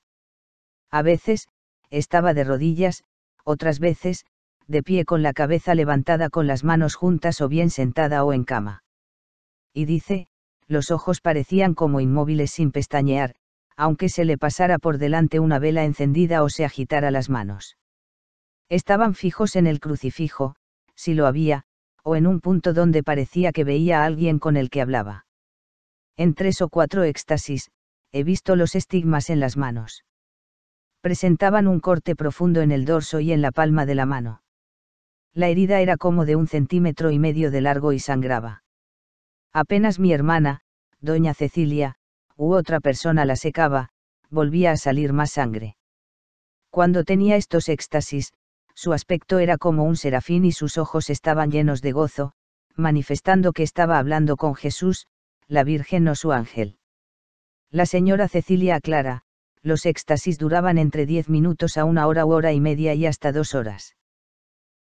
S1: A veces, estaba de rodillas, otras veces, de pie con la cabeza levantada con las manos juntas o bien sentada o en cama. Y dice, los ojos parecían como inmóviles sin pestañear, aunque se le pasara por delante una vela encendida o se agitara las manos. Estaban fijos en el crucifijo, si lo había, o en un punto donde parecía que veía a alguien con el que hablaba. En tres o cuatro éxtasis, he visto los estigmas en las manos. Presentaban un corte profundo en el dorso y en la palma de la mano. La herida era como de un centímetro y medio de largo y sangraba. Apenas mi hermana, doña Cecilia, u otra persona la secaba, volvía a salir más sangre. Cuando tenía estos éxtasis, su aspecto era como un serafín y sus ojos estaban llenos de gozo, manifestando que estaba hablando con Jesús, la Virgen o su ángel. La señora Cecilia aclara, los éxtasis duraban entre diez minutos a una hora u hora y media y hasta dos horas.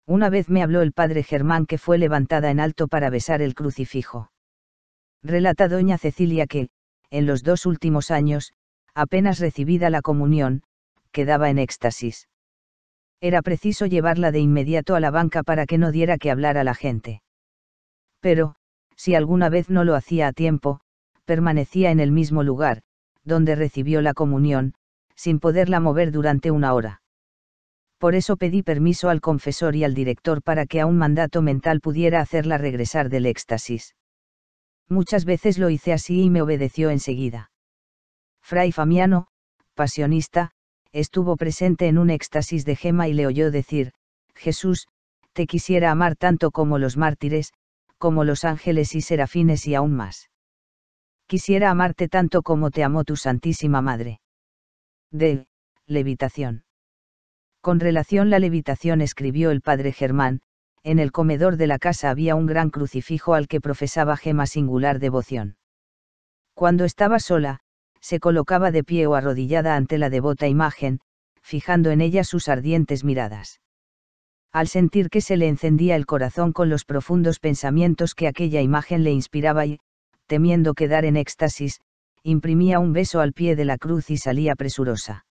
S1: Una vez me habló el padre Germán que fue levantada en alto para besar el crucifijo. Relata doña Cecilia que, en los dos últimos años, apenas recibida la comunión, quedaba en éxtasis era preciso llevarla de inmediato a la banca para que no diera que hablar a la gente. Pero, si alguna vez no lo hacía a tiempo, permanecía en el mismo lugar, donde recibió la comunión, sin poderla mover durante una hora. Por eso pedí permiso al confesor y al director para que a un mandato mental pudiera hacerla regresar del éxtasis. Muchas veces lo hice así y me obedeció enseguida. Fray Famiano, pasionista, estuvo presente en un éxtasis de Gema y le oyó decir, Jesús, te quisiera amar tanto como los mártires, como los ángeles y serafines y aún más. Quisiera amarte tanto como te amó tu Santísima Madre. De, levitación. Con relación la levitación escribió el padre Germán, en el comedor de la casa había un gran crucifijo al que profesaba Gema singular devoción. Cuando estaba sola, se colocaba de pie o arrodillada ante la devota imagen, fijando en ella sus ardientes miradas. Al sentir que se le encendía el corazón con los profundos pensamientos que aquella imagen le inspiraba y, temiendo quedar en éxtasis, imprimía un beso al pie de la cruz y salía presurosa.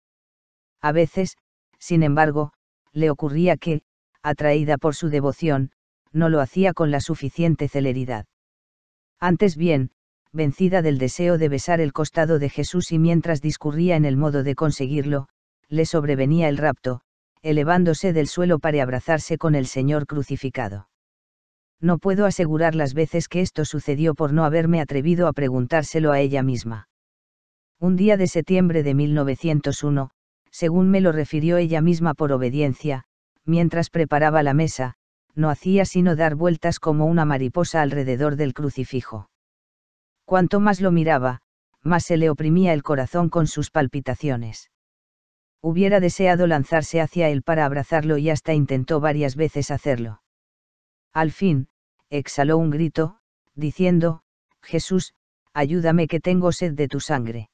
S1: A veces, sin embargo, le ocurría que, atraída por su devoción, no lo hacía con la suficiente celeridad. Antes bien, vencida del deseo de besar el costado de Jesús y mientras discurría en el modo de conseguirlo, le sobrevenía el rapto, elevándose del suelo para abrazarse con el Señor crucificado. No puedo asegurar las veces que esto sucedió por no haberme atrevido a preguntárselo a ella misma. Un día de septiembre de 1901, según me lo refirió ella misma por obediencia, mientras preparaba la mesa, no hacía sino dar vueltas como una mariposa alrededor del crucifijo. Cuanto más lo miraba, más se le oprimía el corazón con sus palpitaciones. Hubiera deseado lanzarse hacia él para abrazarlo y hasta intentó varias veces hacerlo. Al fin, exhaló un grito, diciendo, Jesús, ayúdame que tengo sed de tu sangre.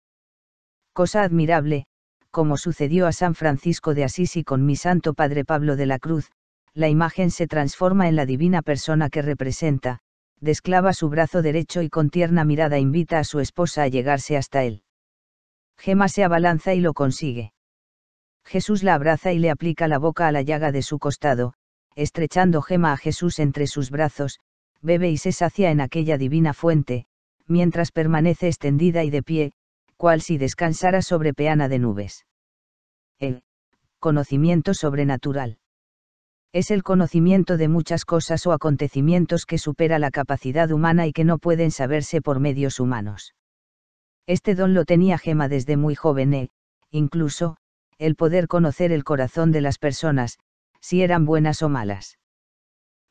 S1: Cosa admirable, como sucedió a San Francisco de Asís y con mi Santo Padre Pablo de la Cruz, la imagen se transforma en la divina persona que representa, desclava su brazo derecho y con tierna mirada invita a su esposa a llegarse hasta él. Gema se abalanza y lo consigue. Jesús la abraza y le aplica la boca a la llaga de su costado, estrechando Gema a Jesús entre sus brazos, bebe y se sacia en aquella divina fuente, mientras permanece extendida y de pie, cual si descansara sobre peana de nubes. El conocimiento sobrenatural es el conocimiento de muchas cosas o acontecimientos que supera la capacidad humana y que no pueden saberse por medios humanos. Este don lo tenía Gema desde muy joven e, incluso, el poder conocer el corazón de las personas, si eran buenas o malas.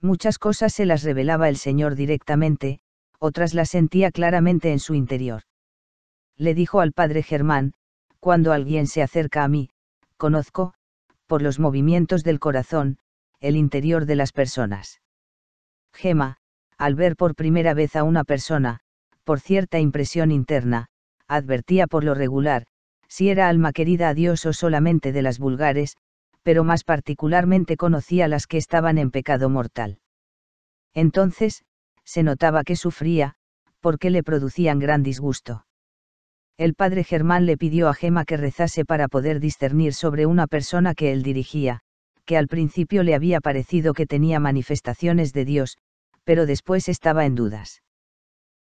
S1: Muchas cosas se las revelaba el Señor directamente, otras las sentía claramente en su interior. Le dijo al padre Germán, cuando alguien se acerca a mí, conozco, por los movimientos del corazón, el interior de las personas. Gema, al ver por primera vez a una persona, por cierta impresión interna, advertía por lo regular, si era alma querida a Dios o solamente de las vulgares, pero más particularmente conocía las que estaban en pecado mortal. Entonces, se notaba que sufría, porque le producían gran disgusto. El padre Germán le pidió a Gema que rezase para poder discernir sobre una persona que él dirigía, que al principio le había parecido que tenía manifestaciones de Dios, pero después estaba en dudas.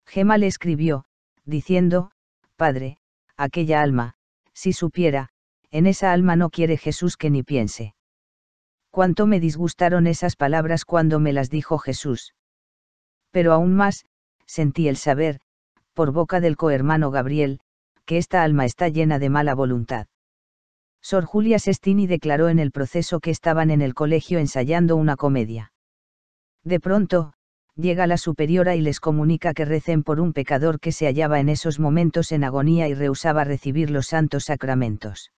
S1: Gema le escribió, diciendo, Padre, aquella alma, si supiera, en esa alma no quiere Jesús que ni piense. Cuánto me disgustaron esas palabras cuando me las dijo Jesús. Pero aún más, sentí el saber, por boca del cohermano Gabriel, que esta alma está llena de mala voluntad. Sor Julia Sestini declaró en el proceso que estaban en el colegio ensayando una comedia. De pronto, llega la superiora y les comunica que recen por un pecador que se hallaba en esos momentos en agonía y rehusaba recibir los santos sacramentos.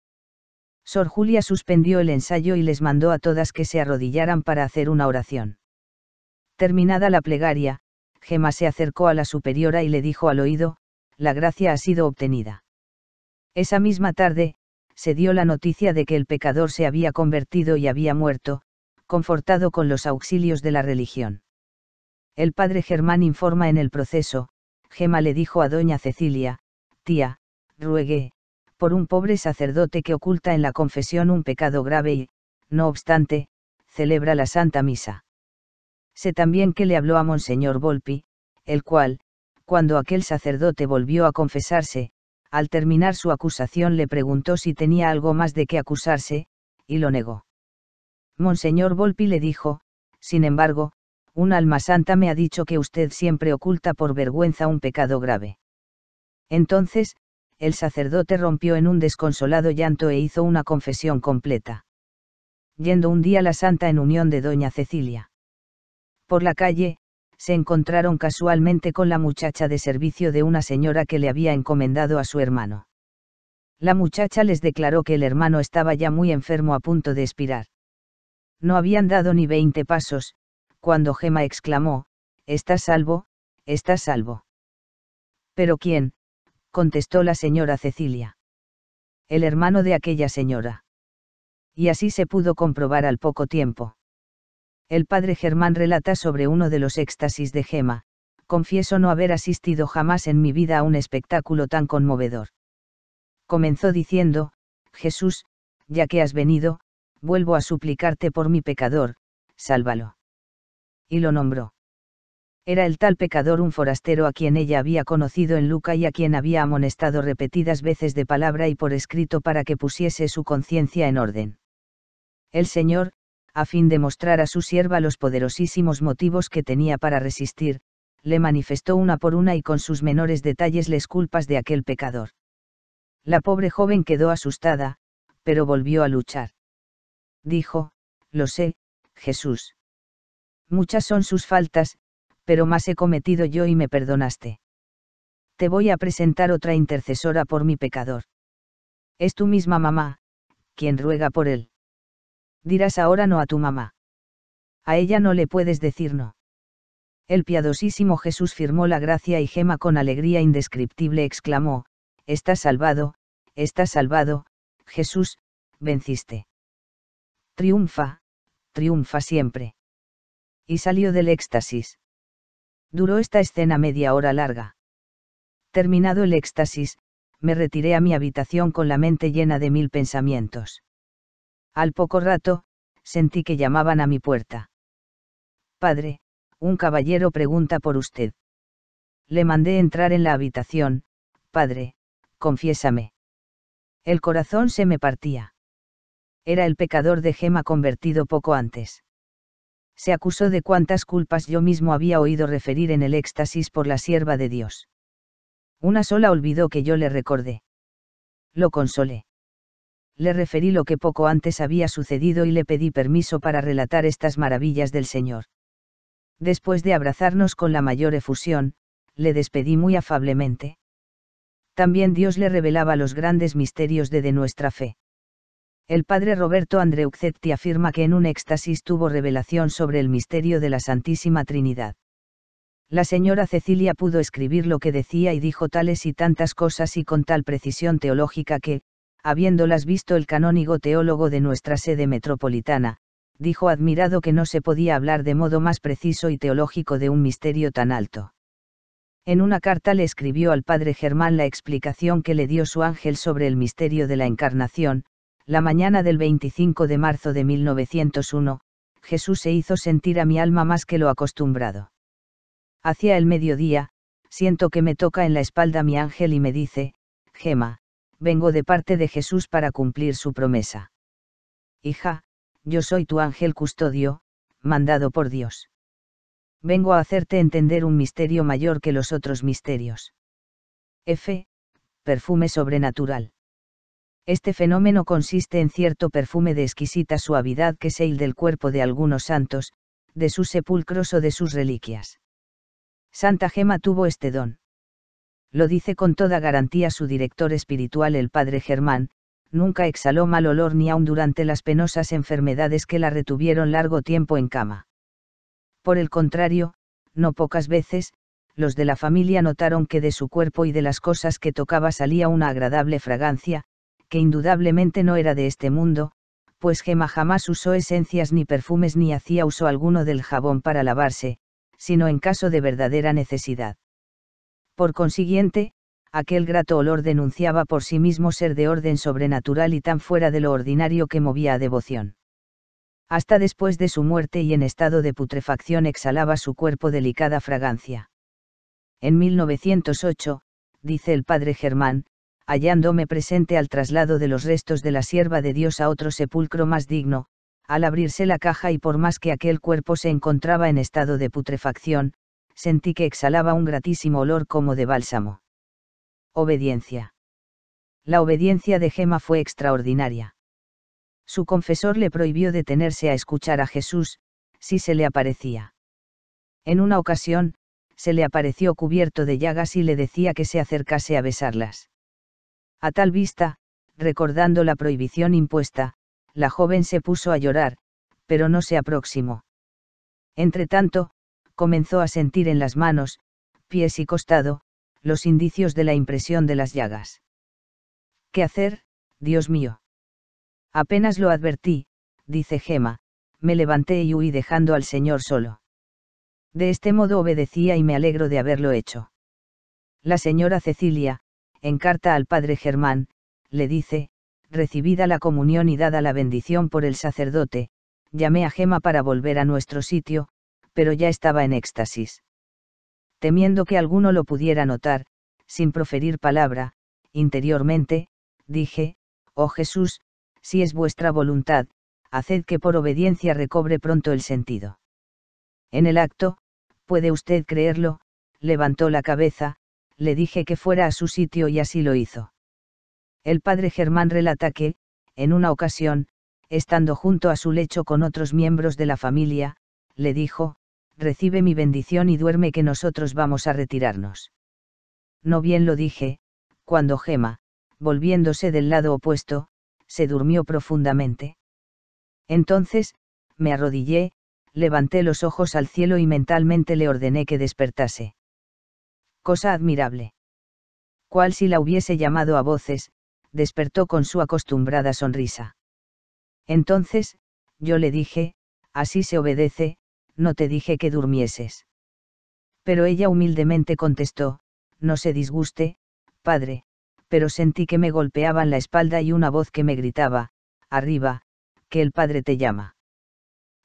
S1: Sor Julia suspendió el ensayo y les mandó a todas que se arrodillaran para hacer una oración. Terminada la plegaria, Gema se acercó a la superiora y le dijo al oído, la gracia ha sido obtenida. Esa misma tarde, se dio la noticia de que el pecador se había convertido y había muerto, confortado con los auxilios de la religión. El padre Germán informa en el proceso, Gema le dijo a doña Cecilia, tía, ruegué, por un pobre sacerdote que oculta en la confesión un pecado grave y, no obstante, celebra la Santa Misa. Sé también que le habló a Monseñor Volpi, el cual, cuando aquel sacerdote volvió a confesarse, al terminar su acusación le preguntó si tenía algo más de qué acusarse, y lo negó. Monseñor Volpi le dijo, sin embargo, un alma santa me ha dicho que usted siempre oculta por vergüenza un pecado grave. Entonces, el sacerdote rompió en un desconsolado llanto e hizo una confesión completa. Yendo un día la santa en unión de doña Cecilia. Por la calle, se encontraron casualmente con la muchacha de servicio de una señora que le había encomendado a su hermano. La muchacha les declaró que el hermano estaba ya muy enfermo a punto de expirar. No habían dado ni veinte pasos, cuando Gema exclamó, Estás salvo, estás salvo. ¿Pero quién? contestó la señora Cecilia. El hermano de aquella señora. Y así se pudo comprobar al poco tiempo. El padre Germán relata sobre uno de los éxtasis de Gema, confieso no haber asistido jamás en mi vida a un espectáculo tan conmovedor. Comenzó diciendo, Jesús, ya que has venido, vuelvo a suplicarte por mi pecador, sálvalo y lo nombró. Era el tal pecador un forastero a quien ella había conocido en Luca y a quien había amonestado repetidas veces de palabra y por escrito para que pusiese su conciencia en orden. El Señor, a fin de mostrar a su sierva los poderosísimos motivos que tenía para resistir, le manifestó una por una y con sus menores detalles les culpas de aquel pecador. La pobre joven quedó asustada, pero volvió a luchar. Dijo, lo sé, Jesús. Muchas son sus faltas, pero más he cometido yo y me perdonaste. Te voy a presentar otra intercesora por mi pecador. Es tu misma mamá, quien ruega por él. Dirás ahora no a tu mamá. A ella no le puedes decir no. El piadosísimo Jesús firmó la gracia y Gema con alegría indescriptible exclamó, Estás salvado, estás salvado, Jesús, venciste. Triunfa, triunfa siempre y salió del éxtasis. Duró esta escena media hora larga. Terminado el éxtasis, me retiré a mi habitación con la mente llena de mil pensamientos. Al poco rato, sentí que llamaban a mi puerta. Padre, un caballero pregunta por usted. Le mandé entrar en la habitación, padre, confiésame. El corazón se me partía. Era el pecador de Gema convertido poco antes se acusó de cuántas culpas yo mismo había oído referir en el éxtasis por la sierva de Dios. Una sola olvidó que yo le recordé. Lo consolé. Le referí lo que poco antes había sucedido y le pedí permiso para relatar estas maravillas del Señor. Después de abrazarnos con la mayor efusión, le despedí muy afablemente. También Dios le revelaba los grandes misterios de, de nuestra fe. El padre Roberto Andreuccetti afirma que en un éxtasis tuvo revelación sobre el misterio de la Santísima Trinidad. La señora Cecilia pudo escribir lo que decía y dijo tales y tantas cosas y con tal precisión teológica que, habiéndolas visto el canónigo teólogo de nuestra sede metropolitana, dijo admirado que no se podía hablar de modo más preciso y teológico de un misterio tan alto. En una carta le escribió al padre Germán la explicación que le dio su ángel sobre el misterio de la encarnación, la mañana del 25 de marzo de 1901, Jesús se hizo sentir a mi alma más que lo acostumbrado. Hacia el mediodía, siento que me toca en la espalda mi ángel y me dice, Gema, vengo de parte de Jesús para cumplir su promesa. Hija, yo soy tu ángel custodio, mandado por Dios. Vengo a hacerte entender un misterio mayor que los otros misterios. F. Perfume sobrenatural. Este fenómeno consiste en cierto perfume de exquisita suavidad que se del cuerpo de algunos santos, de sus sepulcros o de sus reliquias. Santa Gema tuvo este don. Lo dice con toda garantía su director espiritual el padre Germán, nunca exhaló mal olor ni aun durante las penosas enfermedades que la retuvieron largo tiempo en cama. Por el contrario, no pocas veces, los de la familia notaron que de su cuerpo y de las cosas que tocaba salía una agradable fragancia, que indudablemente no era de este mundo, pues Gema jamás usó esencias ni perfumes ni hacía uso alguno del jabón para lavarse, sino en caso de verdadera necesidad. Por consiguiente, aquel grato olor denunciaba por sí mismo ser de orden sobrenatural y tan fuera de lo ordinario que movía a devoción. Hasta después de su muerte y en estado de putrefacción exhalaba su cuerpo delicada fragancia. En 1908, dice el padre Germán, hallándome presente al traslado de los restos de la sierva de Dios a otro sepulcro más digno, al abrirse la caja y por más que aquel cuerpo se encontraba en estado de putrefacción, sentí que exhalaba un gratísimo olor como de bálsamo. Obediencia. La obediencia de Gema fue extraordinaria. Su confesor le prohibió detenerse a escuchar a Jesús, si se le aparecía. En una ocasión, se le apareció cubierto de llagas y le decía que se acercase a besarlas. A tal vista, recordando la prohibición impuesta, la joven se puso a llorar, pero no se aproximó. Entretanto, comenzó a sentir en las manos, pies y costado, los indicios de la impresión de las llagas. ¿Qué hacer, Dios mío? Apenas lo advertí, dice Gema, me levanté y huí dejando al Señor solo. De este modo obedecía y me alegro de haberlo hecho. La señora Cecilia, en carta al padre Germán, le dice, recibida la comunión y dada la bendición por el sacerdote, llamé a Gema para volver a nuestro sitio, pero ya estaba en éxtasis. Temiendo que alguno lo pudiera notar, sin proferir palabra, interiormente, dije, Oh Jesús, si es vuestra voluntad, haced que por obediencia recobre pronto el sentido. En el acto, puede usted creerlo, levantó la cabeza, le dije que fuera a su sitio y así lo hizo. El padre Germán relata que, en una ocasión, estando junto a su lecho con otros miembros de la familia, le dijo, recibe mi bendición y duerme que nosotros vamos a retirarnos. No bien lo dije, cuando Gema, volviéndose del lado opuesto, se durmió profundamente. Entonces, me arrodillé, levanté los ojos al cielo y mentalmente le ordené que despertase. Cosa admirable. Cual si la hubiese llamado a voces, despertó con su acostumbrada sonrisa. Entonces, yo le dije, así se obedece, no te dije que durmieses. Pero ella humildemente contestó, no se disguste, padre, pero sentí que me golpeaban la espalda y una voz que me gritaba, arriba, que el padre te llama.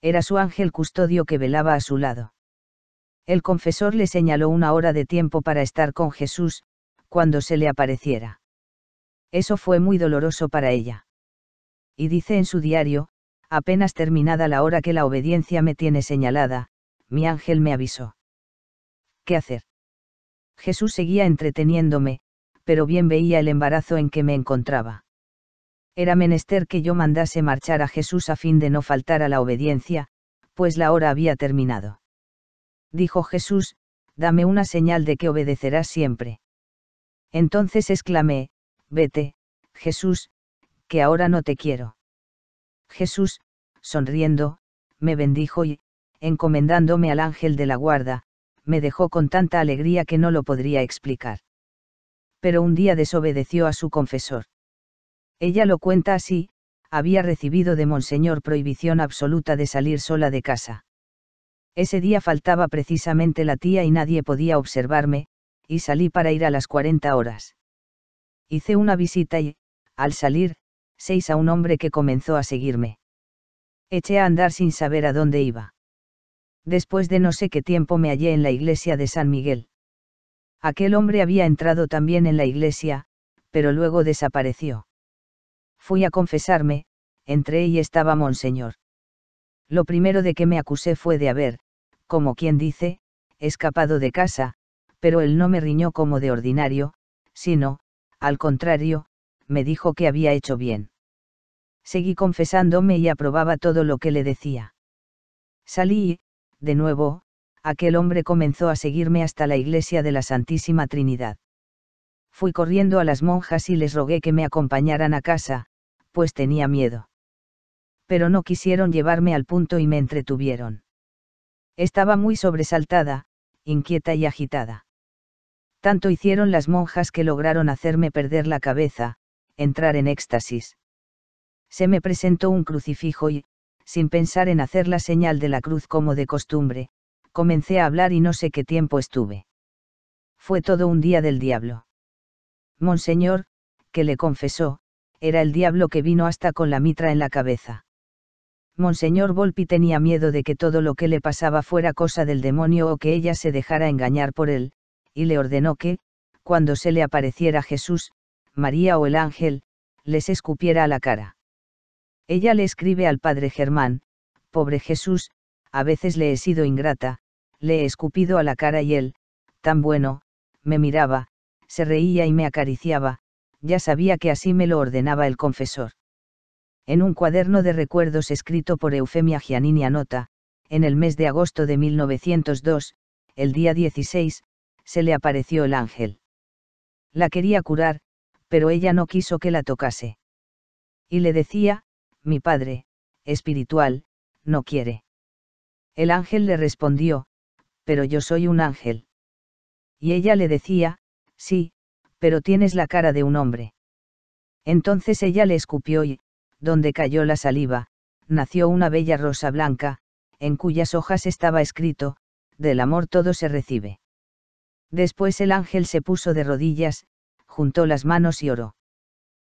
S1: Era su ángel custodio que velaba a su lado. El confesor le señaló una hora de tiempo para estar con Jesús, cuando se le apareciera. Eso fue muy doloroso para ella. Y dice en su diario, apenas terminada la hora que la obediencia me tiene señalada, mi ángel me avisó. ¿Qué hacer? Jesús seguía entreteniéndome, pero bien veía el embarazo en que me encontraba. Era menester que yo mandase marchar a Jesús a fin de no faltar a la obediencia, pues la hora había terminado. Dijo Jesús, dame una señal de que obedecerás siempre. Entonces exclamé, vete, Jesús, que ahora no te quiero. Jesús, sonriendo, me bendijo y, encomendándome al ángel de la guarda, me dejó con tanta alegría que no lo podría explicar. Pero un día desobedeció a su confesor. Ella lo cuenta así, había recibido de Monseñor prohibición absoluta de salir sola de casa. Ese día faltaba precisamente la tía y nadie podía observarme, y salí para ir a las 40 horas. Hice una visita y, al salir, seis a un hombre que comenzó a seguirme. Eché a andar sin saber a dónde iba. Después de no sé qué tiempo me hallé en la iglesia de San Miguel. Aquel hombre había entrado también en la iglesia, pero luego desapareció. Fui a confesarme, entré y estaba Monseñor. Lo primero de que me acusé fue de haber, como quien dice, escapado de casa, pero él no me riñó como de ordinario, sino, al contrario, me dijo que había hecho bien. Seguí confesándome y aprobaba todo lo que le decía. Salí y, de nuevo, aquel hombre comenzó a seguirme hasta la iglesia de la Santísima Trinidad. Fui corriendo a las monjas y les rogué que me acompañaran a casa, pues tenía miedo. Pero no quisieron llevarme al punto y me entretuvieron. Estaba muy sobresaltada, inquieta y agitada. Tanto hicieron las monjas que lograron hacerme perder la cabeza, entrar en éxtasis. Se me presentó un crucifijo y, sin pensar en hacer la señal de la cruz como de costumbre, comencé a hablar y no sé qué tiempo estuve. Fue todo un día del diablo. Monseñor, que le confesó, era el diablo que vino hasta con la mitra en la cabeza. Monseñor Volpi tenía miedo de que todo lo que le pasaba fuera cosa del demonio o que ella se dejara engañar por él, y le ordenó que, cuando se le apareciera Jesús, María o el ángel, les escupiera a la cara. Ella le escribe al padre Germán, pobre Jesús, a veces le he sido ingrata, le he escupido a la cara y él, tan bueno, me miraba, se reía y me acariciaba, ya sabía que así me lo ordenaba el confesor. En un cuaderno de recuerdos escrito por Eufemia Giannini anota, en el mes de agosto de 1902, el día 16, se le apareció el ángel. La quería curar, pero ella no quiso que la tocase. Y le decía, mi padre, espiritual, no quiere. El ángel le respondió, pero yo soy un ángel. Y ella le decía, sí, pero tienes la cara de un hombre. Entonces ella le escupió y, donde cayó la saliva, nació una bella rosa blanca, en cuyas hojas estaba escrito, del amor todo se recibe. Después el ángel se puso de rodillas, juntó las manos y oró.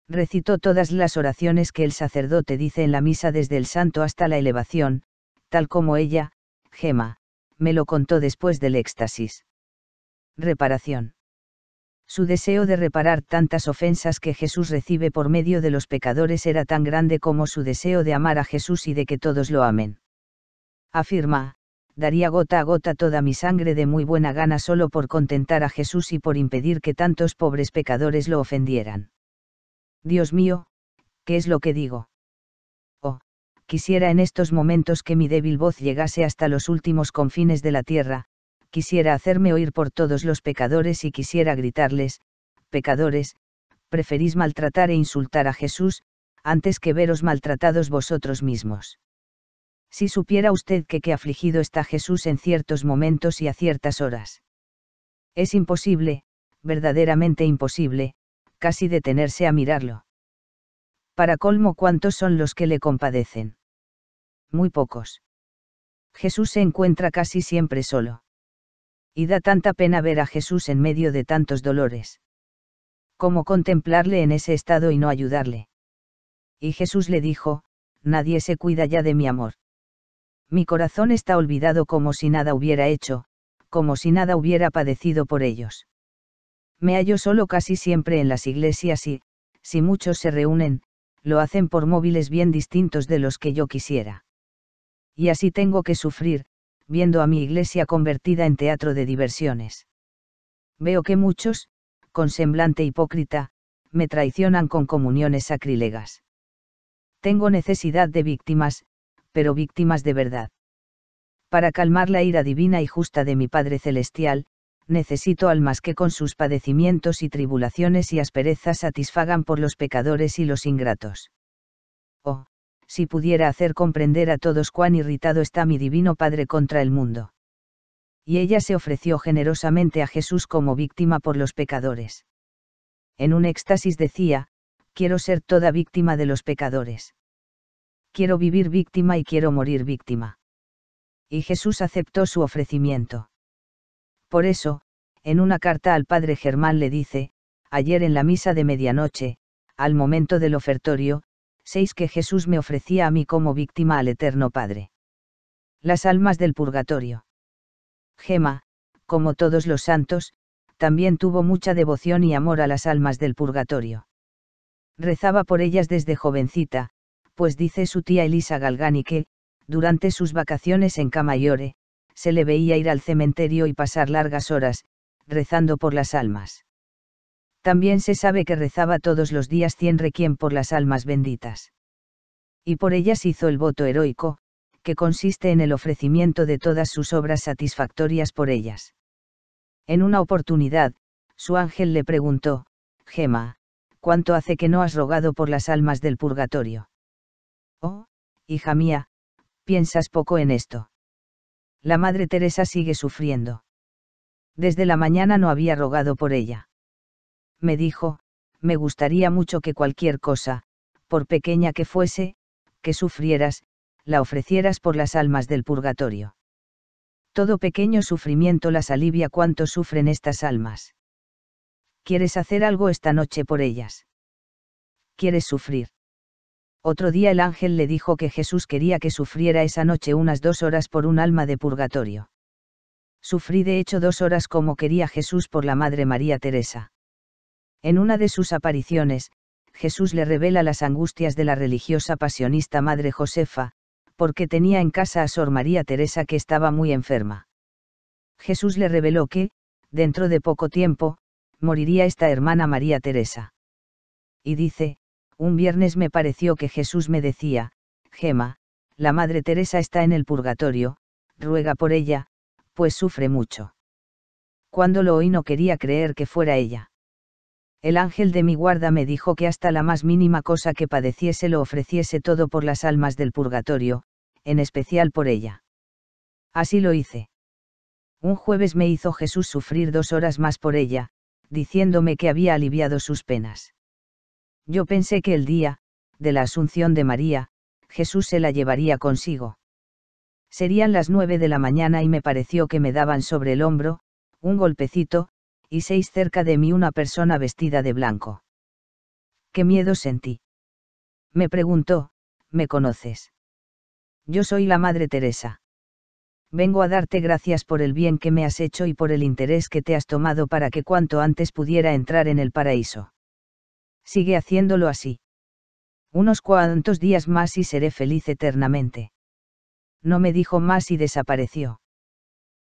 S1: Recitó todas las oraciones que el sacerdote dice en la misa desde el santo hasta la elevación, tal como ella, Gema, me lo contó después del éxtasis. Reparación. Su deseo de reparar tantas ofensas que Jesús recibe por medio de los pecadores era tan grande como su deseo de amar a Jesús y de que todos lo amen. Afirma, daría gota a gota toda mi sangre de muy buena gana solo por contentar a Jesús y por impedir que tantos pobres pecadores lo ofendieran. Dios mío, ¿qué es lo que digo? Oh, quisiera en estos momentos que mi débil voz llegase hasta los últimos confines de la tierra, quisiera hacerme oír por todos los pecadores y quisiera gritarles, pecadores, preferís maltratar e insultar a Jesús, antes que veros maltratados vosotros mismos. Si supiera usted que qué afligido está Jesús en ciertos momentos y a ciertas horas. Es imposible, verdaderamente imposible, casi detenerse a mirarlo. Para colmo, ¿cuántos son los que le compadecen? Muy pocos. Jesús se encuentra casi siempre solo. Y da tanta pena ver a Jesús en medio de tantos dolores. ¿Cómo contemplarle en ese estado y no ayudarle? Y Jesús le dijo, nadie se cuida ya de mi amor. Mi corazón está olvidado como si nada hubiera hecho, como si nada hubiera padecido por ellos. Me hallo solo casi siempre en las iglesias y, si muchos se reúnen, lo hacen por móviles bien distintos de los que yo quisiera. Y así tengo que sufrir, viendo a mi iglesia convertida en teatro de diversiones. Veo que muchos, con semblante hipócrita, me traicionan con comuniones sacrílegas. Tengo necesidad de víctimas, pero víctimas de verdad. Para calmar la ira divina y justa de mi Padre Celestial, necesito almas que con sus padecimientos y tribulaciones y asperezas satisfagan por los pecadores y los ingratos. Oh, si pudiera hacer comprender a todos cuán irritado está mi divino Padre contra el mundo. Y ella se ofreció generosamente a Jesús como víctima por los pecadores. En un éxtasis decía, quiero ser toda víctima de los pecadores. Quiero vivir víctima y quiero morir víctima. Y Jesús aceptó su ofrecimiento. Por eso, en una carta al padre Germán le dice, ayer en la misa de medianoche, al momento del ofertorio, seis que Jesús me ofrecía a mí como víctima al Eterno Padre. Las almas del purgatorio. Gema, como todos los santos, también tuvo mucha devoción y amor a las almas del purgatorio. Rezaba por ellas desde jovencita, pues dice su tía Elisa Galgani que, durante sus vacaciones en Camaiore, se le veía ir al cementerio y pasar largas horas, rezando por las almas. También se sabe que rezaba todos los días cien requiem por las almas benditas. Y por ellas hizo el voto heroico, que consiste en el ofrecimiento de todas sus obras satisfactorias por ellas. En una oportunidad, su ángel le preguntó, Gema, ¿cuánto hace que no has rogado por las almas del purgatorio? Oh, hija mía, piensas poco en esto. La Madre Teresa sigue sufriendo. Desde la mañana no había rogado por ella. Me dijo, me gustaría mucho que cualquier cosa, por pequeña que fuese, que sufrieras, la ofrecieras por las almas del purgatorio. Todo pequeño sufrimiento las alivia cuanto sufren estas almas. ¿Quieres hacer algo esta noche por ellas? ¿Quieres sufrir? Otro día el ángel le dijo que Jesús quería que sufriera esa noche unas dos horas por un alma de purgatorio. Sufrí de hecho dos horas como quería Jesús por la Madre María Teresa. En una de sus apariciones, Jesús le revela las angustias de la religiosa pasionista Madre Josefa, porque tenía en casa a Sor María Teresa que estaba muy enferma. Jesús le reveló que, dentro de poco tiempo, moriría esta hermana María Teresa. Y dice, un viernes me pareció que Jesús me decía, Gema, la Madre Teresa está en el purgatorio, ruega por ella, pues sufre mucho. Cuando lo oí no quería creer que fuera ella. El ángel de mi guarda me dijo que hasta la más mínima cosa que padeciese lo ofreciese todo por las almas del purgatorio, en especial por ella. Así lo hice. Un jueves me hizo Jesús sufrir dos horas más por ella, diciéndome que había aliviado sus penas. Yo pensé que el día, de la Asunción de María, Jesús se la llevaría consigo. Serían las nueve de la mañana y me pareció que me daban sobre el hombro, un golpecito, y seis cerca de mí una persona vestida de blanco. ¿Qué miedo sentí? Me preguntó, ¿me conoces? Yo soy la Madre Teresa. Vengo a darte gracias por el bien que me has hecho y por el interés que te has tomado para que cuanto antes pudiera entrar en el paraíso. Sigue haciéndolo así. Unos cuantos días más y seré feliz eternamente no me dijo más y desapareció.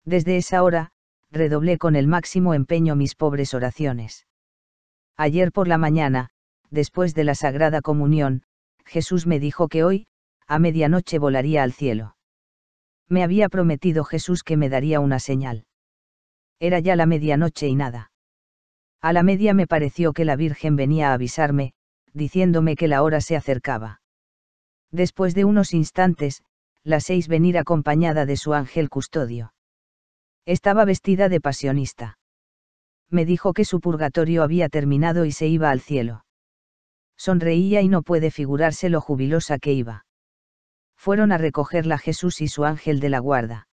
S1: Desde esa hora, redoblé con el máximo empeño mis pobres oraciones. Ayer por la mañana, después de la Sagrada Comunión, Jesús me dijo que hoy, a medianoche volaría al cielo. Me había prometido Jesús que me daría una señal. Era ya la medianoche y nada. A la media me pareció que la Virgen venía a avisarme, diciéndome que la hora se acercaba. Después de unos instantes, la seis venir acompañada de su ángel custodio. Estaba vestida de pasionista. Me dijo que su purgatorio había terminado y se iba al cielo. Sonreía y no puede figurarse lo jubilosa que iba. Fueron a recogerla Jesús y su ángel de la guarda.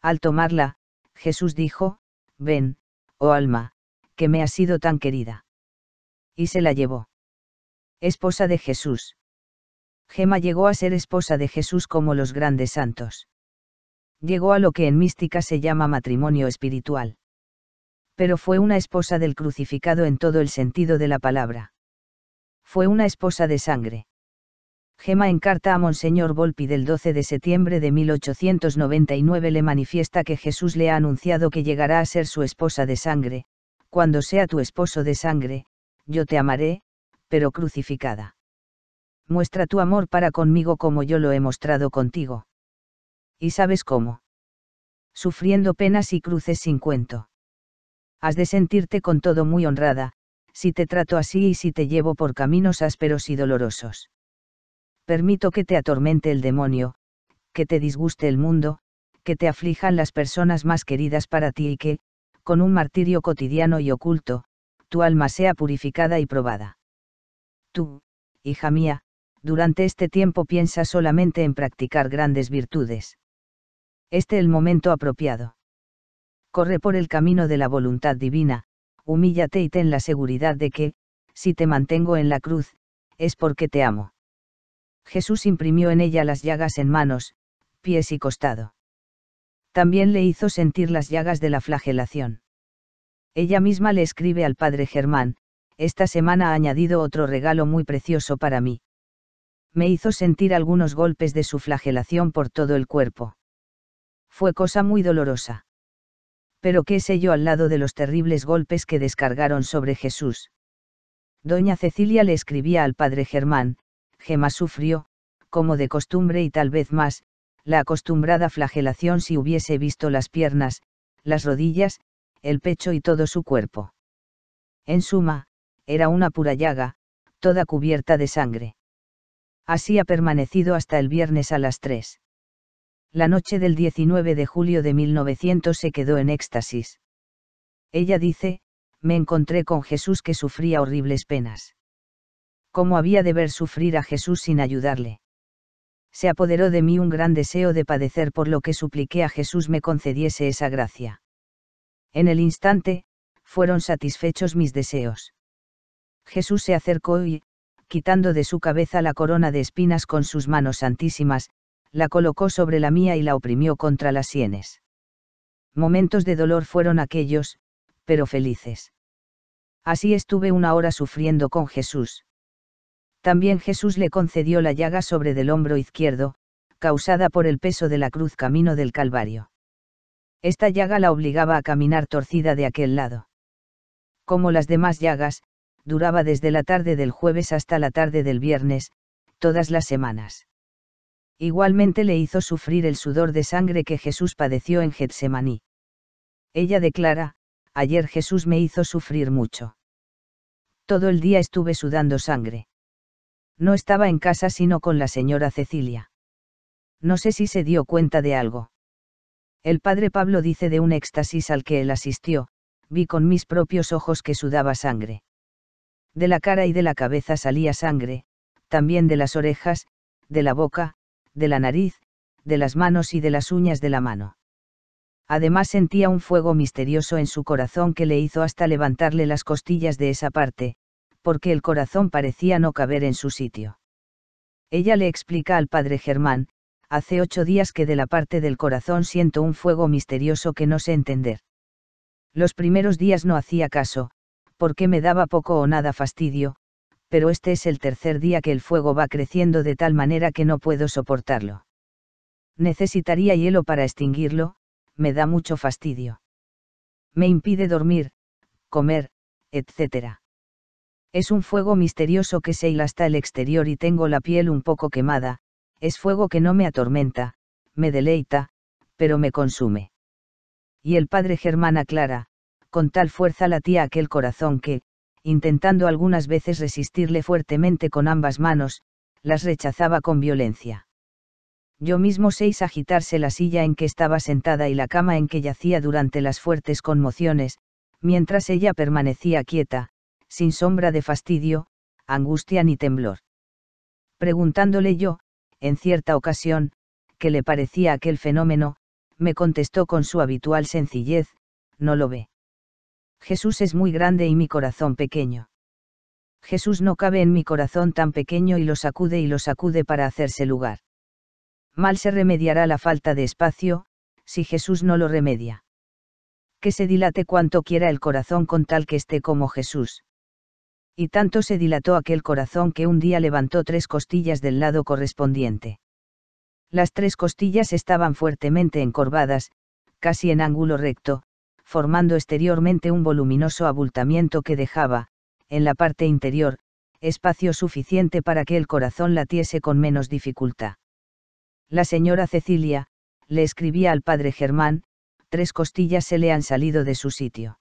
S1: Al tomarla, Jesús dijo, Ven, oh alma, que me has sido tan querida. Y se la llevó. Esposa de Jesús. Gema llegó a ser esposa de Jesús como los grandes santos. Llegó a lo que en mística se llama matrimonio espiritual. Pero fue una esposa del crucificado en todo el sentido de la palabra. Fue una esposa de sangre. Gema en carta a Monseñor Volpi del 12 de septiembre de 1899 le manifiesta que Jesús le ha anunciado que llegará a ser su esposa de sangre, cuando sea tu esposo de sangre, yo te amaré, pero crucificada muestra tu amor para conmigo como yo lo he mostrado contigo. ¿Y sabes cómo? Sufriendo penas y cruces sin cuento. Has de sentirte con todo muy honrada, si te trato así y si te llevo por caminos ásperos y dolorosos. Permito que te atormente el demonio, que te disguste el mundo, que te aflijan las personas más queridas para ti y que, con un martirio cotidiano y oculto, tu alma sea purificada y probada. Tú, hija mía, durante este tiempo piensa solamente en practicar grandes virtudes. Este el momento apropiado. Corre por el camino de la voluntad divina, humíllate y ten la seguridad de que, si te mantengo en la cruz, es porque te amo. Jesús imprimió en ella las llagas en manos, pies y costado. También le hizo sentir las llagas de la flagelación. Ella misma le escribe al padre Germán, esta semana ha añadido otro regalo muy precioso para mí. Me hizo sentir algunos golpes de su flagelación por todo el cuerpo. Fue cosa muy dolorosa pero qué sé yo al lado de los terribles golpes que descargaron sobre Jesús. Doña Cecilia le escribía al padre Germán, Gema sufrió, como de costumbre y tal vez más, la acostumbrada flagelación si hubiese visto las piernas, las rodillas, el pecho y todo su cuerpo. En suma, era una pura llaga, toda cubierta de sangre. Así ha permanecido hasta el viernes a las tres la noche del 19 de julio de 1900 se quedó en éxtasis. Ella dice, me encontré con Jesús que sufría horribles penas. ¿Cómo había de ver sufrir a Jesús sin ayudarle? Se apoderó de mí un gran deseo de padecer por lo que supliqué a Jesús me concediese esa gracia. En el instante, fueron satisfechos mis deseos. Jesús se acercó y, quitando de su cabeza la corona de espinas con sus manos santísimas, la colocó sobre la mía y la oprimió contra las sienes. Momentos de dolor fueron aquellos, pero felices. Así estuve una hora sufriendo con Jesús. También Jesús le concedió la llaga sobre del hombro izquierdo, causada por el peso de la cruz camino del Calvario. Esta llaga la obligaba a caminar torcida de aquel lado. Como las demás llagas, duraba desde la tarde del jueves hasta la tarde del viernes, todas las semanas. Igualmente le hizo sufrir el sudor de sangre que Jesús padeció en Getsemaní. Ella declara, ayer Jesús me hizo sufrir mucho. Todo el día estuve sudando sangre. No estaba en casa sino con la señora Cecilia. No sé si se dio cuenta de algo. El padre Pablo dice de un éxtasis al que él asistió, vi con mis propios ojos que sudaba sangre. De la cara y de la cabeza salía sangre, también de las orejas, de la boca, de la nariz, de las manos y de las uñas de la mano. Además sentía un fuego misterioso en su corazón que le hizo hasta levantarle las costillas de esa parte, porque el corazón parecía no caber en su sitio. Ella le explica al padre Germán, hace ocho días que de la parte del corazón siento un fuego misterioso que no sé entender. Los primeros días no hacía caso, porque me daba poco o nada fastidio, pero este es el tercer día que el fuego va creciendo de tal manera que no puedo soportarlo. Necesitaría hielo para extinguirlo, me da mucho fastidio. Me impide dormir, comer, etc. Es un fuego misterioso que se hila hasta el exterior y tengo la piel un poco quemada, es fuego que no me atormenta, me deleita, pero me consume. Y el padre Germán aclara, con tal fuerza latía aquel corazón que, intentando algunas veces resistirle fuertemente con ambas manos, las rechazaba con violencia. Yo mismo sé agitarse la silla en que estaba sentada y la cama en que yacía durante las fuertes conmociones, mientras ella permanecía quieta, sin sombra de fastidio, angustia ni temblor. Preguntándole yo, en cierta ocasión, qué le parecía aquel fenómeno, me contestó con su habitual sencillez, no lo ve. Jesús es muy grande y mi corazón pequeño. Jesús no cabe en mi corazón tan pequeño y lo sacude y lo sacude para hacerse lugar. Mal se remediará la falta de espacio, si Jesús no lo remedia. Que se dilate cuanto quiera el corazón con tal que esté como Jesús. Y tanto se dilató aquel corazón que un día levantó tres costillas del lado correspondiente. Las tres costillas estaban fuertemente encorvadas, casi en ángulo recto, formando exteriormente un voluminoso abultamiento que dejaba, en la parte interior, espacio suficiente para que el corazón latiese con menos dificultad. La señora Cecilia, le escribía al padre Germán, tres costillas se le han salido de su sitio.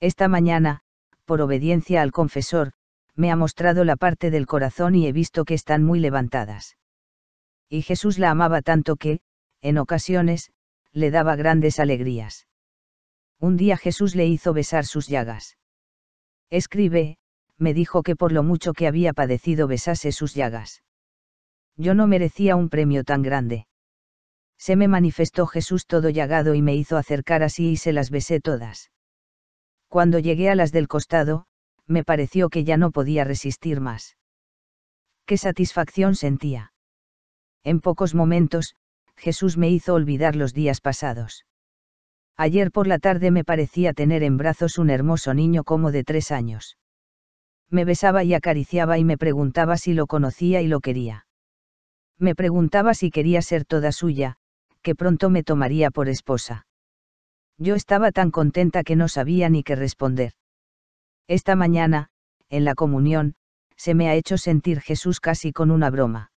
S1: Esta mañana, por obediencia al confesor, me ha mostrado la parte del corazón y he visto que están muy levantadas. Y Jesús la amaba tanto que, en ocasiones, le daba grandes alegrías. Un día Jesús le hizo besar sus llagas. Escribe, me dijo que por lo mucho que había padecido besase sus llagas. Yo no merecía un premio tan grande. Se me manifestó Jesús todo llagado y me hizo acercar así y se las besé todas. Cuando llegué a las del costado, me pareció que ya no podía resistir más. Qué satisfacción sentía. En pocos momentos, Jesús me hizo olvidar los días pasados. Ayer por la tarde me parecía tener en brazos un hermoso niño como de tres años. Me besaba y acariciaba y me preguntaba si lo conocía y lo quería. Me preguntaba si quería ser toda suya, que pronto me tomaría por esposa. Yo estaba tan contenta que no sabía ni qué responder. Esta mañana, en la comunión, se me ha hecho sentir Jesús casi con una broma.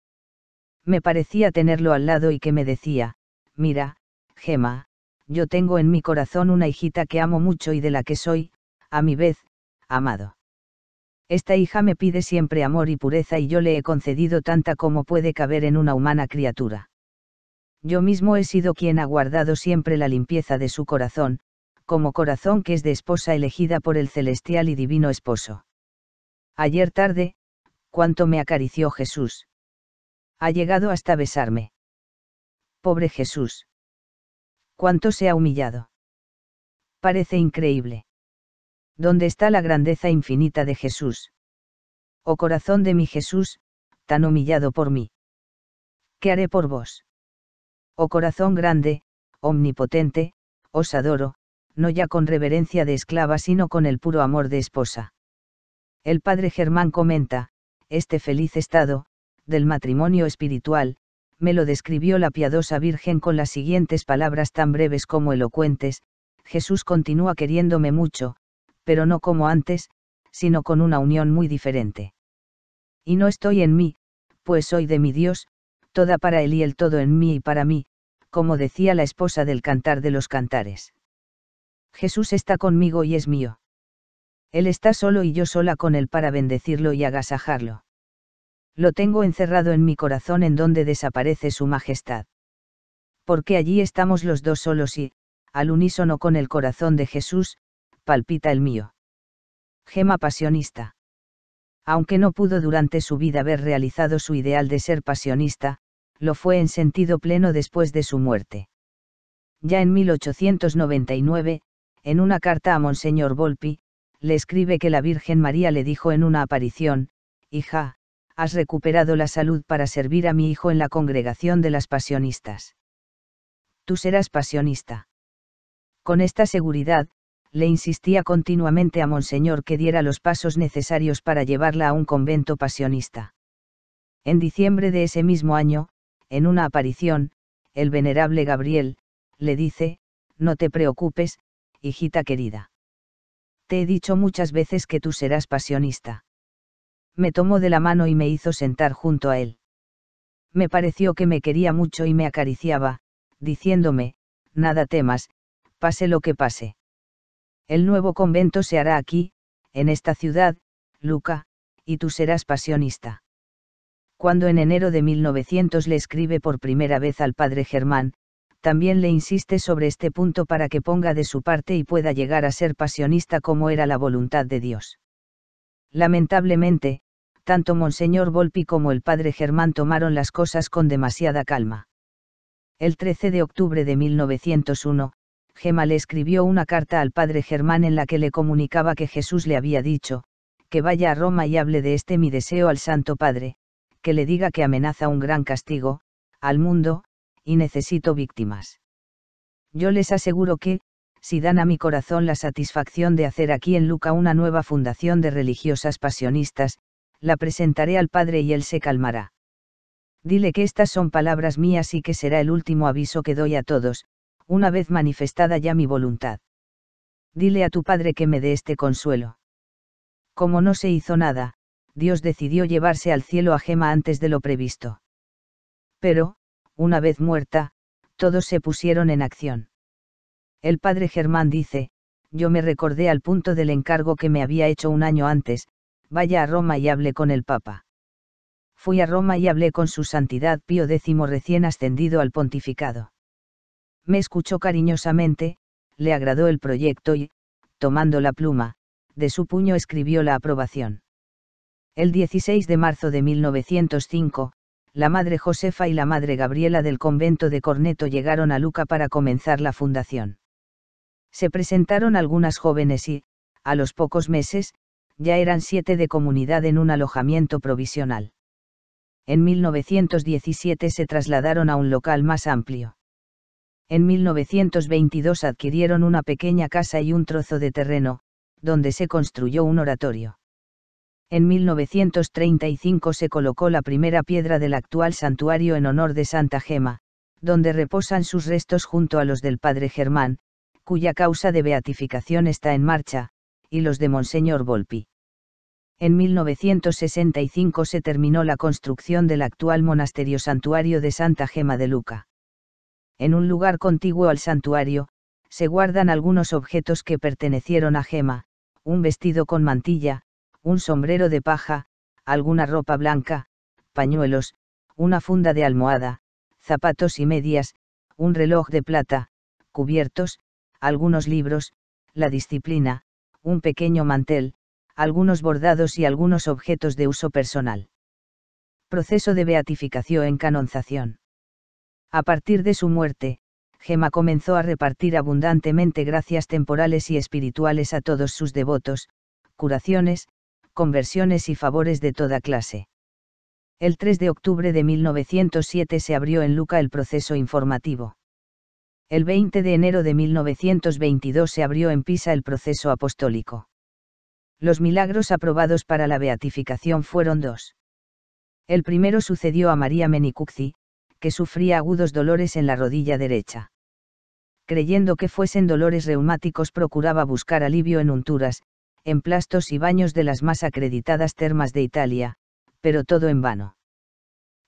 S1: Me parecía tenerlo al lado y que me decía, mira, Gema, yo tengo en mi corazón una hijita que amo mucho y de la que soy, a mi vez, amado. Esta hija me pide siempre amor y pureza y yo le he concedido tanta como puede caber en una humana criatura. Yo mismo he sido quien ha guardado siempre la limpieza de su corazón, como corazón que es de esposa elegida por el celestial y divino esposo. Ayer tarde, cuánto me acarició Jesús. Ha llegado hasta besarme. Pobre Jesús. Cuánto se ha humillado. Parece increíble. ¿Dónde está la grandeza infinita de Jesús? Oh corazón de mi Jesús, tan humillado por mí. ¿Qué haré por vos? Oh corazón grande, omnipotente, os adoro, no ya con reverencia de esclava sino con el puro amor de esposa. El padre Germán comenta, este feliz estado, del matrimonio espiritual, me lo describió la piadosa Virgen con las siguientes palabras tan breves como elocuentes, Jesús continúa queriéndome mucho, pero no como antes, sino con una unión muy diferente. Y no estoy en mí, pues soy de mi Dios, toda para Él y el todo en mí y para mí, como decía la esposa del cantar de los cantares. Jesús está conmigo y es mío. Él está solo y yo sola con Él para bendecirlo y agasajarlo. Lo tengo encerrado en mi corazón en donde desaparece su majestad. Porque allí estamos los dos solos y, al unísono con el corazón de Jesús, palpita el mío. Gema pasionista. Aunque no pudo durante su vida haber realizado su ideal de ser pasionista, lo fue en sentido pleno después de su muerte. Ya en 1899, en una carta a Monseñor Volpi, le escribe que la Virgen María le dijo en una aparición, Hija, has recuperado la salud para servir a mi hijo en la congregación de las pasionistas. Tú serás pasionista. Con esta seguridad, le insistía continuamente a Monseñor que diera los pasos necesarios para llevarla a un convento pasionista. En diciembre de ese mismo año, en una aparición, el venerable Gabriel, le dice, No te preocupes, hijita querida. Te he dicho muchas veces que tú serás pasionista. Me tomó de la mano y me hizo sentar junto a él. Me pareció que me quería mucho y me acariciaba, diciéndome, Nada temas, pase lo que pase. El nuevo convento se hará aquí, en esta ciudad, Luca, y tú serás pasionista. Cuando en enero de 1900 le escribe por primera vez al padre Germán, también le insiste sobre este punto para que ponga de su parte y pueda llegar a ser pasionista como era la voluntad de Dios. Lamentablemente, tanto Monseñor Volpi como el padre Germán tomaron las cosas con demasiada calma. El 13 de octubre de 1901, Gema le escribió una carta al padre Germán en la que le comunicaba que Jesús le había dicho, que vaya a Roma y hable de este mi deseo al Santo Padre, que le diga que amenaza un gran castigo, al mundo, y necesito víctimas. Yo les aseguro que, si dan a mi corazón la satisfacción de hacer aquí en Luca una nueva fundación de religiosas pasionistas, la presentaré al Padre y él se calmará. Dile que estas son palabras mías y que será el último aviso que doy a todos, una vez manifestada ya mi voluntad. Dile a tu padre que me dé este consuelo. Como no se hizo nada, Dios decidió llevarse al cielo a Gema antes de lo previsto. Pero, una vez muerta, todos se pusieron en acción. El padre Germán dice, yo me recordé al punto del encargo que me había hecho un año antes, vaya a Roma y hable con el Papa. Fui a Roma y hablé con su Santidad Pío X recién ascendido al pontificado. Me escuchó cariñosamente, le agradó el proyecto y, tomando la pluma, de su puño escribió la aprobación. El 16 de marzo de 1905, la madre Josefa y la madre Gabriela del convento de Corneto llegaron a Luca para comenzar la fundación. Se presentaron algunas jóvenes y, a los pocos meses, ya eran siete de comunidad en un alojamiento provisional. En 1917 se trasladaron a un local más amplio. En 1922 adquirieron una pequeña casa y un trozo de terreno, donde se construyó un oratorio. En 1935 se colocó la primera piedra del actual santuario en honor de Santa Gema, donde reposan sus restos junto a los del Padre Germán, cuya causa de beatificación está en marcha, y los de Monseñor Volpi. En 1965 se terminó la construcción del actual monasterio santuario de Santa Gema de Luca. En un lugar contiguo al santuario, se guardan algunos objetos que pertenecieron a Gema, un vestido con mantilla, un sombrero de paja, alguna ropa blanca, pañuelos, una funda de almohada, zapatos y medias, un reloj de plata, cubiertos, algunos libros, la disciplina, un pequeño mantel, algunos bordados y algunos objetos de uso personal. Proceso de beatificación en canonización. A partir de su muerte, Gema comenzó a repartir abundantemente gracias temporales y espirituales a todos sus devotos, curaciones, conversiones y favores de toda clase. El 3 de octubre de 1907 se abrió en Luca el proceso informativo. El 20 de enero de 1922 se abrió en Pisa el proceso apostólico. Los milagros aprobados para la beatificación fueron dos. El primero sucedió a María Menicuzzi, que sufría agudos dolores en la rodilla derecha. Creyendo que fuesen dolores reumáticos procuraba buscar alivio en unturas, emplastos y baños de las más acreditadas termas de Italia, pero todo en vano.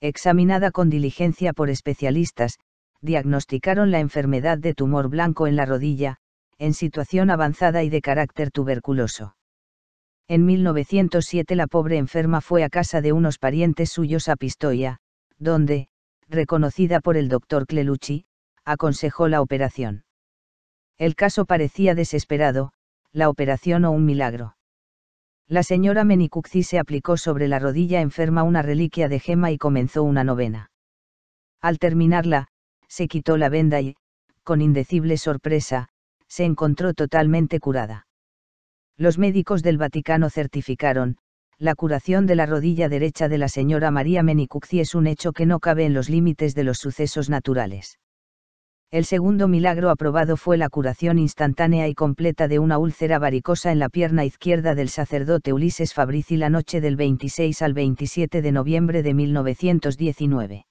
S1: Examinada con diligencia por especialistas, diagnosticaron la enfermedad de tumor blanco en la rodilla, en situación avanzada y de carácter tuberculoso. En 1907 la pobre enferma fue a casa de unos parientes suyos a Pistoia, donde, reconocida por el doctor Clelucci, aconsejó la operación. El caso parecía desesperado, la operación o un milagro. La señora Menicuzzi se aplicó sobre la rodilla enferma una reliquia de gema y comenzó una novena. Al terminarla, se quitó la venda y, con indecible sorpresa, se encontró totalmente curada. Los médicos del Vaticano certificaron, la curación de la rodilla derecha de la señora María Menicuzzi es un hecho que no cabe en los límites de los sucesos naturales. El segundo milagro aprobado fue la curación instantánea y completa de una úlcera varicosa en la pierna izquierda del sacerdote Ulises Fabrici la noche del 26 al 27 de noviembre de 1919.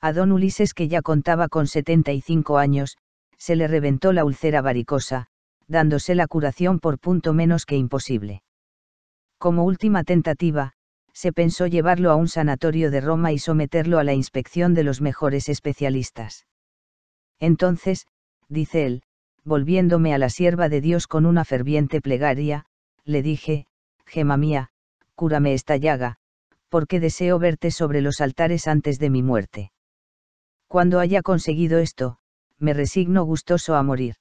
S1: A don Ulises que ya contaba con 75 años, se le reventó la úlcera varicosa, dándose la curación por punto menos que imposible. Como última tentativa, se pensó llevarlo a un sanatorio de Roma y someterlo a la inspección de los mejores especialistas. Entonces, dice él, volviéndome a la sierva de Dios con una ferviente plegaria, le dije, Gema mía, cúrame esta llaga, porque deseo verte sobre los altares antes de mi muerte. Cuando haya conseguido esto, me resigno gustoso a morir.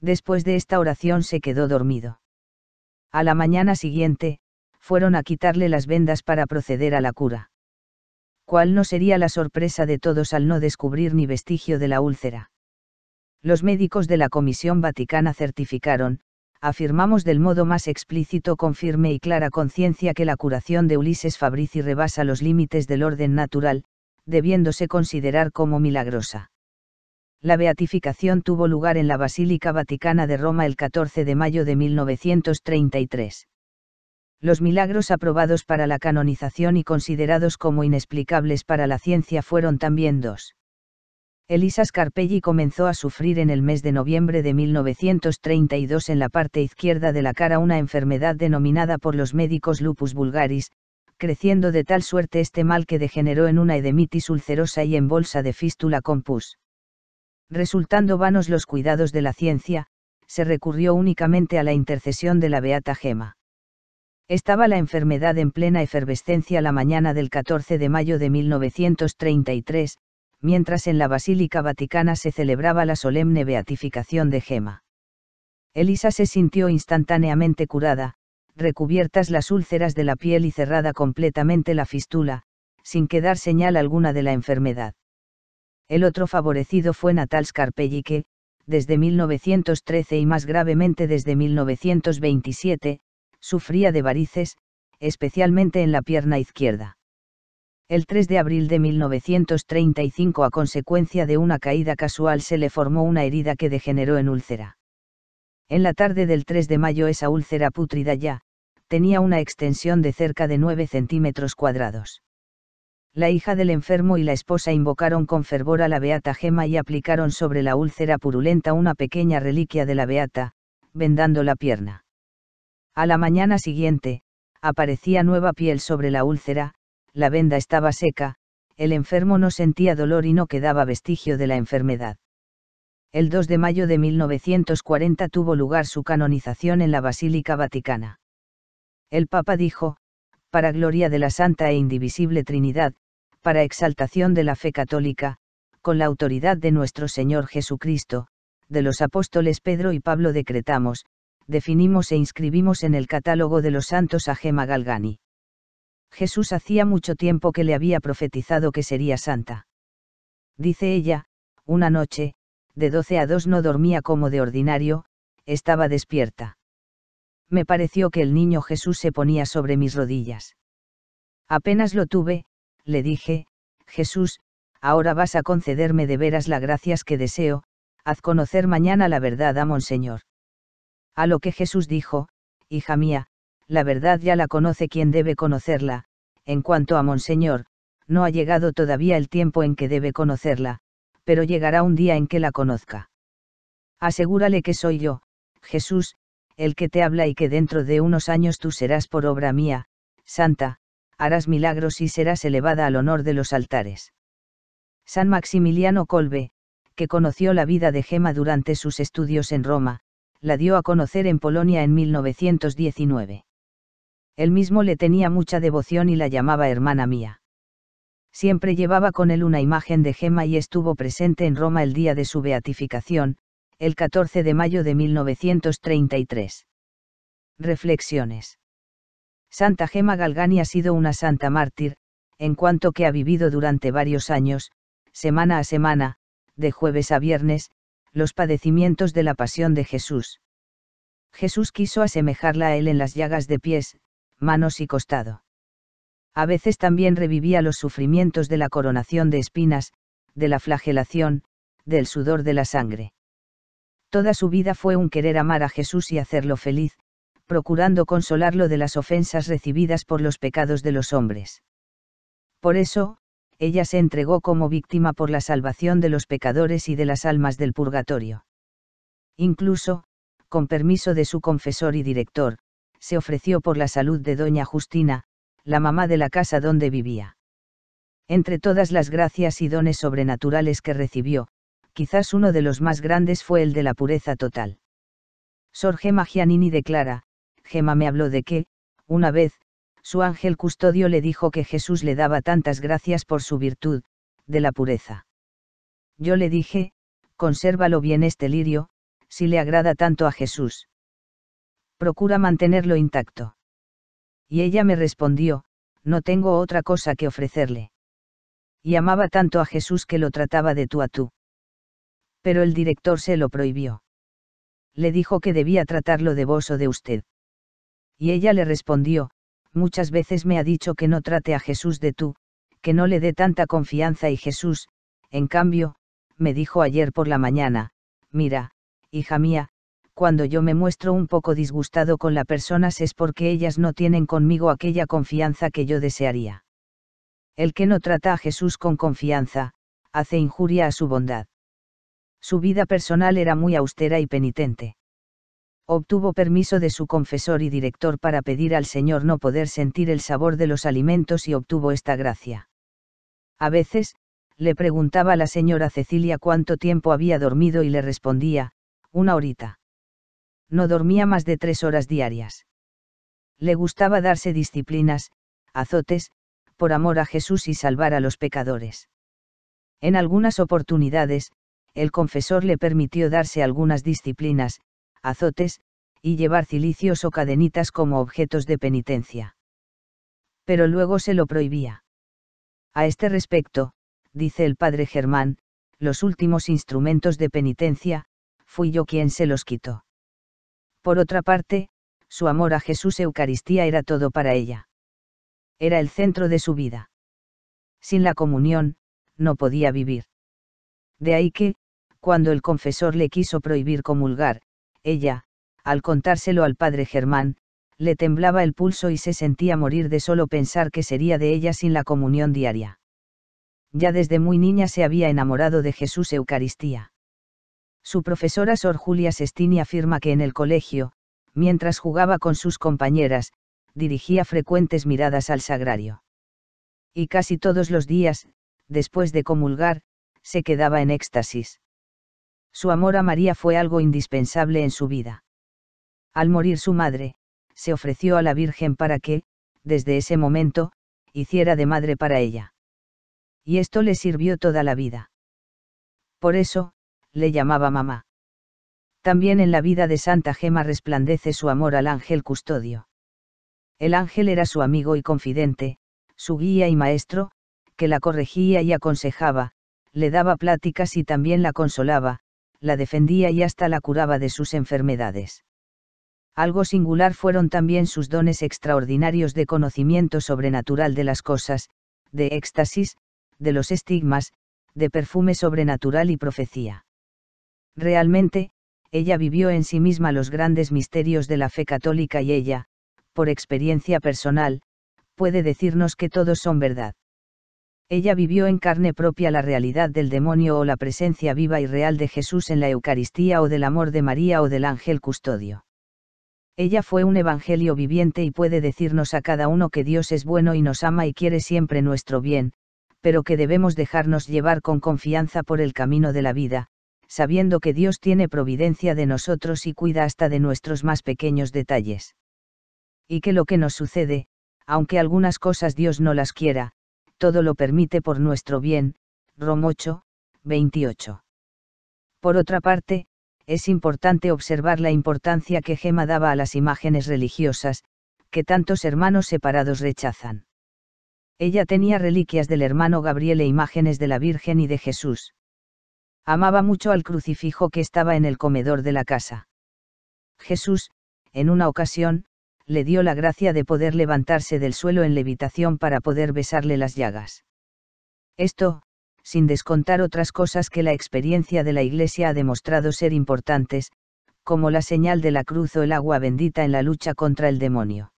S1: Después de esta oración se quedó dormido. A la mañana siguiente, fueron a quitarle las vendas para proceder a la cura cuál no sería la sorpresa de todos al no descubrir ni vestigio de la úlcera. Los médicos de la Comisión Vaticana certificaron, afirmamos del modo más explícito con firme y clara conciencia que la curación de Ulises Fabrici rebasa los límites del orden natural, debiéndose considerar como milagrosa. La beatificación tuvo lugar en la Basílica Vaticana de Roma el 14 de mayo de 1933 los milagros aprobados para la canonización y considerados como inexplicables para la ciencia fueron también dos. Elisa Scarpelli comenzó a sufrir en el mes de noviembre de 1932 en la parte izquierda de la cara una enfermedad denominada por los médicos lupus vulgaris, creciendo de tal suerte este mal que degeneró en una edemitis ulcerosa y en bolsa de fístula con pus. Resultando vanos los cuidados de la ciencia, se recurrió únicamente a la intercesión de la Beata Gema. Estaba la enfermedad en plena efervescencia la mañana del 14 de mayo de 1933, mientras en la Basílica Vaticana se celebraba la solemne beatificación de Gema. Elisa se sintió instantáneamente curada, recubiertas las úlceras de la piel y cerrada completamente la fístula, sin quedar señal alguna de la enfermedad. El otro favorecido fue Natal Scarpelli que, desde 1913 y más gravemente desde 1927, sufría de varices, especialmente en la pierna izquierda. El 3 de abril de 1935 a consecuencia de una caída casual se le formó una herida que degeneró en úlcera. En la tarde del 3 de mayo esa úlcera pútrida ya, tenía una extensión de cerca de 9 centímetros cuadrados. La hija del enfermo y la esposa invocaron con fervor a la beata gema y aplicaron sobre la úlcera purulenta una pequeña reliquia de la beata, vendando la pierna. A la mañana siguiente, aparecía nueva piel sobre la úlcera, la venda estaba seca, el enfermo no sentía dolor y no quedaba vestigio de la enfermedad. El 2 de mayo de 1940 tuvo lugar su canonización en la Basílica Vaticana. El Papa dijo, para gloria de la Santa e Indivisible Trinidad, para exaltación de la fe católica, con la autoridad de nuestro Señor Jesucristo, de los apóstoles Pedro y Pablo decretamos, definimos e inscribimos en el catálogo de los santos a Gema Galgani. Jesús hacía mucho tiempo que le había profetizado que sería santa. Dice ella, una noche, de doce a dos no dormía como de ordinario, estaba despierta. Me pareció que el niño Jesús se ponía sobre mis rodillas. Apenas lo tuve, le dije, Jesús, ahora vas a concederme de veras las gracias que deseo, haz conocer mañana la verdad a Monseñor. A lo que Jesús dijo, hija mía, la verdad ya la conoce quien debe conocerla, en cuanto a Monseñor, no ha llegado todavía el tiempo en que debe conocerla, pero llegará un día en que la conozca. Asegúrale que soy yo, Jesús, el que te habla y que dentro de unos años tú serás por obra mía, santa, harás milagros y serás elevada al honor de los altares. San Maximiliano Colbe, que conoció la vida de Gema durante sus estudios en Roma, la dio a conocer en Polonia en 1919. Él mismo le tenía mucha devoción y la llamaba hermana mía. Siempre llevaba con él una imagen de Gema y estuvo presente en Roma el día de su beatificación, el 14 de mayo de 1933. Reflexiones. Santa Gema Galgani ha sido una santa mártir, en cuanto que ha vivido durante varios años, semana a semana, de jueves a viernes, los padecimientos de la pasión de Jesús. Jesús quiso asemejarla a él en las llagas de pies, manos y costado. A veces también revivía los sufrimientos de la coronación de espinas, de la flagelación, del sudor de la sangre. Toda su vida fue un querer amar a Jesús y hacerlo feliz, procurando consolarlo de las ofensas recibidas por los pecados de los hombres. Por eso, ella se entregó como víctima por la salvación de los pecadores y de las almas del purgatorio. Incluso, con permiso de su confesor y director, se ofreció por la salud de doña Justina, la mamá de la casa donde vivía. Entre todas las gracias y dones sobrenaturales que recibió, quizás uno de los más grandes fue el de la pureza total. Sor Gema Giannini declara, Gema me habló de que, una vez, su ángel custodio le dijo que Jesús le daba tantas gracias por su virtud, de la pureza. Yo le dije, consérvalo bien este lirio, si le agrada tanto a Jesús. Procura mantenerlo intacto. Y ella me respondió, no tengo otra cosa que ofrecerle. Y amaba tanto a Jesús que lo trataba de tú a tú. Pero el director se lo prohibió. Le dijo que debía tratarlo de vos o de usted. Y ella le respondió, muchas veces me ha dicho que no trate a Jesús de tú, que no le dé tanta confianza y Jesús, en cambio, me dijo ayer por la mañana, mira, hija mía, cuando yo me muestro un poco disgustado con las personas es porque ellas no tienen conmigo aquella confianza que yo desearía. El que no trata a Jesús con confianza, hace injuria a su bondad. Su vida personal era muy austera y penitente obtuvo permiso de su confesor y director para pedir al Señor no poder sentir el sabor de los alimentos y obtuvo esta gracia. A veces, le preguntaba a la señora Cecilia cuánto tiempo había dormido y le respondía, una horita. No dormía más de tres horas diarias. Le gustaba darse disciplinas, azotes, por amor a Jesús y salvar a los pecadores. En algunas oportunidades, el confesor le permitió darse algunas disciplinas, azotes, y llevar cilicios o cadenitas como objetos de penitencia. Pero luego se lo prohibía. A este respecto, dice el padre Germán, los últimos instrumentos de penitencia, fui yo quien se los quitó. Por otra parte, su amor a Jesús Eucaristía era todo para ella. Era el centro de su vida. Sin la comunión, no podía vivir. De ahí que, cuando el confesor le quiso prohibir comulgar, ella, al contárselo al padre Germán, le temblaba el pulso y se sentía morir de solo pensar que sería de ella sin la comunión diaria ya desde muy niña se había enamorado de Jesús Eucaristía. Su profesora Sor Julia Sestini afirma que en el colegio, mientras jugaba con sus compañeras, dirigía frecuentes miradas al sagrario. Y casi todos los días, después de comulgar, se quedaba en éxtasis. Su amor a María fue algo indispensable en su vida. Al morir su madre, se ofreció a la Virgen para que, desde ese momento, hiciera de madre para ella y esto le sirvió toda la vida. Por eso, le llamaba mamá. También en la vida de Santa Gema resplandece su amor al ángel custodio. El ángel era su amigo y confidente, su guía y maestro, que la corregía y aconsejaba, le daba pláticas y también la consolaba, la defendía y hasta la curaba de sus enfermedades. Algo singular fueron también sus dones extraordinarios de conocimiento sobrenatural de las cosas, de éxtasis, de los estigmas, de perfume sobrenatural y profecía. Realmente, ella vivió en sí misma los grandes misterios de la fe católica y ella, por experiencia personal, puede decirnos que todos son verdad. Ella vivió en carne propia la realidad del demonio o la presencia viva y real de Jesús en la Eucaristía o del amor de María o del ángel custodio. Ella fue un evangelio viviente y puede decirnos a cada uno que Dios es bueno y nos ama y quiere siempre nuestro bien, pero que debemos dejarnos llevar con confianza por el camino de la vida, sabiendo que Dios tiene providencia de nosotros y cuida hasta de nuestros más pequeños detalles. Y que lo que nos sucede, aunque algunas cosas Dios no las quiera, todo lo permite por nuestro bien, Rom 8, 28. Por otra parte, es importante observar la importancia que Gema daba a las imágenes religiosas, que tantos hermanos separados rechazan. Ella tenía reliquias del hermano Gabriel e imágenes de la Virgen y de Jesús. Amaba mucho al crucifijo que estaba en el comedor de la casa. Jesús, en una ocasión, le dio la gracia de poder levantarse del suelo en levitación para poder besarle las llagas. Esto, sin descontar otras cosas que la experiencia de la Iglesia ha demostrado ser importantes, como la señal de la cruz o el agua bendita en la lucha contra el demonio.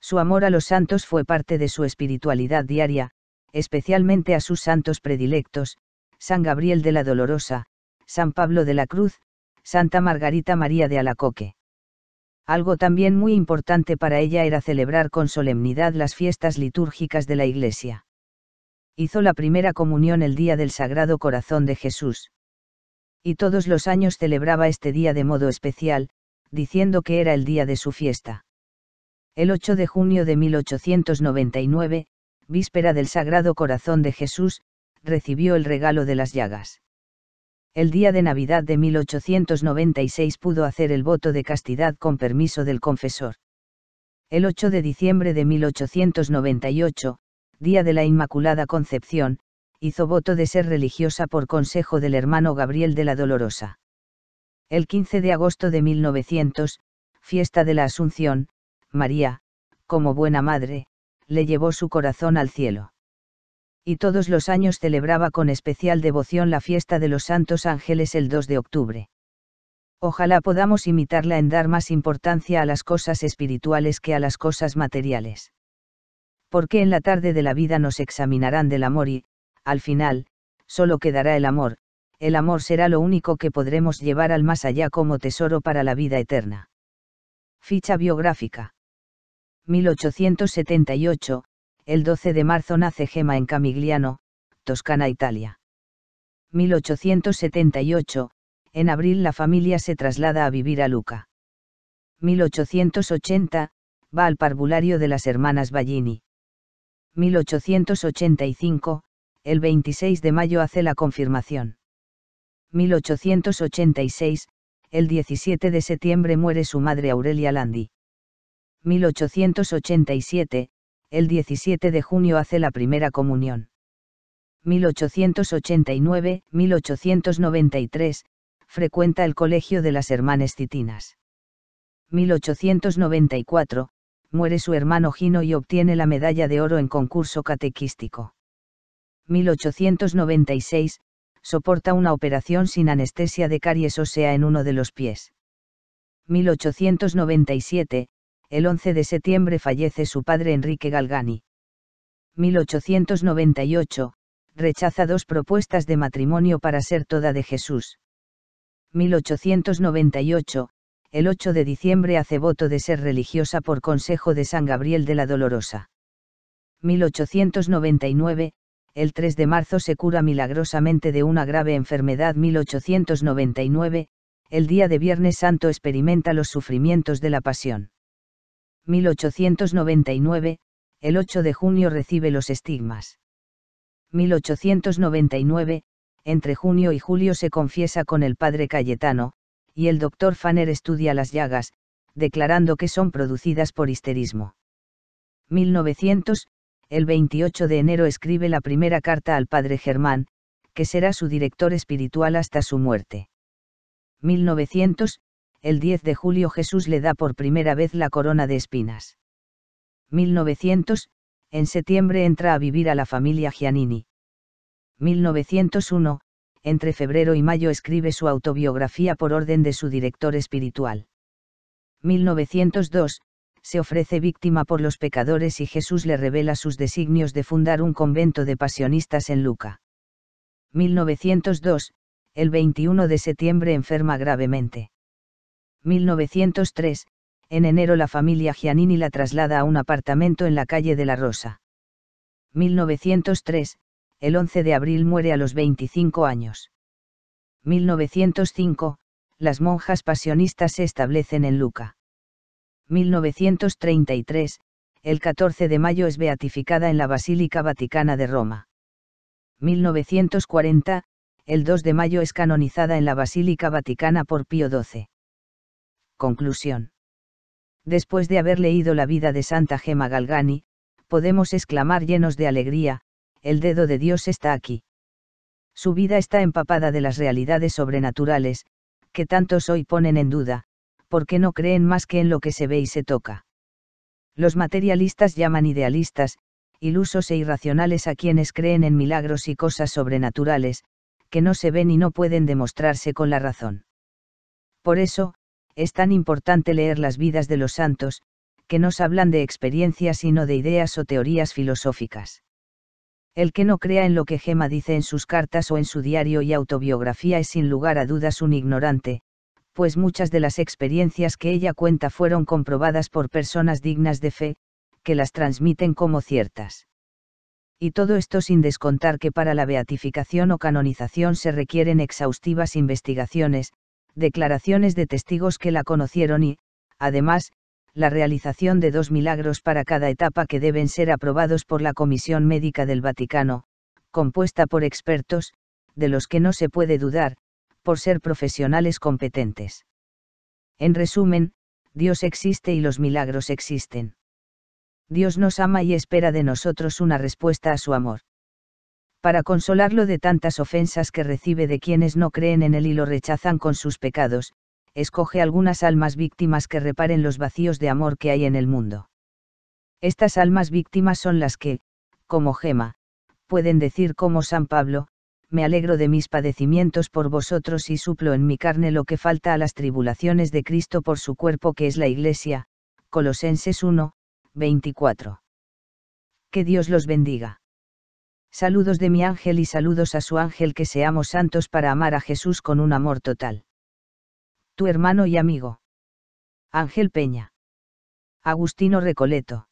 S1: Su amor a los santos fue parte de su espiritualidad diaria, especialmente a sus santos predilectos, San Gabriel de la Dolorosa, San Pablo de la Cruz, Santa Margarita María de Alacoque. Algo también muy importante para ella era celebrar con solemnidad las fiestas litúrgicas de la Iglesia. Hizo la primera comunión el día del Sagrado Corazón de Jesús. Y todos los años celebraba este día de modo especial, diciendo que era el día de su fiesta. El 8 de junio de 1899, víspera del Sagrado Corazón de Jesús, recibió el regalo de las llagas. El día de Navidad de 1896 pudo hacer el voto de castidad con permiso del confesor. El 8 de diciembre de 1898, día de la Inmaculada Concepción, hizo voto de ser religiosa por consejo del hermano Gabriel de la Dolorosa. El 15 de agosto de 1900, fiesta de la Asunción, María, como buena madre, le llevó su corazón al cielo. Y todos los años celebraba con especial devoción la fiesta de los santos ángeles el 2 de octubre. Ojalá podamos imitarla en dar más importancia a las cosas espirituales que a las cosas materiales. Porque en la tarde de la vida nos examinarán del amor y, al final, solo quedará el amor, el amor será lo único que podremos llevar al más allá como tesoro para la vida eterna. Ficha biográfica. 1878, el 12 de marzo nace Gema en Camigliano, Toscana, Italia. 1878, en abril la familia se traslada a vivir a Luca. 1880, va al parvulario de las hermanas Ballini. 1885, el 26 de mayo hace la confirmación. 1886, el 17 de septiembre muere su madre Aurelia Landi. 1887, el 17 de junio hace la primera comunión. 1889, 1893, frecuenta el colegio de las hermanas citinas. 1894, muere su hermano Gino y obtiene la medalla de oro en concurso catequístico. 1896, soporta una operación sin anestesia de caries ósea en uno de los pies. 1897, el 11 de septiembre fallece su padre Enrique Galgani. 1898, rechaza dos propuestas de matrimonio para ser toda de Jesús. 1898, el 8 de diciembre hace voto de ser religiosa por consejo de San Gabriel de la Dolorosa. 1899, el 3 de marzo se cura milagrosamente de una grave enfermedad 1899, el día de Viernes Santo experimenta los sufrimientos de la pasión. 1899, el 8 de junio recibe los estigmas. 1899, entre junio y julio se confiesa con el padre Cayetano, y el doctor Fanner estudia las llagas, declarando que son producidas por histerismo. 1900, el 28 de enero escribe la primera carta al padre Germán, que será su director espiritual hasta su muerte. 1900, el 10 de julio Jesús le da por primera vez la corona de espinas. 1900, en septiembre entra a vivir a la familia Giannini. 1901, entre febrero y mayo escribe su autobiografía por orden de su director espiritual. 1902, se ofrece víctima por los pecadores y Jesús le revela sus designios de fundar un convento de pasionistas en Luca. 1902, el 21 de septiembre enferma gravemente. 1903, en enero la familia Giannini la traslada a un apartamento en la calle de la Rosa. 1903, el 11 de abril muere a los 25 años. 1905, las monjas pasionistas se establecen en Luca. 1933, el 14 de mayo es beatificada en la Basílica Vaticana de Roma. 1940, el 2 de mayo es canonizada en la Basílica Vaticana por Pío XII. Conclusión. Después de haber leído la vida de Santa Gema Galgani, podemos exclamar llenos de alegría, el dedo de Dios está aquí. Su vida está empapada de las realidades sobrenaturales, que tantos hoy ponen en duda, porque no creen más que en lo que se ve y se toca. Los materialistas llaman idealistas, ilusos e irracionales a quienes creen en milagros y cosas sobrenaturales, que no se ven y no pueden demostrarse con la razón. Por eso, es tan importante leer las vidas de los santos, que nos hablan de experiencias sino de ideas o teorías filosóficas. El que no crea en lo que Gema dice en sus cartas o en su diario y autobiografía es sin lugar a dudas un ignorante, pues muchas de las experiencias que ella cuenta fueron comprobadas por personas dignas de fe, que las transmiten como ciertas. Y todo esto sin descontar que para la beatificación o canonización se requieren exhaustivas investigaciones, declaraciones de testigos que la conocieron y, además, la realización de dos milagros para cada etapa que deben ser aprobados por la Comisión Médica del Vaticano, compuesta por expertos, de los que no se puede dudar, por ser profesionales competentes. En resumen, Dios existe y los milagros existen. Dios nos ama y espera de nosotros una respuesta a su amor. Para consolarlo de tantas ofensas que recibe de quienes no creen en él y lo rechazan con sus pecados, escoge algunas almas víctimas que reparen los vacíos de amor que hay en el mundo. Estas almas víctimas son las que, como Gema, pueden decir como San Pablo, me alegro de mis padecimientos por vosotros y suplo en mi carne lo que falta a las tribulaciones de Cristo por su cuerpo que es la Iglesia. Colosenses 1, 24. Que Dios los bendiga. Saludos de mi ángel y saludos a su ángel que seamos santos para amar a Jesús con un amor total. Tu hermano y amigo. Ángel Peña. Agustino Recoleto.